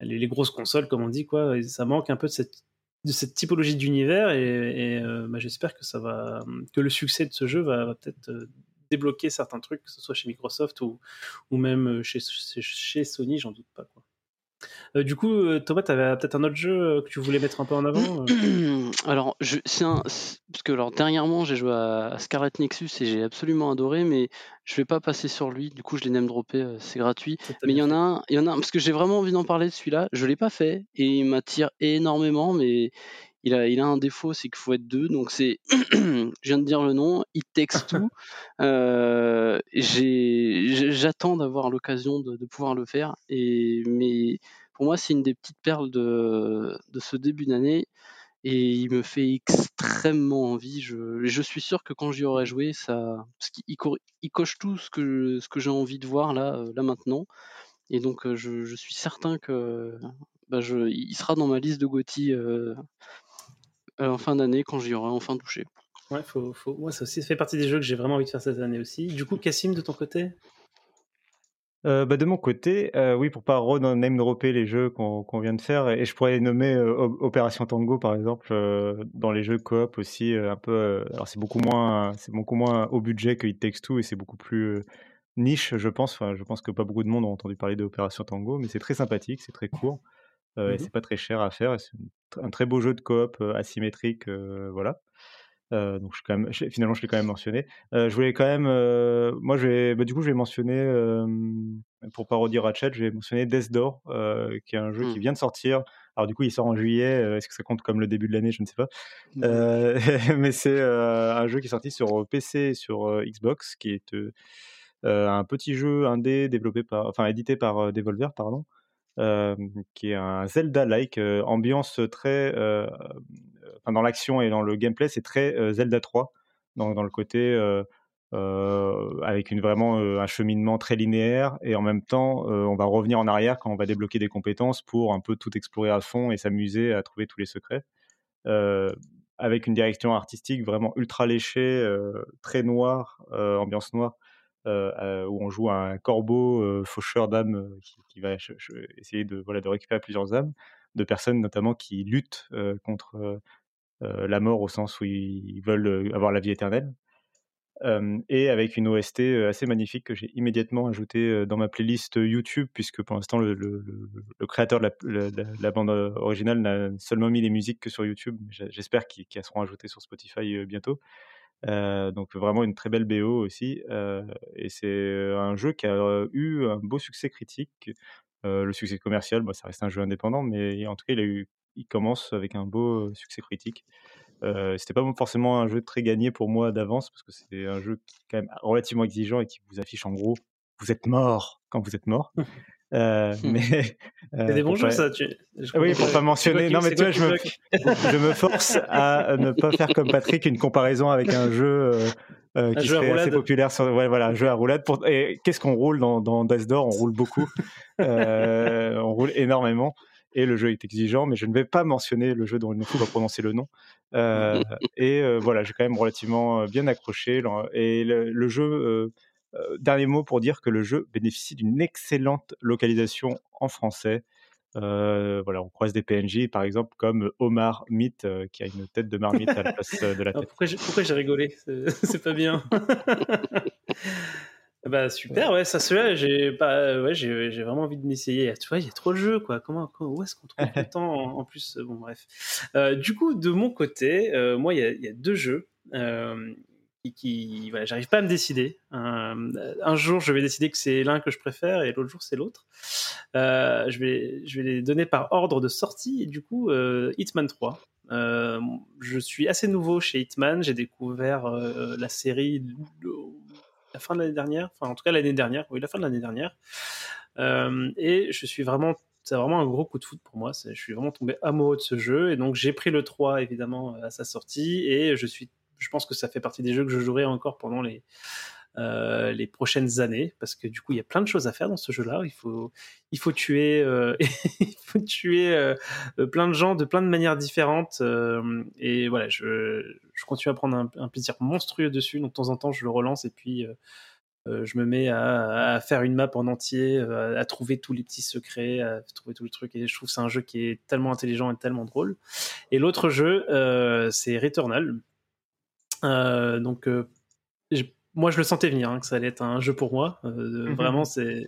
les, grosses consoles, comme on dit, quoi. ça manque un peu de cette, de cette typologie d'univers et, euh, bah, j'espère que ça va, que le succès de ce jeu va, peut-être euh, débloquer certains trucs, que ce soit chez Microsoft ou, ou même chez, chez Sony, j'en doute pas, quoi. Euh, du coup, euh, Thomas, tu avais peut-être un autre jeu euh, que tu voulais mettre un peu en avant Alors, je, un, parce que alors, dernièrement, j'ai joué à, Scarlet Nexus et j'ai absolument adoré, mais je vais pas passer sur lui. Du coup, je l'ai même droppé, c'est gratuit. Mais il y en a un, il y en a un, parce que j'ai vraiment envie d'en parler de celui-là. Je l'ai pas fait et il m'attire énormément, mais il a, il a un défaut, c'est qu'il faut être deux. Donc c'est, je viens de dire le nom, It Takes Two. j'attends d'avoir l'occasion de, de, pouvoir le faire. Et mais pour moi, c'est une des petites perles de, de ce début d'année. Et il me fait extrêmement envie. Je, je suis sûr que quand j'y aurai joué, ça, parce qu'il il coche tout ce que, ce que j'ai envie de voir là, là maintenant. Et donc, je, je suis certain que bah je, il sera dans ma liste de Gotti euh, en fin d'année quand j'y aurai enfin touché. Ouais, faut, faut... Moi, ça aussi ça fait partie des jeux que j'ai vraiment envie de faire cette année aussi. Du coup, Cassim, de ton côté? Euh, bah de mon côté, euh, oui, pour pas name dropper les jeux qu'on vient de faire, et, je pourrais nommer euh, Opération Tango par exemple dans les jeux coop aussi un peu. alors c'est beaucoup moins, c'est beaucoup moins au budget que It Takes Two et c'est beaucoup plus niche, je pense. Enfin, je pense que pas beaucoup de monde ont entendu parler d'Opération Tango, mais c'est très sympathique, c'est très court et mmh c'est pas très cher à faire. C'est un très beau jeu de coop asymétrique, voilà. Euh, donc je quand même, finalement, je l'ai quand même mentionné. Euh, je voulais quand même, euh, moi, je vais, bah, du coup, je vais mentionner, pour parodier Ratchet, je vais mentionner Death Door, qui est un jeu qui mmh. vient de sortir. Alors du coup, il sort en juillet. Est-ce que ça compte comme le début de l'année? Je ne sais pas. mais c'est un jeu qui est sorti sur PC et sur Xbox, qui est un petit jeu indé développé par, enfin édité par Devolver, pardon. Qui est un Zelda-like, ambiance très dans l'action et dans le gameplay, c'est très euh, Zelda 3, dans, le côté euh, euh, avec une, vraiment un cheminement très linéaire et en même temps, on va revenir en arrière quand on va débloquer des compétences pour un peu tout explorer à fond et s'amuser à trouver tous les secrets. avec une direction artistique vraiment ultra léchée, très noire, ambiance noire, où on joue un corbeau faucheur d'âmes qui, va essayer de, récupérer plusieurs âmes, de personnes notamment qui luttent contre euh, la mort au sens où ils veulent euh, avoir la vie éternelle. et avec une OST euh, assez magnifique que j'ai immédiatement ajouté dans ma playlist YouTube, puisque pour l'instant le, créateur de la, bande originale n'a seulement mis les musiques que sur YouTube. J'espère qu'elles seront ajoutées sur Spotify bientôt. Donc vraiment une très belle BO aussi. et c'est un jeu qui a eu un beau succès critique. le succès commercial, bah, ça reste un jeu indépendant, mais en tout cas il a eu il commence avec un beau succès critique. Euh, c'était pas forcément un jeu très gagné pour moi d'avance parce que c'est un jeu qui est quand même relativement exigeant et qui vous affiche en gros vous êtes mort quand vous êtes mort. Euh, mais c'est des bons jeux ça. Tu... Oui, pour pas mentionner. Non, mais tu vois, je me, je me, force à ne pas faire comme Patrick une comparaison avec un jeu euh, qui serait assez populaire sur ouais, voilà un jeu à roulade. Pour... Et qu'est-ce qu'on roule dans, dans Death Door? On roule beaucoup. on roule énormément et le jeu est exigeant, mais je ne vais pas mentionner le jeu dont il ne faut pas prononcer le nom. Euh, et euh, voilà, j'ai quand même relativement euh, bien accroché. Et le, jeu, dernier mot pour dire que le jeu bénéficie d'une excellente localisation en français. voilà, on croise des PNJ, par exemple, comme Omar Mythe, qui a une tête de marmite à la place de la tête. pourquoi j'ai rigolé? C'est pas bien. Bah super, ouais, ça se j'ai ouais, j'ai vraiment envie de m'essayer. Tu vois, il y a trop de jeux, quoi. Comment, où est-ce qu'on trouve le temps en, plus? Bon, bref. Euh, du coup, de mon côté, euh, moi, il y, a deux jeux euh, qui, voilà, j'arrive pas à me décider. un jour, je vais décider que c'est l'un que je préfère et l'autre jour, c'est l'autre. je vais, je vais les donner par ordre de sortie. Du coup, Hitman 3. je suis assez nouveau chez Hitman. J'ai découvert la série la fin de l'année dernière, enfin en tout cas l'année dernière, oui, la fin de l'année dernière. Euh, et je suis vraiment, c'est vraiment un gros coup de foot pour moi. Je suis vraiment tombé amoureux de ce jeu et donc j'ai pris le 3 évidemment à sa sortie et je suis, je pense que ça fait partie des jeux que je jouerai encore pendant les euh, les prochaines années parce que du coup il y a plein de choses à faire dans ce jeu-là. Il faut il faut tuer euh, il faut tuer euh, plein de gens de plein de manières différentes et voilà je, je continue à prendre un, plaisir monstrueux dessus. Donc de temps en temps je le relance et puis je me mets à, faire une map en entier, à, trouver tous les petits secrets, à trouver tous les trucs. Et je trouve que c'est un jeu qui est tellement intelligent et tellement drôle. Et l'autre jeu, c'est Returnal. Donc, moi je le sentais venir hein, que ça allait être un jeu pour moi. Euh, mhm. vraiment c'est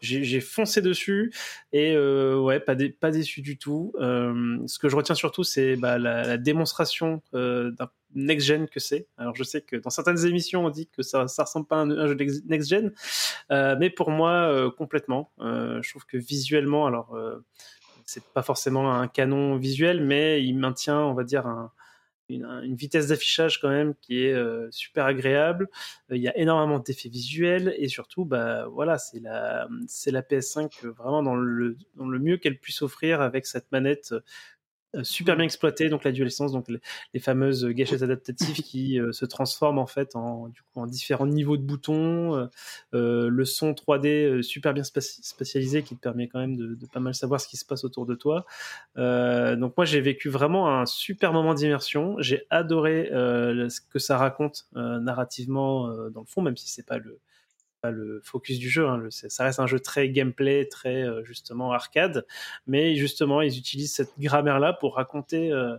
j'ai foncé dessus et euh, ouais pas, pas déçu du tout. Euh, ce que je retiens surtout c'est bah, la, démonstration d'un next gen que c'est. Alors je sais que dans certaines émissions on dit que ça ça ressemble pas à un, jeu next gen mais pour moi complètement. Je trouve que visuellement alors c'est pas forcément un canon visuel mais il maintient on va dire un une, vitesse d'affichage quand même qui est euh, super agréable. Euh, il y a énormément d'effets visuels et surtout, bah voilà, c'est la c'est la PS5 vraiment dans le mieux qu'elle puisse offrir avec cette manette euh, super bien exploité, donc la DualSense, donc les, fameuses gâchettes adaptatives qui euh, se transforment en fait en, du coup, en différents niveaux de boutons, euh, le son 3D super bien spatialisé qui te permet quand même de, pas mal savoir ce qui se passe autour de toi. donc moi j'ai vécu vraiment un super moment d'immersion, j'ai adoré ce que ça raconte narrativement dans le fond, même si c'est pas le le focus du jeu. Hein. ça reste un jeu très gameplay, très euh, justement arcade, mais justement ils utilisent cette grammaire-là pour raconter, euh,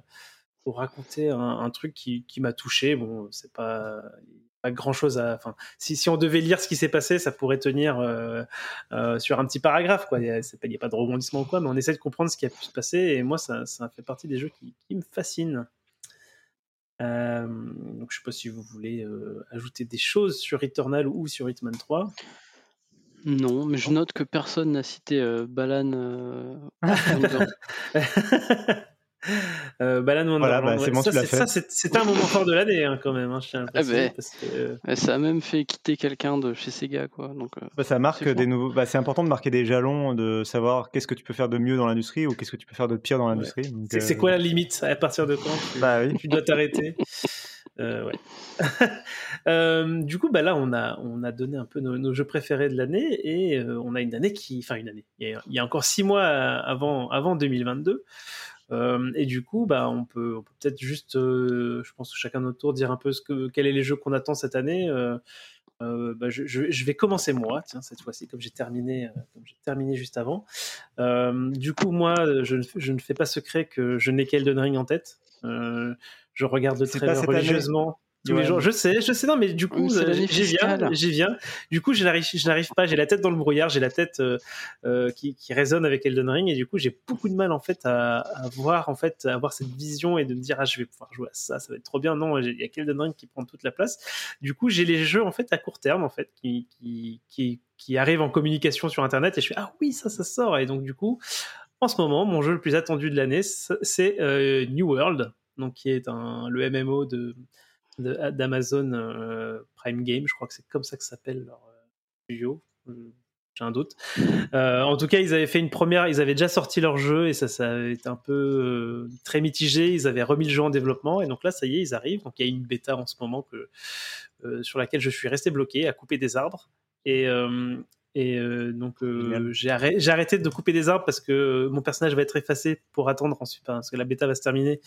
pour raconter un, truc qui, m'a touché. Bon, c'est pas grand chose à. Enfin, si, on devait lire ce qui s'est passé, ça pourrait tenir euh, sur un petit paragraphe. Il n'y a, pas de rebondissement ou quoi, mais on essaie de comprendre ce qui a pu se passer. Et moi, ça, fait partie des jeux qui me fascinent. Donc je sais pas si vous voulez ajouter des choses sur Returnal ou sur Hitman 3. Non, mais je note que personne n'a cité Balan. Euh, Balan Wonderland. Bah, ça, c'était un moment fort de l'année hein, quand même. Hein, ah ben, euh, Ça a même fait quitter quelqu'un de chez Sega. Quoi, donc, euh, bah, ça marque des nouveaux. Bah, c'est important de marquer des jalons, de savoir qu'est-ce que tu peux faire de mieux dans l'industrie ou qu'est-ce que tu peux faire de pire dans l'industrie. C'est quoi la limite À partir de quand tu, bah tu dois t'arrêter ouais. du coup, bah là, on a, on a donné un peu nos, jeux préférés de l'année et on a une année qui, enfin une année. Il y, a, il y a encore six mois avant, avant 2022. Euh, et du coup, bah, on peut, peut-être juste, euh, je pense, chacun notre tour dire un peu ce que, quels sont les jeux qu'on attend cette année. Euh, bah, je, vais commencer moi, tiens, cette fois-ci, comme j'ai terminé, comme j'ai terminé juste avant. du coup, moi, je, ne fais pas secret que je n'ai qu'Elden Ring en tête. je regarde le trailer religieusement tous les jours. Je sais, je sais, non, mais du coup, euh, j'y viens, j'y viens. Du coup, je n'arrive, je n'arrive pas. J'ai la tête dans le brouillard, j'ai la tête euh, euh, qui, qui, résonne avec Elden Ring, et du coup, j'ai beaucoup de mal en fait à, à, voir en fait, à avoir cette vision et de me dire ah, je vais pouvoir jouer à ça, ça va être trop bien. Non, il y a qu'Elden Ring qui prend toute la place. Du coup, j'ai les jeux en fait à court terme en fait qui, qui, qui, qui arrivent en communication sur Internet, et je fais ah oui, ça, ça sort. Et donc du coup, en ce moment, mon jeu le plus attendu de l'année, c'est New World, donc qui est un, le MMO de d'Amazon euh, Prime Game, je crois que c'est comme ça que s'appelle leur euh, studio. J'ai un doute. Euh, en tout cas, ils avaient fait une première, ils avaient déjà sorti leur jeu et ça, ça avait été un peu très mitigé. Ils avaient remis le jeu en développement et donc là, ça y est, ils arrivent. Donc il y a une bêta en ce moment que, sur laquelle je suis resté bloqué à couper des arbres. Et, et donc j'ai arrêté, de couper des arbres parce que mon personnage va être effacé pour attendre ensuite parce que la bêta va se terminer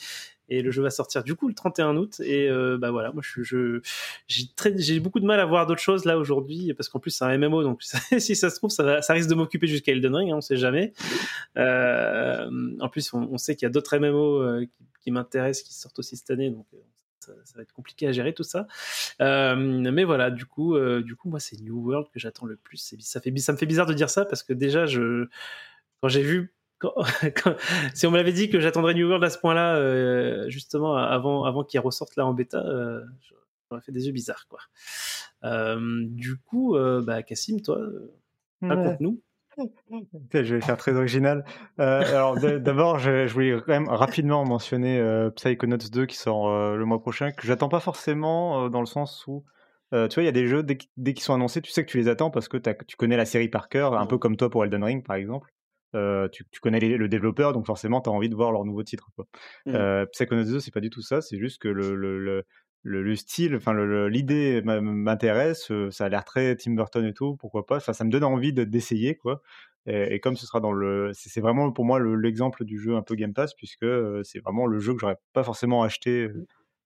et le jeu va sortir du coup le 31 août. Et bah voilà moi je, j'ai beaucoup de mal à voir d'autres choses là aujourd'hui parce qu'en plus c'est un MMO donc si ça se trouve ça, ça risque de m'occuper jusqu'à Elden Ring hein, on sait jamais. En plus on, sait qu'il y a d'autres MMO qui, qui m'intéressent qui sortent aussi cette année donc ça, va être compliqué à gérer tout ça. Euh, mais voilà, du coup, euh, du coup, moi, c'est New World que j'attends le plus. Ça, fait, ça me fait bizarre de dire ça parce que déjà, je, quand j'ai vu si on me l'avait dit que j'attendrais New World à ce point-là, euh, justement avant, avant qu'il ressorte là en bêta, j'aurais fait des yeux bizarres, quoi. du coup, bah, Cassim, toi, raconte-nous. Je vais faire très original. Euh, alors d'abord, je, voulais quand même rapidement mentionner euh, Psychonauts 2 qui sort euh, le mois prochain, que j'attends pas forcément dans le sens où, tu vois, il y a des jeux, dès, qu'ils sont annoncés, tu sais que tu les attends parce que tu connais la série par cœur, un peu comme toi pour Elden Ring par exemple. Tu, connais le développeur, donc forcément, tu as envie de voir leur nouveau titre. Quoi. Mmh. Psychonauts 2, c'est pas du tout ça, c'est juste que le, le, le, style, enfin l'idée m'intéresse, ça a l'air très Tim Burton et tout, pourquoi pas. Enfin, ça me donne envie d'essayer quoi. Et, comme ce sera dans le, c'est vraiment pour moi l'exemple du jeu un peu Game Pass puisque c'est vraiment le jeu que j'aurais pas forcément acheté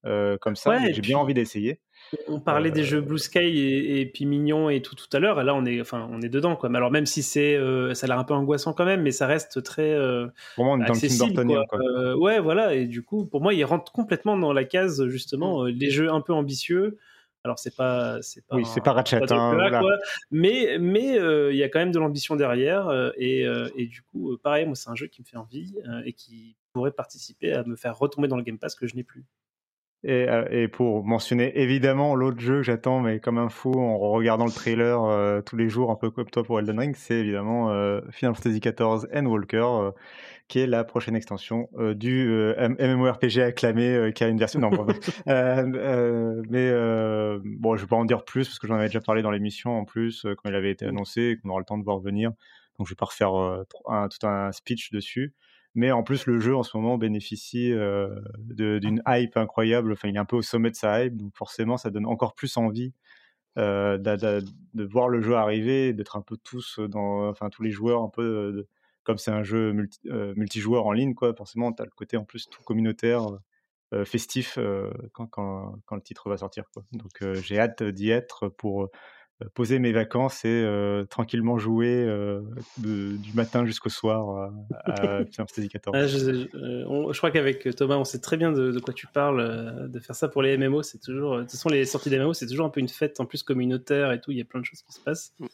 comme ça. j'ai bien envie d'essayer. On parlait des jeux Blue Sky et, puis Mignon et tout tout à l'heure. Là, on est, enfin, on est dedans quoi. Mais alors même si c'est, ça a l'air un peu angoissant quand même, mais ça reste très Vraiment, on est accessible. Dans le quoi. ouais, voilà. Et du coup, pour moi, il rentre complètement dans la case justement les jeux un peu ambitieux alors c'est pas c'est pas oui c'est pas Ratchet hein, mais mais il y a quand même de l'ambition derrière et, et, du coup pareil moi c'est un jeu qui me fait envie et qui pourrait participer à me faire retomber dans le Game Pass que je n'ai plus. Et, et, pour mentionner évidemment l'autre jeu que j'attends, mais comme un fou en regardant le trailer tous les jours, un peu comme toi pour Elden Ring, c'est évidemment Final Fantasy XIV Endwalker, qui est la prochaine extension euh, du euh, MMORPG acclamé euh, qui a une version. Non, mais bon, je vais pas en dire plus parce que j'en avais déjà parlé dans l'émission en plus quand il avait été annoncé et qu'on aura le temps de voir venir. Donc je vais pas refaire un, tout un speech dessus. Mais en plus, le jeu en ce moment bénéficie d'une hype incroyable. Enfin, il est un peu au sommet de sa hype, donc forcément, ça donne encore plus envie de, de, voir le jeu arriver, d'être un peu tous dans, enfin tous les joueurs un peu comme c'est un jeu euh, multijoueur en ligne, quoi, forcément, tu as le côté en plus tout communautaire, euh, festif euh, quand, le titre va sortir. Donc j'ai hâte d'y être pour poser mes vacances et tranquillement jouer du matin jusqu'au soir à Final Fantasy XIV. Ah, je, crois qu'avec Thomas, on sait très bien de, quoi tu parles. de faire ça pour les MMO, c'est toujours. De toute façon, les sorties des MMO, c'est toujours un peu une fête en plus communautaire et tout. Il y a plein de choses qui se passent. Mm.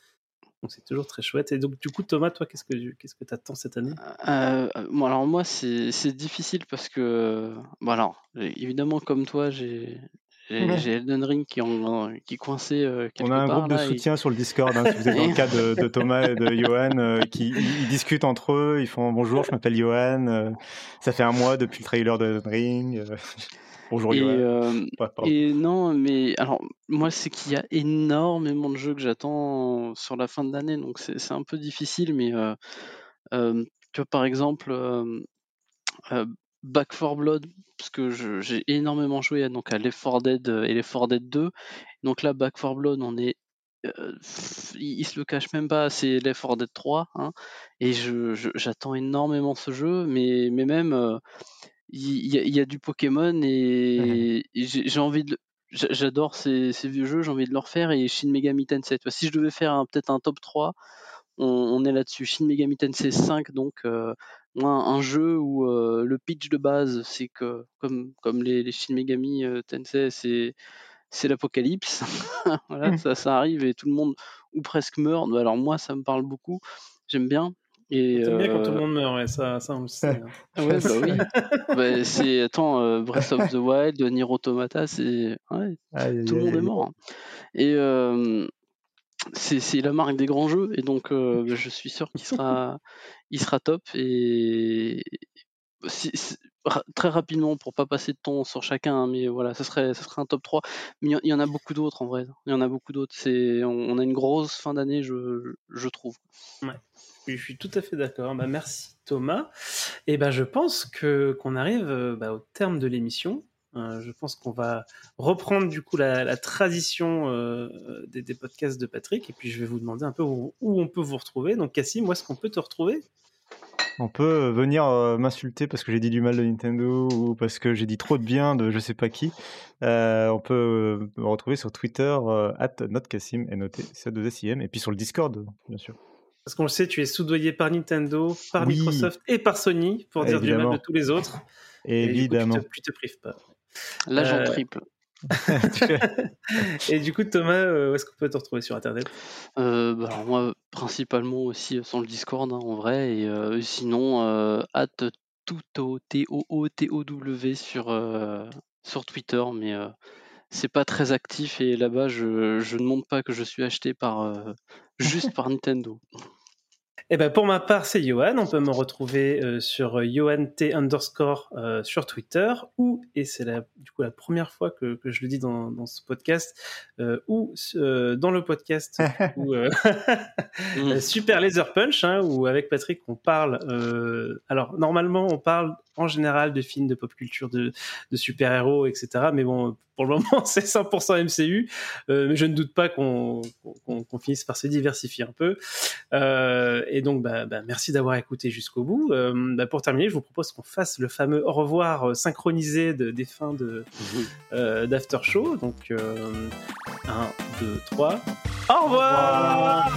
Donc c'est toujours très chouette. Et donc du coup, Thomas, toi, qu'est-ce que qu'est-ce que attends cette année? Euh, bon, alors moi, c'est c'est difficile parce que, bon, alors, évidemment, comme toi, j'ai j'ai j'ai Elden Ring qui, en, qui est coincé euh, On a un part, groupe de et- soutien sur le Discord, hein, si vous êtes dans le cas de, de Thomas et de Johan, euh, qui ils, ils discutent entre eux, ils font bonjour, je m'appelle Johan, euh, ça fait un mois depuis le trailer de Elden Ring. euh, bonjour et, Johan. euh, Ouais. Et non, mais alors, moi, c'est qu'il y a énormément de jeux que j'attends sur la fin de l'année, donc c'est c'est un peu difficile, mais euh, euh, tu vois, par exemple, euh, euh, Back 4 Blood, parce que j'ai énormément joué à, donc, à Left 4 Dead euh, et Left 4 Dead 2. Donc là, Back 4 Blood, on est. euh, il, il se le cache même pas, c'est Left 4 Dead 3, hein, et je- je- j'attends énormément ce jeu, mais, mais même. euh, il y, a- il y a du Pokémon et, et j'ai envie de. j'a- J'adore ces, ces vieux jeux, j'ai envie de le refaire et Shin Megami Tensei. vois, Si je devais faire peut-être un top 3, on, on est là-dessus. Shin Megami Tensei 5, donc euh, un jeu où euh, le pitch de base, c'est que, comme, comme les, les Shin Megami euh, Tensei, c'est c'est l'apocalypse. voilà, Mhm. ça, ça arrive et tout le monde, ou presque meurt. Bah, Alors moi, ça me parle beaucoup, j'aime bien. Et, T'aimes bien quand tout le euh, monde meurt, ouais, ça, ça on le sait. hein. ah ouais, bah oui. Bah, c'est attends, Breath of the Wild, Nier Automata, c'est ouais, tout le monde est mort. hein. Et c'est c'est la marque des grands jeux, et donc euh, bah, je suis sûr qu'il sera, il sera top. Et très rapidement, pour pas passer de temps sur chacun, hein, mais voilà, ce serait, serait un top 3. Mais il y en- a beaucoup d'autres en vrai. Il y en a beaucoup d'autres. C'est, on, on a une grosse fin d'année, je, je trouve. Oui, je suis tout à fait d'accord. Bah, merci Thomas. Et ben je pense que qu'on arrive euh, bah, au terme de l'émission. Euh, je pense qu'on va reprendre du coup la, la tradition euh, des, des podcasts de Patrick et puis je vais vous demander un peu où, où on peut vous retrouver. Donc Cassim, où est-ce qu'on peut te retrouver? On peut venir euh, m'insulter parce que j'ai dit du mal de Nintendo ou parce que j'ai dit trop de bien de je sais pas qui. On peut me retrouver sur Twitter, at notcassim, n o t c 2 s i m et puis sur le Discord, bien sûr. Parce qu'on le sait, tu es soudoyé par Nintendo, par Oui. Microsoft et par Sony pour dire du mal de tous les autres. Et du coup, Évidemment. tu, te, tu te prives pas. L'agent Euh, triple. Et du coup, Thomas, euh, où est-ce qu'on peut te retrouver sur Internet? Euh, bah, alors moi, principalement aussi sur le Discord, hein, en vrai, et euh, sinon, euh, at tout T-O-O-T-O-W sur, sur Twitter, mais c'est pas très actif, et là-bas, je, je ne montre pas que je suis acheté par juste par Nintendo. Eh ben pour ma part, c'est Johan. On peut me retrouver euh, sur Johan T underscore euh, sur Twitter ou, et c'est la, du coup la première fois que, que je le dis dans, dans ce podcast, euh, ou euh, dans le podcast ou euh, Mm. Super Laser Punch, hein, où avec Patrick on parle. euh, alors normalement on parle en général de films de pop culture, de, de super-héros, etc. Mais bon, pour le moment c'est 100% MCU. Euh, mais je ne doute pas qu'on finisse par se diversifier un peu. Euh, et donc, bah, bah, merci d'avoir écouté jusqu'au bout. Euh, bah, pour terminer, je vous propose qu'on fasse le fameux au revoir synchronisé de, des fins d'After Show. Donc, 1, 2, 3. Au revoir Au revoir.